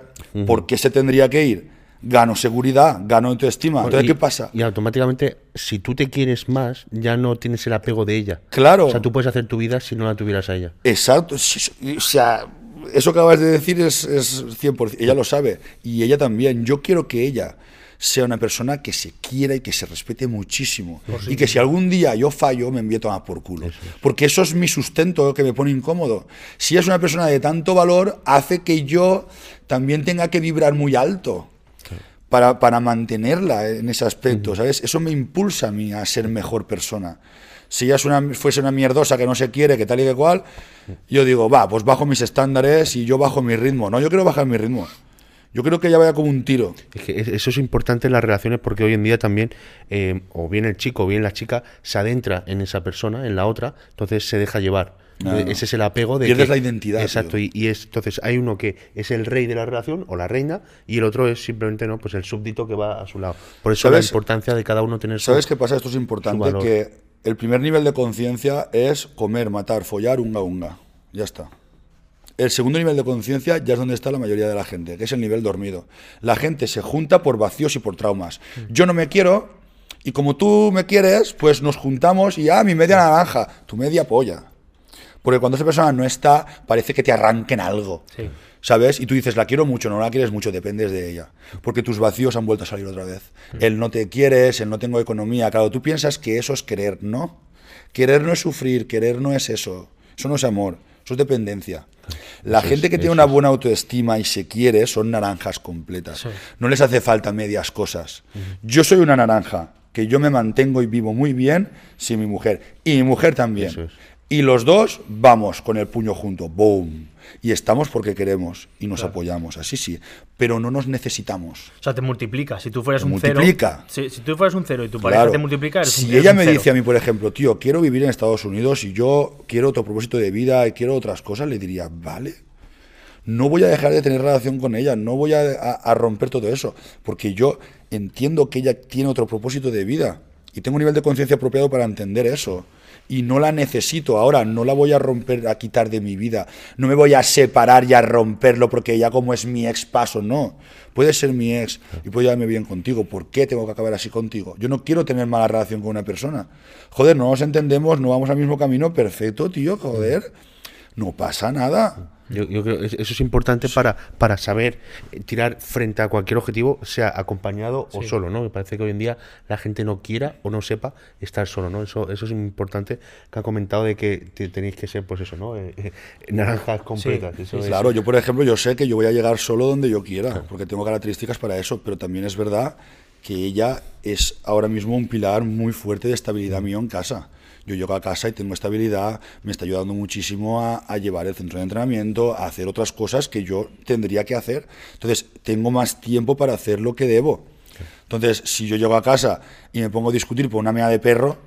¿por qué se tendría que ir? Gano seguridad, gano autoestima. Entonces, Y- ¿qué pasa? Y automáticamente, si tú te quieres más, ya no tienes el apego de ella. Claro. O sea, tú puedes hacer tu vida si no la tuvieras a ella. Exacto. sí, sí, O sea, eso que acabas de decir es, es 100%. Ella lo sabe. Y ella también. Yo quiero que ella sea una persona que se quiera y que se respete muchísimo. Y que si algún día yo fallo, me envíe a tomar por culo. Porque eso es mi sustento que me pone incómodo. Si es una persona de tanto valor, hace que yo también tenga que vibrar muy alto. Para, para mantenerla en ese aspecto, ¿sabes? Eso me impulsa a mí a ser mejor persona. Si ella es una, fuese una mierdosa que no se quiere, que tal y que cual, yo digo, va, pues bajo mis estándares y yo bajo mi ritmo. No, yo quiero bajar mi ritmo. Yo creo que ella vaya como un tiro. Es que es- eso es importante en las relaciones porque hoy en día también, eh, o bien el chico o bien la chica, se adentra en esa persona, en la otra, entonces se deja llevar. No. Entonces, Ese es el apego de. Pierdes la identidad, Exacto, y, y es, entonces hay uno que es el rey de la relación o la reina y el otro es simplemente no pues el súbdito que va a su lado. Por eso ¿Sabes? la importancia de cada uno tener su- ¿Sabes qué pasa? Esto es importante, que el primer nivel de conciencia es comer, matar, follar, unga, unga. Ya está. El segundo nivel de conciencia ya es donde está la mayoría de la gente, que es el nivel dormido. La gente se junta por vacíos y por traumas. Yo no me quiero y como tú me quieres, pues nos juntamos y, ah, mi media naranja, tu media polla. Porque cuando esa persona no está, parece que te arranquen algo. Sí. ¿Sabes? Y tú dices, la quiero mucho, no la quieres mucho, dependes de ella. Porque tus vacíos han vuelto a salir otra vez. El no te quieres, el no tengo economía. Claro, tú piensas que eso es querer, ¿no? Querer no es sufrir, querer no es eso. Eso no es amor, eso es dependencia. La Eso gente es, que tiene una buena autoestima y se quiere son naranjas completas. Sí. No les hace falta medias cosas. Yo soy una naranja, que yo me mantengo y vivo muy bien sin mi mujer. Y mi mujer también. Eso es. Y los dos vamos con el puño junto, boom. Y estamos porque queremos y nos apoyamos, así sí. Pero no nos necesitamos. O sea, te multiplica. Si tú fueras Te un multiplica. cero. Si, si tú fueras un cero y tu pareja Claro. te multiplica, eres un si eres ella un me cero. dice a mí, por ejemplo, tío, quiero vivir en Estados Unidos y yo quiero otro propósito de vida y quiero otras cosas, le diría, vale. No voy a dejar de tener relación con ella, no voy a, a- a romper todo eso, porque yo entiendo que ella tiene otro propósito de vida Y tengo un nivel de conciencia apropiado para entender eso. Y no la necesito ahora, no la voy a romper, a quitar de mi vida. No me voy a separar y a romperlo porque ya como es mi ex paso, no. Puede ser mi ex y puedo llevarme bien contigo. ¿Por qué tengo que acabar así contigo? Yo no quiero tener mala relación con una persona. Joder, no nos entendemos, no vamos al mismo camino, perfecto, tío, joder. No pasa nada. Yo, yo creo que eso es importante para, para saber eh, tirar frente a cualquier objetivo, sea acompañado o solo, ¿no? Me parece que hoy en día la gente no quiera o no sepa estar solo, ¿no? Eso, eso es importante que ha comentado de que te- tenéis que ser, pues eso, ¿no? Eh, eh, naranjas completas. eso es- Claro, yo por ejemplo, yo sé que yo voy a llegar solo donde yo quiera, porque tengo características para eso, pero también es verdad que ella es ahora mismo un pilar muy fuerte de estabilidad mío en casa. Yo llego a casa y tengo estabilidad, me está ayudando muchísimo a, a llevar el centro de entrenamiento, a hacer otras cosas que yo tendría que hacer. Entonces, tengo más tiempo para hacer lo que debo. Entonces, si yo llego a casa y me pongo a discutir por una mea de perro,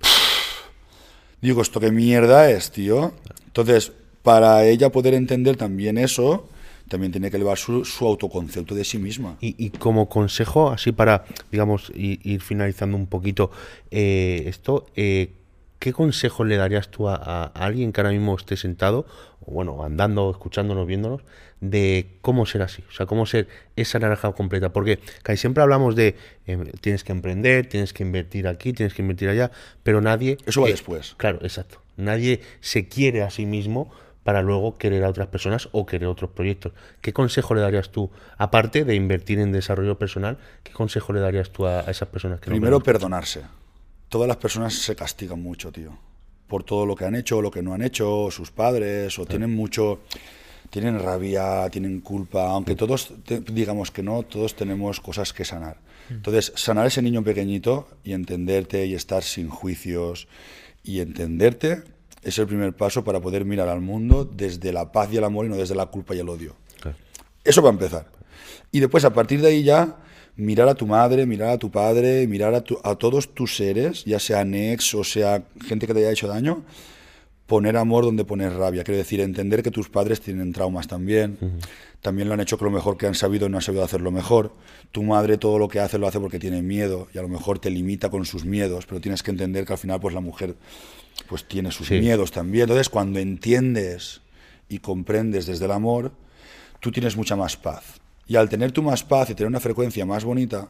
Digo, ¿esto qué mierda es, tío? Entonces, para ella poder entender también eso, también tiene que elevar su, su autoconcepto de sí misma. Y, y como consejo, así para, digamos, ir finalizando un poquito eh, esto, eh, ¿qué consejo le darías tú a, a alguien que ahora mismo esté sentado, o bueno, andando, escuchándonos, viéndonos, de cómo ser así? O sea, cómo ser esa naranja completa. Porque casi siempre hablamos de eh, tienes que emprender, tienes que invertir aquí, tienes que invertir allá, pero nadie... Eso va eh, después. Claro, exacto. Nadie se quiere a sí mismo para luego querer a otras personas o querer otros proyectos. ¿Qué consejo le darías tú, aparte de invertir en desarrollo personal, qué consejo le darías tú a, a esas personas que Primero, perdonarse. Todas las personas se castigan mucho, tío. Por todo lo que han hecho, lo que no han hecho, sus padres, o tienen mucho. Tienen rabia, tienen culpa, aunque todos te- digamos que no, todos tenemos cosas que sanar. Entonces, sanar ese niño pequeñito y entenderte y estar sin juicios y entenderte es el primer paso para poder mirar al mundo desde la paz y el amor y no desde la culpa y el odio. Claro. Eso va a empezar. Y después, a partir de ahí ya, mirar a tu madre, mirar a tu padre, mirar a, tu- a todos tus seres, ya sean ex o sea gente que te haya hecho daño, poner amor donde poner rabia. Quiero decir, entender que tus padres tienen traumas también. También lo han hecho con lo mejor que han sabido y no han sabido hacerlo mejor. Tu madre todo lo que hace lo hace porque tiene miedo y a lo mejor te limita con sus miedos, pero tienes que entender que al final pues la mujer pues tiene sus Sí. miedos también. Entonces, cuando entiendes y comprendes desde el amor, tú tienes mucha más paz. Y al tener tú más paz y tener una frecuencia más bonita,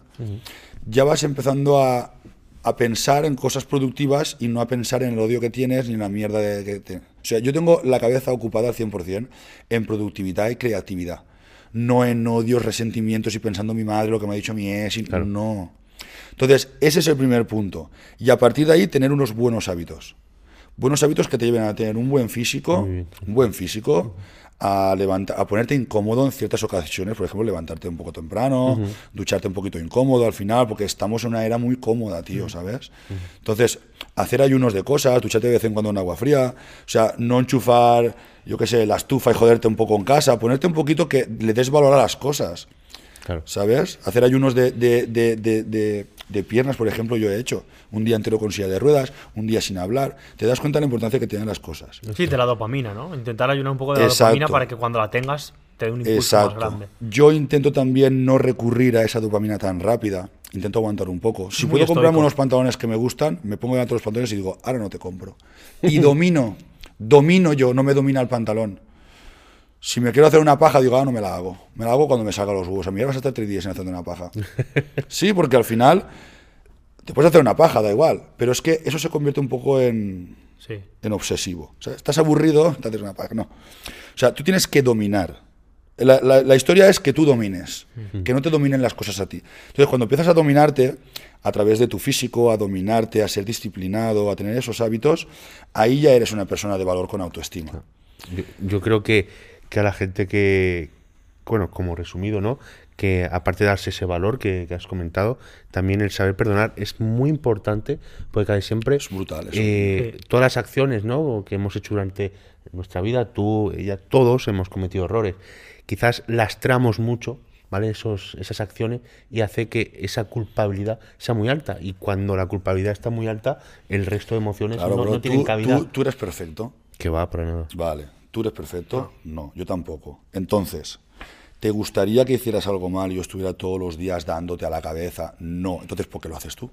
ya vas empezando a, a pensar en cosas productivas y no a pensar en el odio que tienes ni en la mierda de que te... O sea, yo tengo la cabeza ocupada al 100% en productividad y creatividad. No en odios, resentimientos y pensando en mi madre, lo que me ha dicho mi ex. y- Claro. No. Entonces, ese es el primer punto. Y a partir de ahí, tener unos buenos hábitos. Buenos hábitos que te lleven a tener un buen físico, un buen físico, a, levanta- a ponerte incómodo en ciertas ocasiones, por ejemplo, levantarte un poco temprano, ducharte un poquito incómodo al final, porque estamos en una era muy cómoda, tío, ¿sabes? Entonces, hacer ayunos de cosas, ducharte de vez en cuando en agua fría, o sea, no enchufar, yo qué sé, la estufa y joderte un poco en casa, ponerte un poquito que le des valor a las cosas. Claro. ¿sabes? Hacer ayunos de, de- de- de- de- de piernas, por ejemplo, yo he hecho. Un día entero con silla de ruedas, un día sin hablar. Te das cuenta de la importancia que tienen las cosas. Sí, de la dopamina, ¿no? Intentar ayunar un poco de la Exacto. dopamina para que cuando la tengas te dé un impulso más Exacto. grande. Yo intento también no recurrir a esa dopamina tan rápida. Intento aguantar un poco. Si Muy puedo comprarme unos pantalones que me gustan, me pongo delante de los pantalones y digo, ahora no te compro. Y domino, domino yo, no me domina el pantalón. Si me quiero hacer una paja, digo, ah, no me la hago. Me la hago cuando me salga los huevos. A mí vas a estar tres días sin hacerte una paja. Sí, porque al final te puedes hacer una paja, da igual. Pero es que eso se convierte un poco en, Sí. en obsesivo. O sea, estás aburrido, te haces una paja. No. O sea, tú tienes que dominar. La, la- la historia es que tú domines, que no te dominen las cosas a ti. Entonces, cuando empiezas a dominarte a través de tu físico, a dominarte, a ser disciplinado, a tener esos hábitos, ahí ya eres una persona de valor con autoestima. Yo, yo creo que, que a la gente que, bueno, como resumido, ¿no? Que aparte de darse ese valor que, que has comentado, también el saber perdonar es muy importante, porque casi siempre Es brutal eso. eh, Sí. todas las acciones ¿no? que hemos hecho durante nuestra vida, tú, ella, todos hemos cometido errores. Quizás lastramos mucho, ¿vale? Esos, esas acciones y hace que esa culpabilidad sea muy alta. Y cuando la culpabilidad está muy alta, el resto de emociones Claro, no, bro, no tienen tú, cabida. tú- tú eres perfecto. Que va para nada. Vale, ¿tú eres perfecto? No, yo tampoco. Entonces, ¿te gustaría que hicieras algo mal y yo estuviera todos los días dándote a la cabeza? No. Entonces, ¿por qué lo haces tú?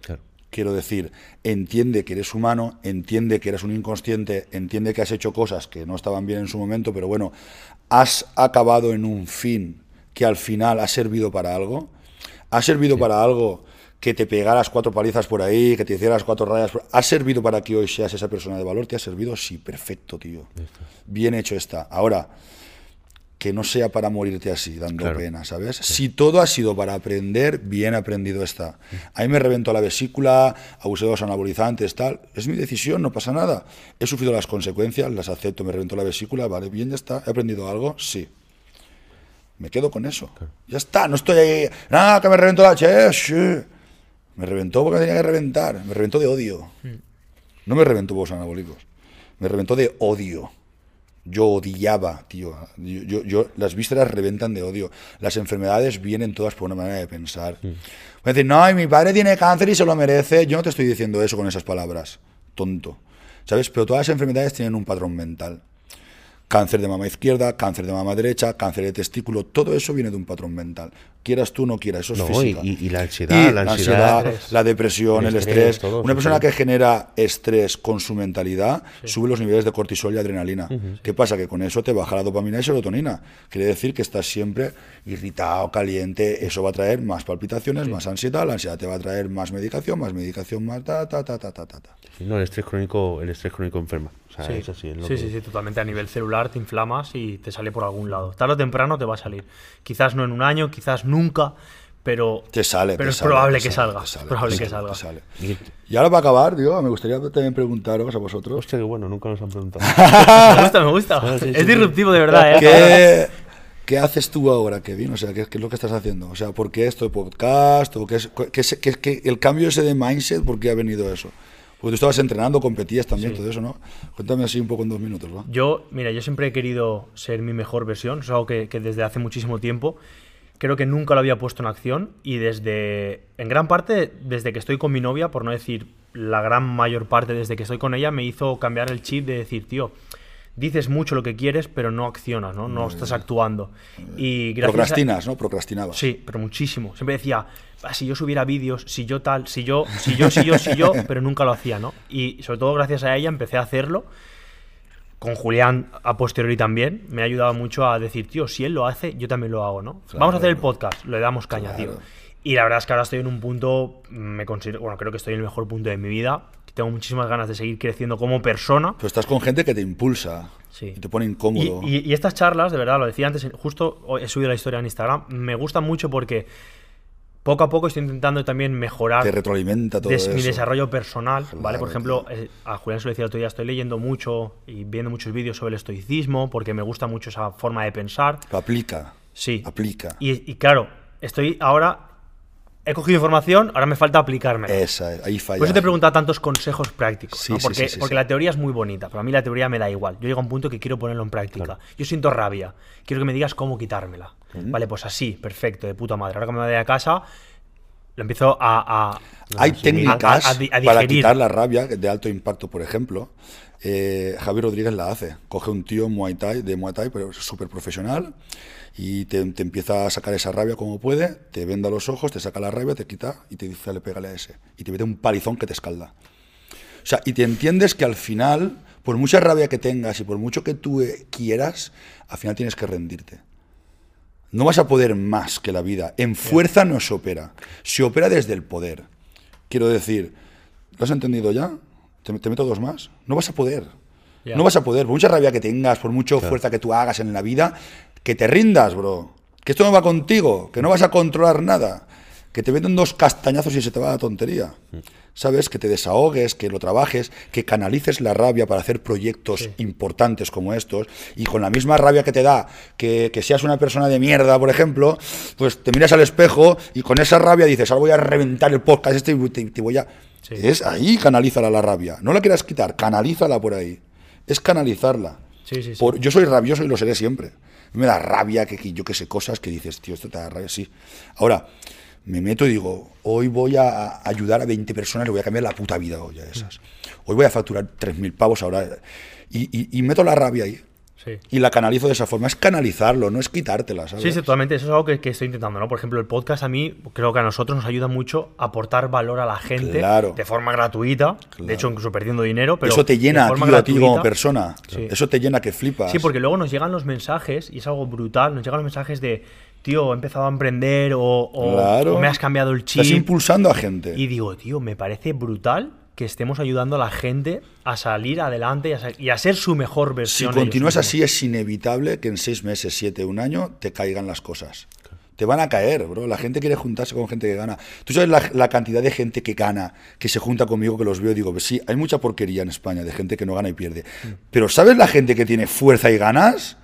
Claro. Quiero decir, entiende que eres humano, entiende que eres un inconsciente, entiende que has hecho cosas que no estaban bien en su momento, pero bueno, has acabado en un fin que al final ha servido para algo. Ha servido para algo que te pegaras cuatro palizas por ahí, que te hicieras cuatro rayas. por- ¿Ha servido para que hoy seas esa persona de valor? ¿Te ha servido? Sí, perfecto, tío. Bien hecho está. Ahora, que no sea para morirte así, dando Claro. pena, ¿sabes? Si todo ha sido para aprender, bien aprendido está. A mí me reventó la vesícula, abusé de los anabolizantes, tal. Es mi decisión, no pasa nada. He sufrido las consecuencias, las acepto, me reventó la vesícula, vale, bien, ya está. ¿He aprendido algo? Sí. Me quedo con eso. Ya está, no estoy ahí. Nada, que me reventó la che, sí. Me reventó porque me tenía que reventar. Me reventó de odio. No me reventó por los anabólicos. Me reventó de odio. Yo odiaba, tío. Yo, yo- yo- las vísceras reventan de odio. Las enfermedades vienen todas por una manera de pensar. Voy a decir, no, y mi padre tiene cáncer y se lo merece. Yo no te estoy diciendo eso con esas palabras. Tonto. ¿Sabes? Pero todas las enfermedades tienen un patrón mental. Cáncer de mama izquierda, cáncer de mama derecha, cáncer de testículo, todo eso viene de un patrón mental. Quieras tú, no quieras, eso es No, física. y- y- y la ansiedad, la ansiedad, la depresión, el el estrés, todo, Una sí, persona sí. que genera estrés con su mentalidad sube los niveles de cortisol y adrenalina. ¿Qué pasa? Que con eso te baja la dopamina y serotonina. Quiere decir que estás siempre irritado, caliente. Eso va a traer más palpitaciones, más ansiedad. La ansiedad te va a traer más medicación, más medicación, más ta, ta, ta, ta, ta, ta. ta. Sí, no, el estrés crónico, el estrés crónico enferma. O sea, es así, es lo sí, que- sí, sí, totalmente. A nivel celular te inflamas y te sale por algún lado. Tarde o temprano te va a salir. Quizás no en un año, quizás nunca, pero, Te sale. pero te es sale, probable que sale, salga. sale, probable que salga. Y- ahora para acabar, tío, me gustaría también preguntaros a vosotros. Hostia, qué bueno, nunca nos han preguntado. Me gusta, me gusta. Ah, sí, sí, es sí. disruptivo de verdad, ¿eh? ¿Qué, qué haces tú ahora, Kevin? O sea, ¿qué, qué es lo que estás haciendo? O sea, ¿por qué esto de podcast? ¿O qué es, qué es- qué es- qué- el cambio ese de mindset? ¿Por qué ha venido eso? Porque tú estabas entrenando, competías también, todo eso, ¿no? Cuéntame así un poco en dos minutos, ¿va? Yo, mira, yo siempre he querido ser mi mejor versión, es algo que, que desde hace muchísimo tiempo creo que nunca lo había puesto en acción y desde, en gran parte, desde que estoy con mi novia, por no decir la gran mayor parte desde que estoy con ella, me hizo cambiar el chip de decir, tío, dices mucho lo que quieres, pero no accionas, ¿no? No estás actuando. Y gracias a- Procrastinas, ¿no? Procrastinabas. Sí, pero muchísimo. Siempre decía, "Ah, si yo subiera vídeos, si yo tal, si yo, si yo, si yo, si yo, pero nunca lo hacía, ¿no? Y sobre todo gracias a ella empecé a hacerlo. Con Julián a posteriori también, me ha ayudado mucho a decir, tío, si él lo hace, yo también lo hago, ¿no? Vamos a hacer el podcast, le damos caña, tío. Y la verdad es que ahora estoy en un punto, me considero, bueno, creo que estoy en el mejor punto de mi vida. Tengo muchísimas ganas de seguir creciendo como persona. Pero estás con gente que te impulsa Sí. y te pone incómodo. y- y estas charlas, de verdad, lo decía antes, justo he subido la historia en Instagram, me gustan mucho porque poco a poco estoy intentando también mejorar te retroalimenta todo des- eso. mi desarrollo personal, ¿vale? Claro, Por ejemplo, eh, a Julián se lo decía el otro día, estoy leyendo mucho y viendo muchos vídeos sobre el estoicismo porque me gusta mucho esa forma de pensar. Lo aplica. Sí. Aplica. Y, y claro, estoy ahora, he cogido información, ahora me falta aplicarme. Esa, ahí falla. Por eso te he preguntado tantos consejos prácticos, Sí, ¿no? sí, porque, sí, sí, porque la teoría es muy bonita, pero a mí la teoría me da igual. Yo llego a un punto que quiero ponerlo en práctica. Yo siento rabia, quiero que me digas cómo quitármela. Vale, pues así, perfecto, de puta madre. Ahora que me vaya a casa, lo empiezo a... a- Hay técnicas a- a para quitar la rabia de alto impacto, por ejemplo. Eh, Javier Rodríguez la hace. Coge un tío Muay Thai, de Muay Thai, pero súper profesional, y te, te empieza a sacar esa rabia como puede, te venda los ojos, te saca la rabia, te quita y te dice, le pégale a ese. Y te mete un palizón que te escalda. O sea, y te entiendes que al final, por mucha rabia que tengas y por mucho que tú eh, quieras, al final tienes que rendirte. No vas a poder más que la vida. En fuerza no se opera. Se opera desde el poder. Quiero decir, ¿lo has entendido ya? ¿Te, te meto dos más? No vas a poder. No vas a poder. Por mucha rabia que tengas, por mucha fuerza que tú hagas en la vida, que te rindas, bro. Que esto no va contigo, que no vas a controlar nada. Que te meten dos castañazos y se te va la tontería. ¿Sabes? Que te desahogues, que lo trabajes, que canalices la rabia para hacer proyectos importantes como estos. Y con la misma rabia que te da que, que seas una persona de mierda, por ejemplo, pues te miras al espejo y con esa rabia dices, ahora voy a reventar el podcast este y te, te voy a... Sí. Es ahí, canalízala la rabia. No la quieras quitar, canalízala por ahí. Es canalizarla. Sí. Por- yo soy rabioso y lo seré siempre. Me da rabia que, yo que sé cosas que dices, tío, esto te da rabia, sí. Ahora, me meto y digo, hoy voy a ayudar a 20 personas, le voy a cambiar la puta vida hoy a esas. Hoy voy a facturar 3.000 pavos ahora. Y- y meto la rabia ahí. Sí. Y la canalizo de esa forma. Es canalizarlo, no es quitártela, ¿sabes? Sí, sí, totalmente. Eso es algo que, que estoy intentando, ¿no? Por ejemplo, el podcast a mí creo que a nosotros nos ayuda mucho a aportar valor a la gente Claro. de forma gratuita. Claro. De hecho, incluso perdiendo dinero. Pero Eso te llena de a ti, a ti como persona. Sí. Eso te llena que flipas. Sí, porque luego nos llegan los mensajes, y es algo brutal, nos llegan los mensajes de, tío, he empezado a emprender o, o- Claro. o me has cambiado el chip. Estás impulsando a gente. Y digo, tío, me parece brutal que estemos ayudando a la gente a salir adelante y a, sa- y a ser su mejor Si versión. ellos continúas así, es inevitable que en seis meses, siete, un año, te caigan las cosas. Te van a caer, bro. La gente quiere juntarse con gente que gana. Tú sabes la, la cantidad de gente que gana, que se junta conmigo, que los veo y digo, pues sí, hay mucha porquería en España de gente que no gana y pierde. Mm. Pero ¿sabes la gente que tiene fuerza y ganas?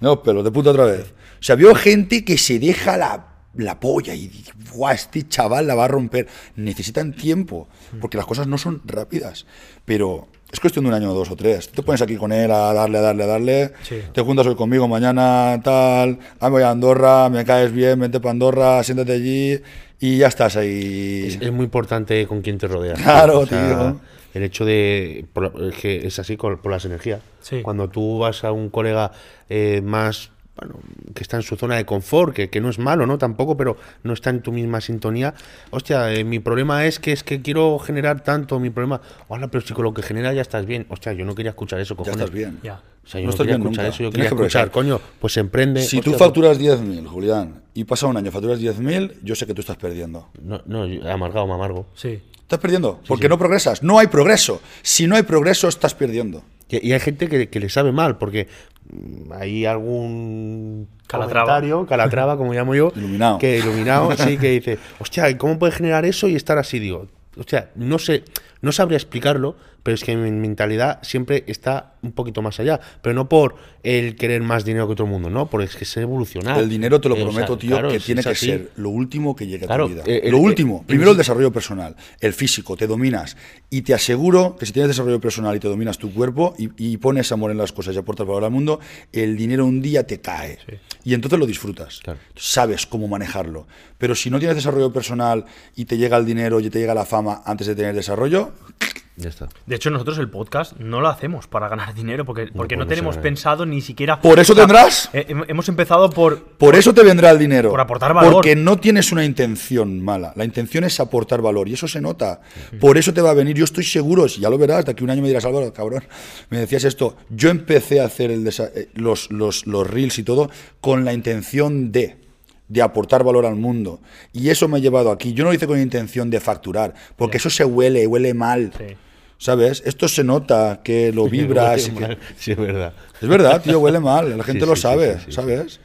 No, pero de puta otra vez. O sea, veo gente que se deja la, la polla y dice, "Buah, este chaval la va a romper. Necesitan tiempo, porque las cosas no son rápidas. Pero es cuestión de un año o dos o tres. Tú te pones aquí con él a darle, a darle, a darle. Sí. Te juntas hoy conmigo, mañana tal. Ah, me voy a Andorra, me caes bien, vente para Andorra, siéntate allí y ya estás ahí. Es, es muy importante con quién te rodeas. Claro, tío. El hecho de. por es que es así por las energías. Sí. Cuando tú vas a un colega eh, más. Bueno, que está en su zona de confort, que, que no es malo, ¿no? Tampoco, pero no está en tu misma sintonía. Hostia, eh, mi problema es que es que quiero generar tanto, mi problema. Hola, pero si con lo que genera ya estás bien. Hostia, yo no quería escuchar eso, ya cojones. estás bien. Ya. O sea, yo No no, quería bien escuchar nunca. eso, yo Tienes quería que escuchar, coño, pues emprende. Si tú hostia, facturas 10.000, Julián, y pasa un año, facturas 10.000, yo sé que tú estás perdiendo. No, no, yo- amargado, me amargo. Sí. Estás perdiendo, porque no progresas. No hay progreso. Si no hay progreso, estás perdiendo. Y, y hay gente que, que le sabe mal, porque mm, hay algún Calatrava. comentario, calatrava, como llamo yo, Iluminado. que iluminado, sí, que dice, hostia, ¿y ¿cómo puedes generar eso y estar así? Digo, hostia, no sé, no sabría explicarlo, pero es que mi mentalidad siempre está un poquito más allá, pero no por el querer más dinero que todo el mundo, no, porque es que sé evolucionar. El dinero, te lo Eh, o sea, prometo, tío, claro, que tiene que así. ser lo último que llegue a Claro, tu vida. eh, lo el- último. el- Primero el desarrollo personal, el físico, te dominas. Y te aseguro que si tienes desarrollo personal y te dominas tu cuerpo y, y pones amor en las cosas y aportas valor al mundo, el dinero un día te cae. Y entonces lo disfrutas. Claro. Sabes cómo manejarlo. Pero si no tienes desarrollo personal y te llega el dinero y te llega la fama antes de tener desarrollo, Ya está. De hecho, nosotros el podcast no lo hacemos para ganar dinero, porque, porque no, tenemos ganar. pensado ni siquiera. ¿Por eso o sea, tendrás? eh, hem- hemos empezado por. Por eso te vendrá el dinero. Por aportar valor. Porque no tienes una intención mala. La intención es aportar valor y eso se nota. Por eso te va a venir. Yo estoy seguro, si ya lo verás, de aquí a un año me dirás, Álvaro, cabrón, me decías esto. Yo empecé a hacer el desa- eh, los, los, los reels y todo con la intención de de aportar valor al mundo. Y eso me ha llevado aquí. Yo no lo hice con intención de facturar, porque eso se huele, huele mal. Sí. ¿Sabes? Esto se nota, que lo vibras. que-. Sí, es verdad. es verdad, tío, huele mal. La gente Sí, lo sí, sabe, sí, ¿sabes?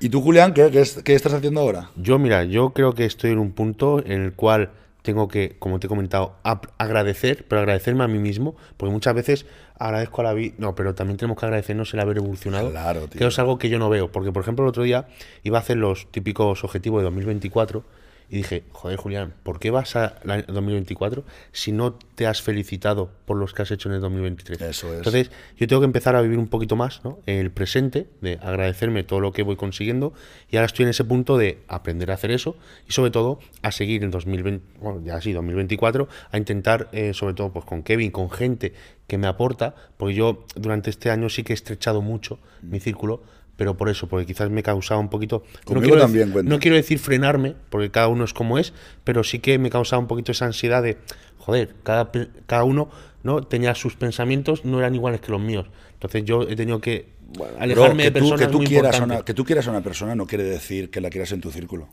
¿Y tú, Julián, qué, qué es- qué estás haciendo ahora? Yo, mira, yo creo que estoy en un punto en el cual tengo que, como te he comentado, agradecer, pero agradecerme a mí mismo, porque muchas veces agradezco a la vida, no, pero también tenemos que agradecernos el haber evolucionado, Claro, tío. que es algo que yo no veo, porque por ejemplo el otro día iba a hacer los típicos objetivos de 2024 y dije, joder Julián, ¿por qué vas a la 2024 si no te has felicitado por los que has hecho en el 2023? Eso es. Entonces, yo tengo que empezar a vivir un poquito más ¿no? el presente, de agradecerme todo lo que voy consiguiendo, y ahora estoy en ese punto de aprender a hacer eso y sobre todo a seguir en 2020, bueno, ya sí, 2024, a intentar, eh, sobre todo pues con Kevin, con gente que me aporta, porque yo durante este año sí que he estrechado mucho mi círculo, pero por eso, porque quizás me causaba un poquito... Conmigo quiero también dec- cuenta. no quiero decir frenarme, porque cada uno es como es, pero sí que me causaba un poquito esa ansiedad de, joder, cada, cada uno no tenía sus pensamientos, no eran iguales que los míos. Entonces yo he tenido que bueno, alejarme que, de tú, personas que, tú muy quieras a importantes. una, que tú quieras a una persona no quiere decir que la quieras en tu círculo.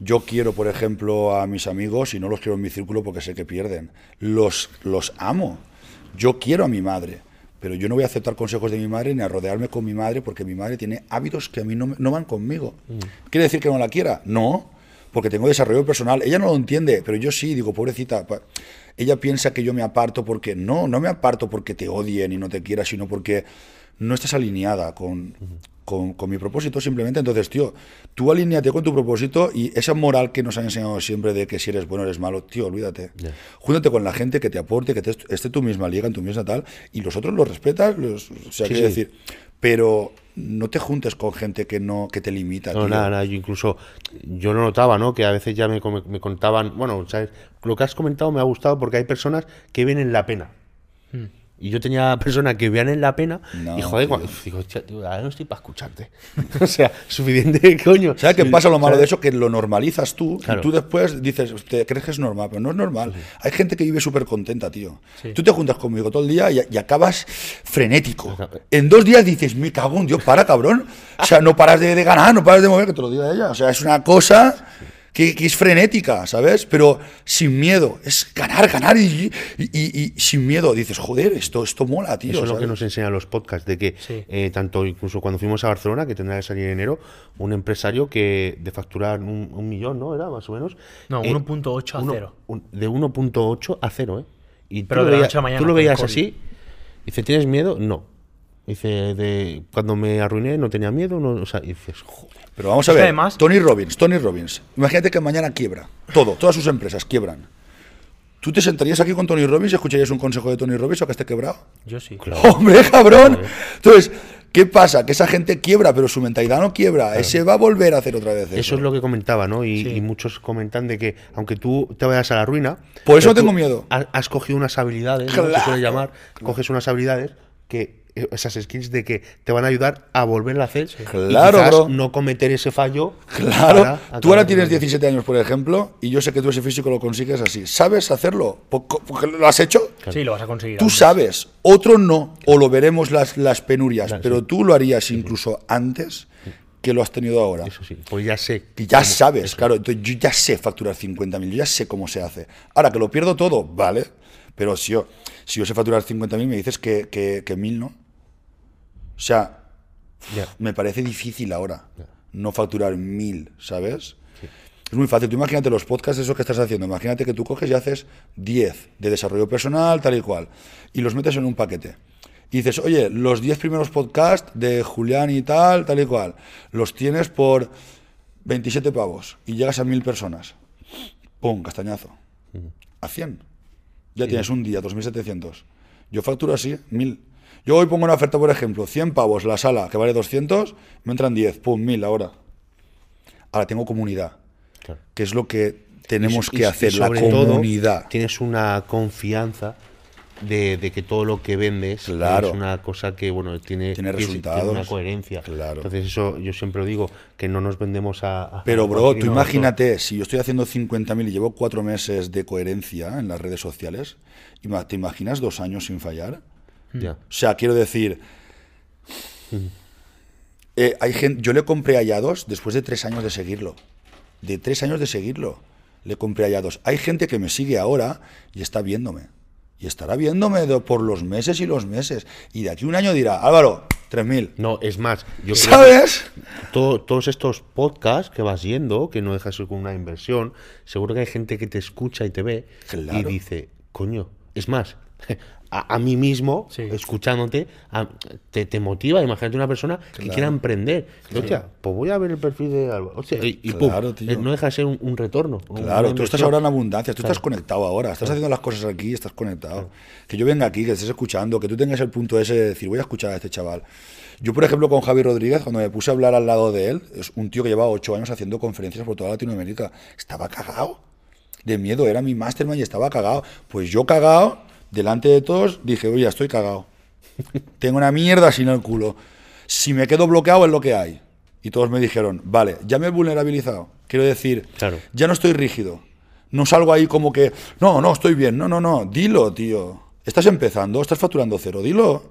Yo quiero, por ejemplo, a mis amigos y no los quiero en mi círculo porque sé que pierden. Los, los amo. Yo quiero a mi madre, pero yo no voy a aceptar consejos de mi madre ni a rodearme con mi madre porque mi madre tiene hábitos que a mí no, no van conmigo. ¿Quiere decir que no la quiera? No, porque tengo desarrollo personal. Ella no lo entiende, pero yo sí, digo, pobrecita. Ella piensa que yo me aparto porque no, no me aparto porque te odien y no te quiera, sino porque no estás alineada con, con, con mi propósito simplemente. Entonces, tío, tú alíñate con tu propósito y esa moral que nos han enseñado siempre de que si eres bueno eres malo, tío, olvídate. Ya. Júntate con la gente que te aporte, que te, esté tu misma liga, en tu misma tal, y los otros los respetas, los, o sea, Sí, quiero sí. decir, pero no te juntes con gente que no que te limita. No, tío. nada, nada, yo incluso, yo lo notaba, ¿no? Que a veces ya me, come- me contaban, bueno, ¿sabes? Lo que has comentado me ha gustado porque hay personas que ven en la pena. Y yo tenía personas que vean en la pena No, y joder, cuando- digo, hostia, tío, ahora no estoy para escucharte. o sea, suficiente, coño. ¿Sabes qué pasa lo malo de eso? Que lo normalizas tú Claro. y tú después dices, te crees que es normal, pero no es normal. Hay gente que vive súper contenta, tío. Sí. Tú te juntas conmigo todo el día y, y acabas frenético. En dos días dices, me cago en Dios, para, cabrón. O sea, no paras de, de ganar, no paras de mover, que te lo diga ella. O sea, es una cosa que, que es frenética, ¿sabes? Pero sin miedo. Es ganar, ganar y, y- y- y sin miedo. Dices, joder, esto, esto mola, tío. Eso es lo que nos enseñan los podcasts, de que Sí. eh, tanto incluso cuando fuimos a Barcelona, que tendrá que salir en enero, un empresario que de facturar un, un millón, ¿no? Era más o menos. No, eh, 1.8 a uno- cero. un- de 1.8 a cero, ¿eh? Y tú Pero lo de la veías, mañana, tú lo veías así, dice, ¿tienes miedo? No. Dice, de cuando me arruiné no tenía miedo, no, o sea, y dices, joder. Pero vamos a Es ver, además- Tony Robbins, Tony Robbins. Imagínate que mañana quiebra. Todo, todas sus empresas quiebran. ¿Tú te sentarías aquí con Tony Robbins y escucharías un consejo de Tony Robbins o que esté quebrado? Yo sí. ¡Hombre, cabrón! Entonces, ¿qué pasa? Que esa gente quiebra, pero su mentalidad no quiebra. Ese va a volver a hacer otra vez eso. Eso es lo que comentaba, ¿no? Y, Sí. y muchos comentan de que aunque tú te vayas a la ruina. Por eso pero tengo miedo. ha- Has cogido unas habilidades, ¿no? Se Claro, suele llamar. Coges unas habilidades que esas skills de que te van a ayudar a volverla a hacer. y Claro, quizás bro. no cometer ese fallo. Claro, tú ahora tienes con- 17 años, por ejemplo, y yo sé que tú ese físico lo consigues así. ¿Sabes hacerlo? Porque lo has hecho. Sí, lo vas a conseguir. Tú antes. sabes, otro no, o lo veremos las, las penurias, Claro, pero sí. tú lo harías incluso antes que lo has tenido ahora. Eso sí, pues ya sé. Que ya cómo- sabes, claro, entonces yo ya sé facturar 50.000, yo ya sé cómo se hace. Ahora, que lo pierdo todo, vale, pero si yo, si yo sé facturar 50.000, me dices que, que, que 1.000 no. O sea, Ya. me parece difícil ahora no facturar 1.000, ¿sabes? Es muy fácil. Tú imagínate los podcasts, eso que estás haciendo. Imagínate que tú coges y haces 10 de desarrollo personal, tal y cual, y los metes en un paquete. Y dices, oye, los 10 primeros podcasts de Julián y tal, tal y cual, los tienes por 27 pavos y llegas a 1.000 personas. ¡Pum! Castañazo. A 100. Ya tienes un día, 2.700. Yo facturo así, 1.000. Yo hoy pongo una oferta, por ejemplo, 100 pavos la sala, que vale 200, me entran 10, pum, 1.000 ahora. Ahora tengo comunidad, Claro. que es lo que tenemos Y- que y hacer, la sobre comunidad. tienes una confianza de, de que todo lo que vendes Claro. es una cosa que bueno tiene, Tiene resultados. tiene una coherencia. Claro. Entonces eso yo siempre lo digo, que no nos vendemos a... a- Pero, bro, tú imagínate, si yo estoy haciendo 50.000 y llevo cuatro meses de coherencia en las redes sociales, ¿te imaginas dos años sin fallar? Ya. O sea, quiero decir, eh, hay gente, yo le compré a Yados después de tres años de seguirlo. De tres años de seguirlo, le compré a Yados. Hay gente que me sigue ahora y está viéndome. Y estará viéndome por los meses y los meses. Y de aquí a un año dirá, Álvaro, 3.000. No, es más, yo creo que ¿Sabes? todo- todos estos podcasts que vas yendo, que no dejas con una inversión, seguro que hay gente que te escucha y te ve y dice, coño, es más, a, a mí mismo, Sí. escuchándote, a- te, te motiva. Imagínate una persona que Claro. quiera emprender. Hostia, pues voy a ver el perfil de Álvaro. Hostia, y, y pum, Claro, tío. eh, no deja de ser un, un retorno. Claro, tú estás ahora en abundancia, tú Claro. estás conectado ahora, estás haciendo las cosas aquí, estás conectado. Que yo venga aquí, que estés escuchando, que tú tengas el punto ese de decir, voy a escuchar a este chaval. Yo, por ejemplo, con Javi Rodríguez, cuando me puse a hablar al lado de él, es un tío que lleva ocho años haciendo conferencias por toda Latinoamérica, estaba cagado de miedo, era mi mastermind y estaba cagado. Pues yo cagado, delante de todos, dije, oye, estoy cagado. Tengo una mierda sin el culo. Si me quedo bloqueado es lo que hay. Y todos me dijeron, vale, ya me he vulnerabilizado. Quiero decir, Claro. ya no estoy rígido. No salgo ahí como que, no, no, estoy bien. No, no, no. Dilo, tío. Estás empezando, estás facturando cero. Dilo.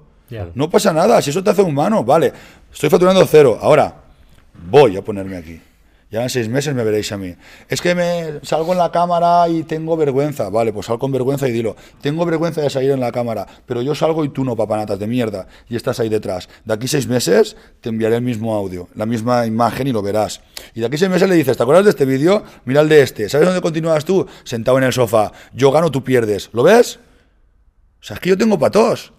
No pasa nada. Si eso te hace humano, vale. Estoy facturando cero. Ahora, voy a ponerme aquí. Ya en seis meses me veréis a mí. Es que me salgo en la cámara y tengo vergüenza. Vale, pues sal con vergüenza y dilo. Tengo vergüenza de salir en la cámara, pero yo salgo y tú no, papanatas de mierda. Y estás ahí detrás. De aquí seis meses te enviaré el mismo audio, la misma imagen y lo verás. Y de aquí seis meses le dices, ¿te acuerdas de este vídeo? Mira el de este. ¿Sabes dónde continúas tú? Sentado en el sofá. Yo gano, tú pierdes. ¿Lo ves? O sea, es que yo tengo patos.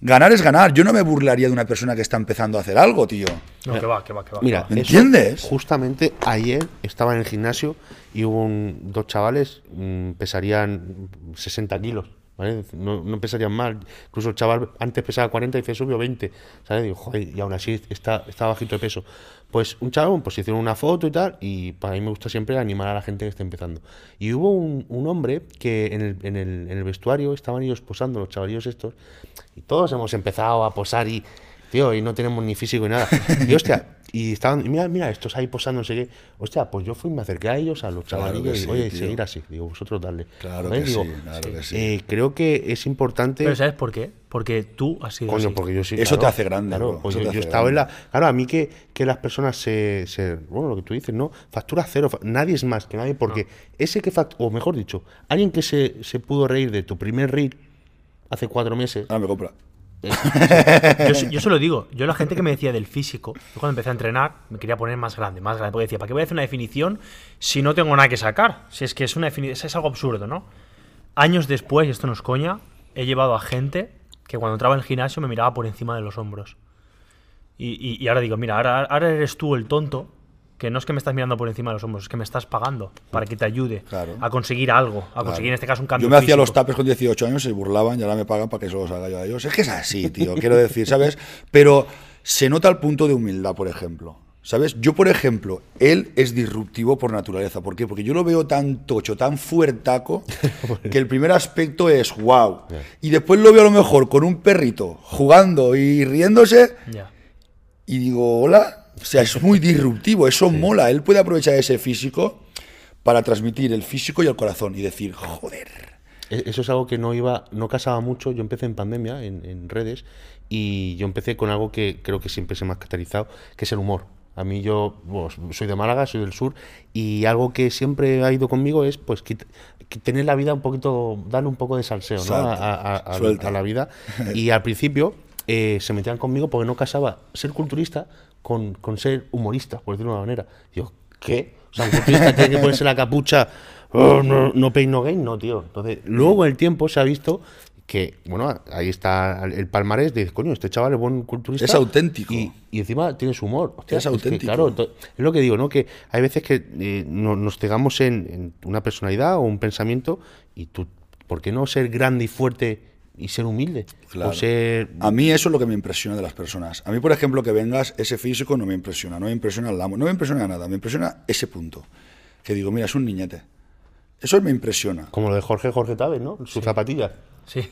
Ganar es ganar. Yo no me burlaría de una persona que está empezando a hacer algo, tío. No, que va, que va, que va. Mira, que va. ¿Me eso, entiendes? Justamente ayer estaba en el gimnasio y hubo un- dos chavales, mm, pesarían 60 kilos. ¿Vale? No, no pesarían mal. Incluso el chaval antes pesaba 40 y se subió 20, ¿sabes? Digo, joder, y aún así está, está bajito de peso. Pues un chaval, pues hicieron una foto y tal, y para mí me gusta siempre animar a la gente que está empezando. Y hubo un, un hombre que en el, en, el, en el vestuario estaban ellos posando, los chavalillos estos, y todos hemos empezado a posar y, tío, y no tenemos ni físico ni nada. Y hostia, y estaban, y mira, mira, estos ahí posando, no sé qué. Hostia, pues yo fui, me acerqué a ellos, a los Claro chavalillos, y sí, oye, tío. seguir así. Digo, vosotros darle. Claro que Digo, sí, claro que sí. eh, creo que es importante. Pero ¿sabes por qué? Porque tú has sido Coño, así. porque yo sí. Eso claro, te hace grande, Claro, pues yo, yo estado en la. Claro, a mí que, que las personas se, se- Bueno, lo que tú dices, ¿no? Factura cero. fa- Nadie es más que nadie, porque ese que factura. O mejor dicho, alguien que se, se pudo reír de tu primer reel hace cuatro meses. Ahora me compra. Yo, se- yo se lo digo. Yo la gente que me decía del físico, yo cuando empecé a entrenar me quería poner más grande, más grande. Porque decía, ¿para qué voy a hacer una definición si no tengo nada que sacar? Si es que es una definición, es algo absurdo, ¿no? Años después, y esto no es coña, he llevado a gente que cuando entraba en el gimnasio me miraba por encima de los hombros. Y, y- y ahora digo, mira, ahora, ahora eres tú el tonto, que no es que me estás mirando por encima de los hombros, es que me estás pagando para que te ayude Claro. a conseguir algo, a conseguir en este caso un cambio Yo me hacía los tapes con 18 años, se burlaban y ahora me pagan para que eso los haga yo a ellos. Es que es así, tío, quiero decir, ¿sabes? Pero se nota el punto de humildad, por ejemplo. ¿Sabes? Yo, por ejemplo, él es disruptivo por naturaleza. ¿Por qué? Porque yo lo veo tan tocho, tan fuertaco, que el primer aspecto es wow. Y después lo veo a lo mejor con un perrito jugando y riéndose y digo, hola. O sea, es muy disruptivo, eso mola. Él puede aprovechar ese físico para transmitir el físico y el corazón y decir, joder. E- Eso es algo que no iba, no casaba mucho. Yo empecé en pandemia, en, en redes, y yo empecé con algo que creo que siempre se me ha caracterizado, que es el humor. A mí yo bueno, soy de Málaga, soy del sur, y algo que siempre ha ido conmigo es pues quit- que tener la vida un poquito, darle un poco de salseo ¿no? a, a- a- a la vida. Y al principio eh, se metían conmigo porque no casaba ser culturista con, con ser humorista, por decirlo de una manera. Digo, ¿qué? O sea, un culturista tiene que ponerse la capucha, "Oh, no, no pain, no gain, no, tío. Entonces, luego el tiempo se ha visto que, bueno, ahí está el palmarés de, coño, este chaval es buen culturista. Es auténtico. Y, y encima tiene su humor. Hostia, Es auténtico. claro, es lo que digo, ¿no? Que hay veces que eh, no- nos cegamos en, en una personalidad o un pensamiento y tú, ¿por qué no ser grande y fuerte y ser humilde? Claro. O ser... A mí eso es lo que me impresiona de las personas. A mí, por ejemplo, que vengas, ese físico no me impresiona, no me impresiona el amo, no me impresiona nada, me impresiona ese punto. Que digo, mira, es un niñete. Eso me impresiona. Como lo de Jorge Jorge Tabe, ¿no? Sus zapatillas. Sí.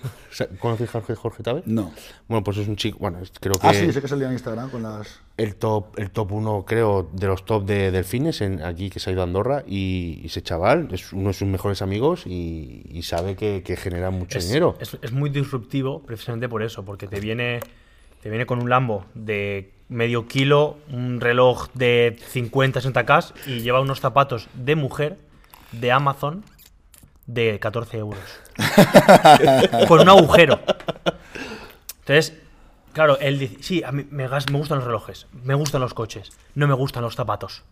¿Conoces a Jorge Jorge Tabe? No. Bueno, pues es un chico, bueno, es- creo que Ah, sí, sé que salía en Instagram con las... el top el top uno, creo, de los top de delfines en, aquí que se ha ido a Andorra y, y ese chaval es uno de sus mejores amigos y, y sabe que, que genera mucho es, dinero. es- es muy disruptivo precisamente por eso, porque te viene, te viene con un Lambo de medio kilo, un reloj de 50, 60k y lleva unos zapatos de mujer de Amazon de 14 euros. con un agujero. Entonces, claro, él dice, sí, a mí me, me gustan los relojes, me gustan los coches, no me gustan los zapatos.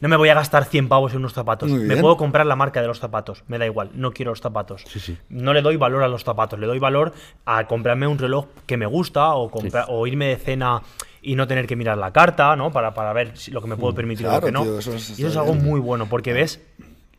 No me voy a gastar 100 pavos en unos zapatos. Me puedo comprar la marca de los zapatos. Me da igual. No quiero los zapatos. Sí, sí. No le doy valor a los zapatos. Le doy valor a comprarme un reloj que me gusta o, irme de cena y no tener que mirar la carta, ¿no? Para, para ver si- lo que me puedo permitir o Mm, lo que no. tío, eso es- y eso es algo muy bueno porque ves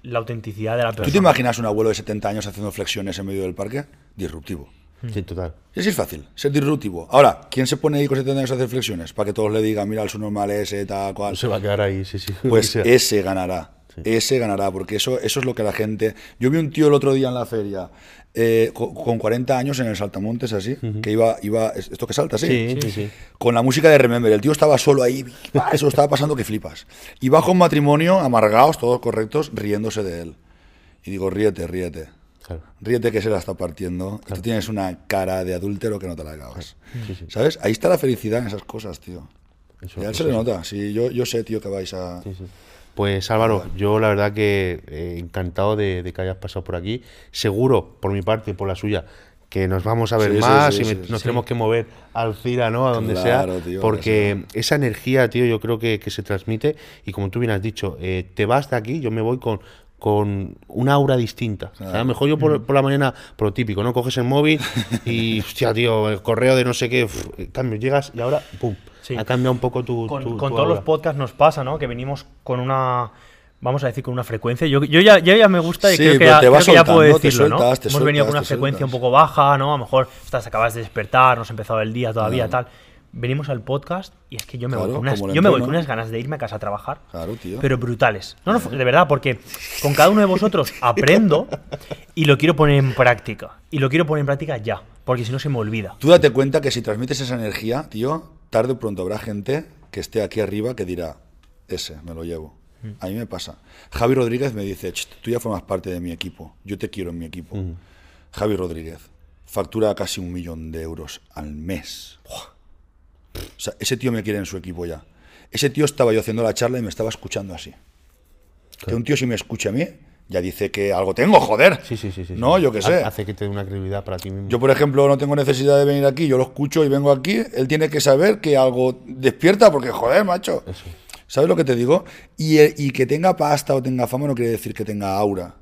la autenticidad de la persona. ¿Tú te imaginas un abuelo de 70 años haciendo flexiones en medio del parque? Disruptivo. Sí, total. Y así es fácil, ser disruptivo. Ahora, ¿quién se pone ahí con 70 años a hacer flexiones? Para que todos le digan, mira, el su normal ese, tal, cual. Se va a quedar ahí, sí, sí. Pues Sí. ese ganará. Ese ganará, porque eso, eso es lo que la gente. Yo vi un tío el otro día en la feria, eh, co- con, 40 años en el saltamontes, así, que iba, iba. ¿Esto que salta, sí? Sí, sí, sí. Con la música de Remember. El tío estaba solo ahí, ¡ah! eso estaba pasando que flipas. Y bajo un matrimonio, amargados, todos correctos, riéndose de él. Y digo, ríete, ríete. Claro. Ríete que se la está partiendo. Y tú tienes una cara de adúltero que no te la acabas. ¿Sabes? Ahí está la felicidad en esas cosas, tío. Eso- y a él eso se le nota. Sí, yo, yo sé, tío, que vais a. Pues Álvaro, yo la verdad que eh, encantado de, de que hayas pasado por aquí. Seguro, por mi parte y por la suya, que nos vamos a ver Sí, más sí, y sí, nos tenemos que mover al Cira, ¿no? A donde Claro, sea. tío, porque esa energía, tío, yo creo que, que se transmite. Y como tú bien has dicho, eh, te vas de aquí, yo me voy con con una aura distinta. O sea, a lo mejor yo por, por la mañana, por lo típico, ¿no? Coges el móvil y, hostia, tío, el correo de no sé qué, uf, cambio, llegas y ahora, pum, Sí. ha cambiado un poco tu. con, tu- con tu todos los podcasts nos pasa, ¿no? Que venimos con una vamos a decir, con una frecuencia. Yo, yo, ya, yo ya me gusta y Sí, creo que ya, te vas creo que ya puedo decirlo, ¿no? sueltas, Hemos venido con una frecuencia un poco baja, ¿no? A lo mejor estás, acabas de despertar, no has empezado el día todavía, Claro. tal. Venimos al podcast y es que yo me, voy, con unas, yo me voy con unas ganas de irme a casa a trabajar. Claro, tío. Pero brutales. No, no, de verdad, porque con cada uno de vosotros aprendo y lo quiero poner en práctica. Y lo quiero poner en práctica ya, porque si no se me olvida. Tú date cuenta que si transmites esa energía, tío, tarde o pronto habrá gente que esté aquí arriba que dirá, ese, me lo llevo. A mí me pasa. Javi Rodríguez me dice, "Cht, tú ya formas parte de mi equipo, yo te quiero en mi equipo. Javi Rodríguez factura casi un millón de euros al mes. O sea, ese tío me quiere en su equipo ya. Ese tío estaba yo haciendo la charla y me estaba escuchando así. Que un tío si me escucha a mí, ya dice que algo tengo, joder. Sí, sí, sí. sí No, sí. yo qué sé. Hace que te dé una credibilidad para ti mismo. Yo, por ejemplo, no tengo necesidad de venir aquí, yo lo escucho y vengo aquí. Él tiene que saber que algo despierta, porque joder, macho. Eso. ¿Sabes lo que te digo? Y, y que tenga pasta o tenga fama no quiere decir que tenga aura.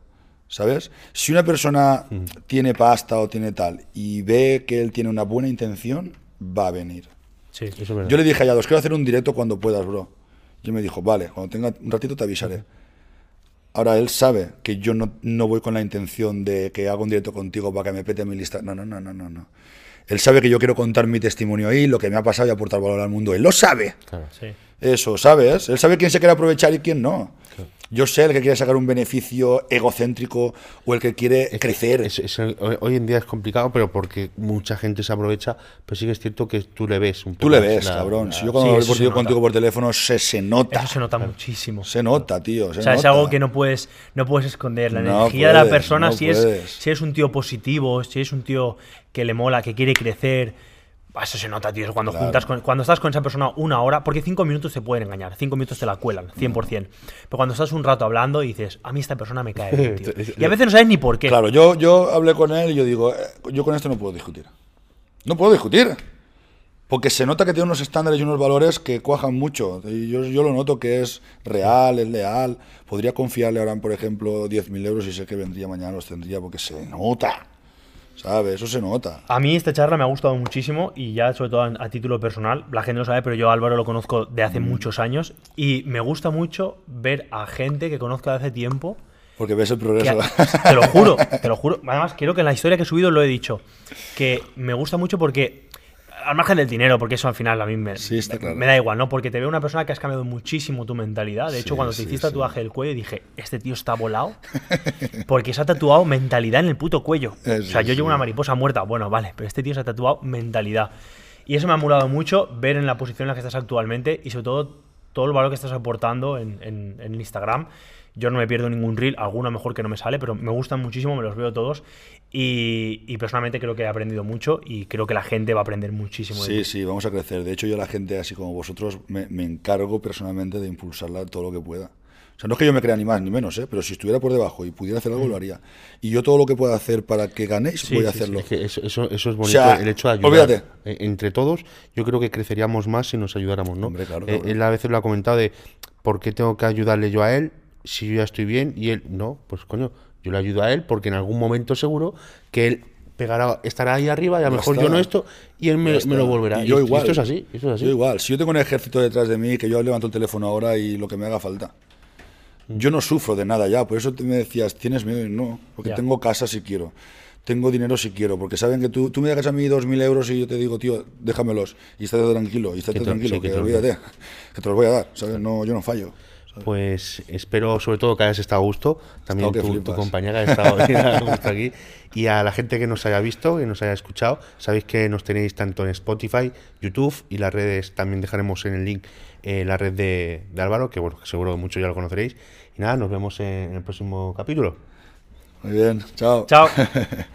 ¿Sabes? Si una persona tiene pasta o tiene tal y ve que él tiene una buena intención, va a venir. Sí. Eso es verdad. Yo le dije a Yados, quiero hacer un directo cuando puedas, bro. Y él me dijo, vale, cuando tenga un ratito te avisaré. Ahora él sabe que yo no, no voy con la intención de que haga un directo contigo para que me pete mi lista. No, no, no, no, no, no. Él sabe que yo quiero contar mi testimonio ahí, lo que me ha pasado y aportar valor al mundo. Él lo sabe. Claro. Sí. Eso, ¿sabes? Él sabe quién se quiere aprovechar y quién no. Yo sé el que quiere sacar un beneficio egocéntrico o el que quiere crecer. Es- es- hoy hoy en día es complicado, pero porque mucha gente se aprovecha, pero sí que es cierto que tú le ves un poco. Tú le ves, la- cabrón. la- Si yo cuando Sí, hablo eso se contigo, por teléfono, se, se nota. Eso se nota muchísimo. Se nota, tío. se O sea, es nota. algo que no puedes, no puedes esconder. La No energía de la puedes, persona, no si, es, puedes. si eres un tío positivo, si es un tío que le mola, que quiere crecer, eso se nota, tío. Cuando, Claro. juntas con- cuando estás con esa persona una hora, porque cinco minutos te pueden engañar, cinco minutos te la cuelan, 100%. Pero cuando estás un rato hablando y dices, a mí esta persona me cae bien, tío. Y a veces no sabes ni por qué. Claro, yo, yo hablé con él y yo digo, eh, yo con esto no puedo discutir. No puedo discutir. Porque se nota que tiene unos estándares y unos valores que cuajan mucho. Yo, yo lo noto que es real, es leal. Podría confiarle ahora, por ejemplo, 10.000 euros y sé que vendría mañana, los tendría porque se nota. ¿Sabes? Eso se nota. A mí esta charla me ha gustado muchísimo y ya sobre todo a, a título personal, la gente no sabe, pero yo a Álvaro lo conozco de hace muchos años y me gusta mucho ver a gente que conozco de hace tiempo Porque ves el progreso. a- te lo juro, te lo juro. Además, creo que en la historia que he subido lo he dicho. Que me gusta mucho porque, al margen del dinero, porque eso al final a mí me, Sí, está claro. me da igual, ¿no? Porque te veo una persona que has cambiado muchísimo tu mentalidad. De hecho, Sí, cuando te hiciste tatuaje del cuello, dije, este tío está volado. Porque se ha tatuado mentalidad en el puto cuello. o Eso sea, yo llevo una mariposa muerta. Bueno, vale, pero este tío se ha tatuado mentalidad. Y eso me ha molado mucho ver en la posición en la que estás actualmente y sobre todo todo el valor que estás aportando en, en- en Instagram. Yo no me pierdo ningún reel, alguno mejor que no me sale, pero me gustan muchísimo, me los veo todos y, y personalmente creo que he aprendido mucho y creo que la gente va a aprender muchísimo. de Sí, ti. sí, vamos a crecer. De hecho, yo a la gente así como vosotros me, me encargo personalmente de impulsarla todo lo que pueda. O sea, no es que yo me crea ni más ni menos, ¿eh? pero si estuviera por debajo y pudiera hacer algo, lo haría. Y yo todo lo que pueda hacer para que ganéis, Sí, voy a sí, sí. hacerlo. Es que eso, eso, eso es bonito, sea, el hecho de ayudar. olvídate. Eh, Entre todos, yo creo que creceríamos más si nos ayudáramos, ¿no? Hombre, claro, Eh, cabrón. él a veces lo ha comentado de, ¿por qué tengo que ayudarle yo a él si yo ya estoy bien? Y él, no, pues coño, yo le ayudo a él porque en algún momento seguro que él pegará, estará ahí arriba y a lo mejor está. yo no esto y él me, lo volverá. Y yo igual. esto es así, esto es así. Yo igual. Si yo tengo un ejército detrás de mí, que yo levanto el teléfono ahora y lo que me haga falta. Yo no sufro de nada ya. Por eso te me decías, ¿tienes miedo? Y no, porque Ya. tengo casa si quiero. Tengo dinero si quiero, porque saben que tú, tú me dejas a mí dos mil euros y yo te digo, tío, déjamelos y estate tranquilo, y estate tranquilo, sí, que que, te olvídate, que te los voy a dar, ¿sabes? No, yo no fallo. Pues espero sobre todo que hayas estado a gusto, también tu, tu compañera que ha estado bien a gusto aquí, y a la gente que nos haya visto, que nos haya escuchado, sabéis que nos tenéis tanto en Spotify, YouTube y las redes, también dejaremos en el link eh, la red de, de Álvaro, que bueno, que seguro que muchos ya lo conoceréis, y nada, nos vemos en el próximo capítulo. Muy bien, chao. Chao.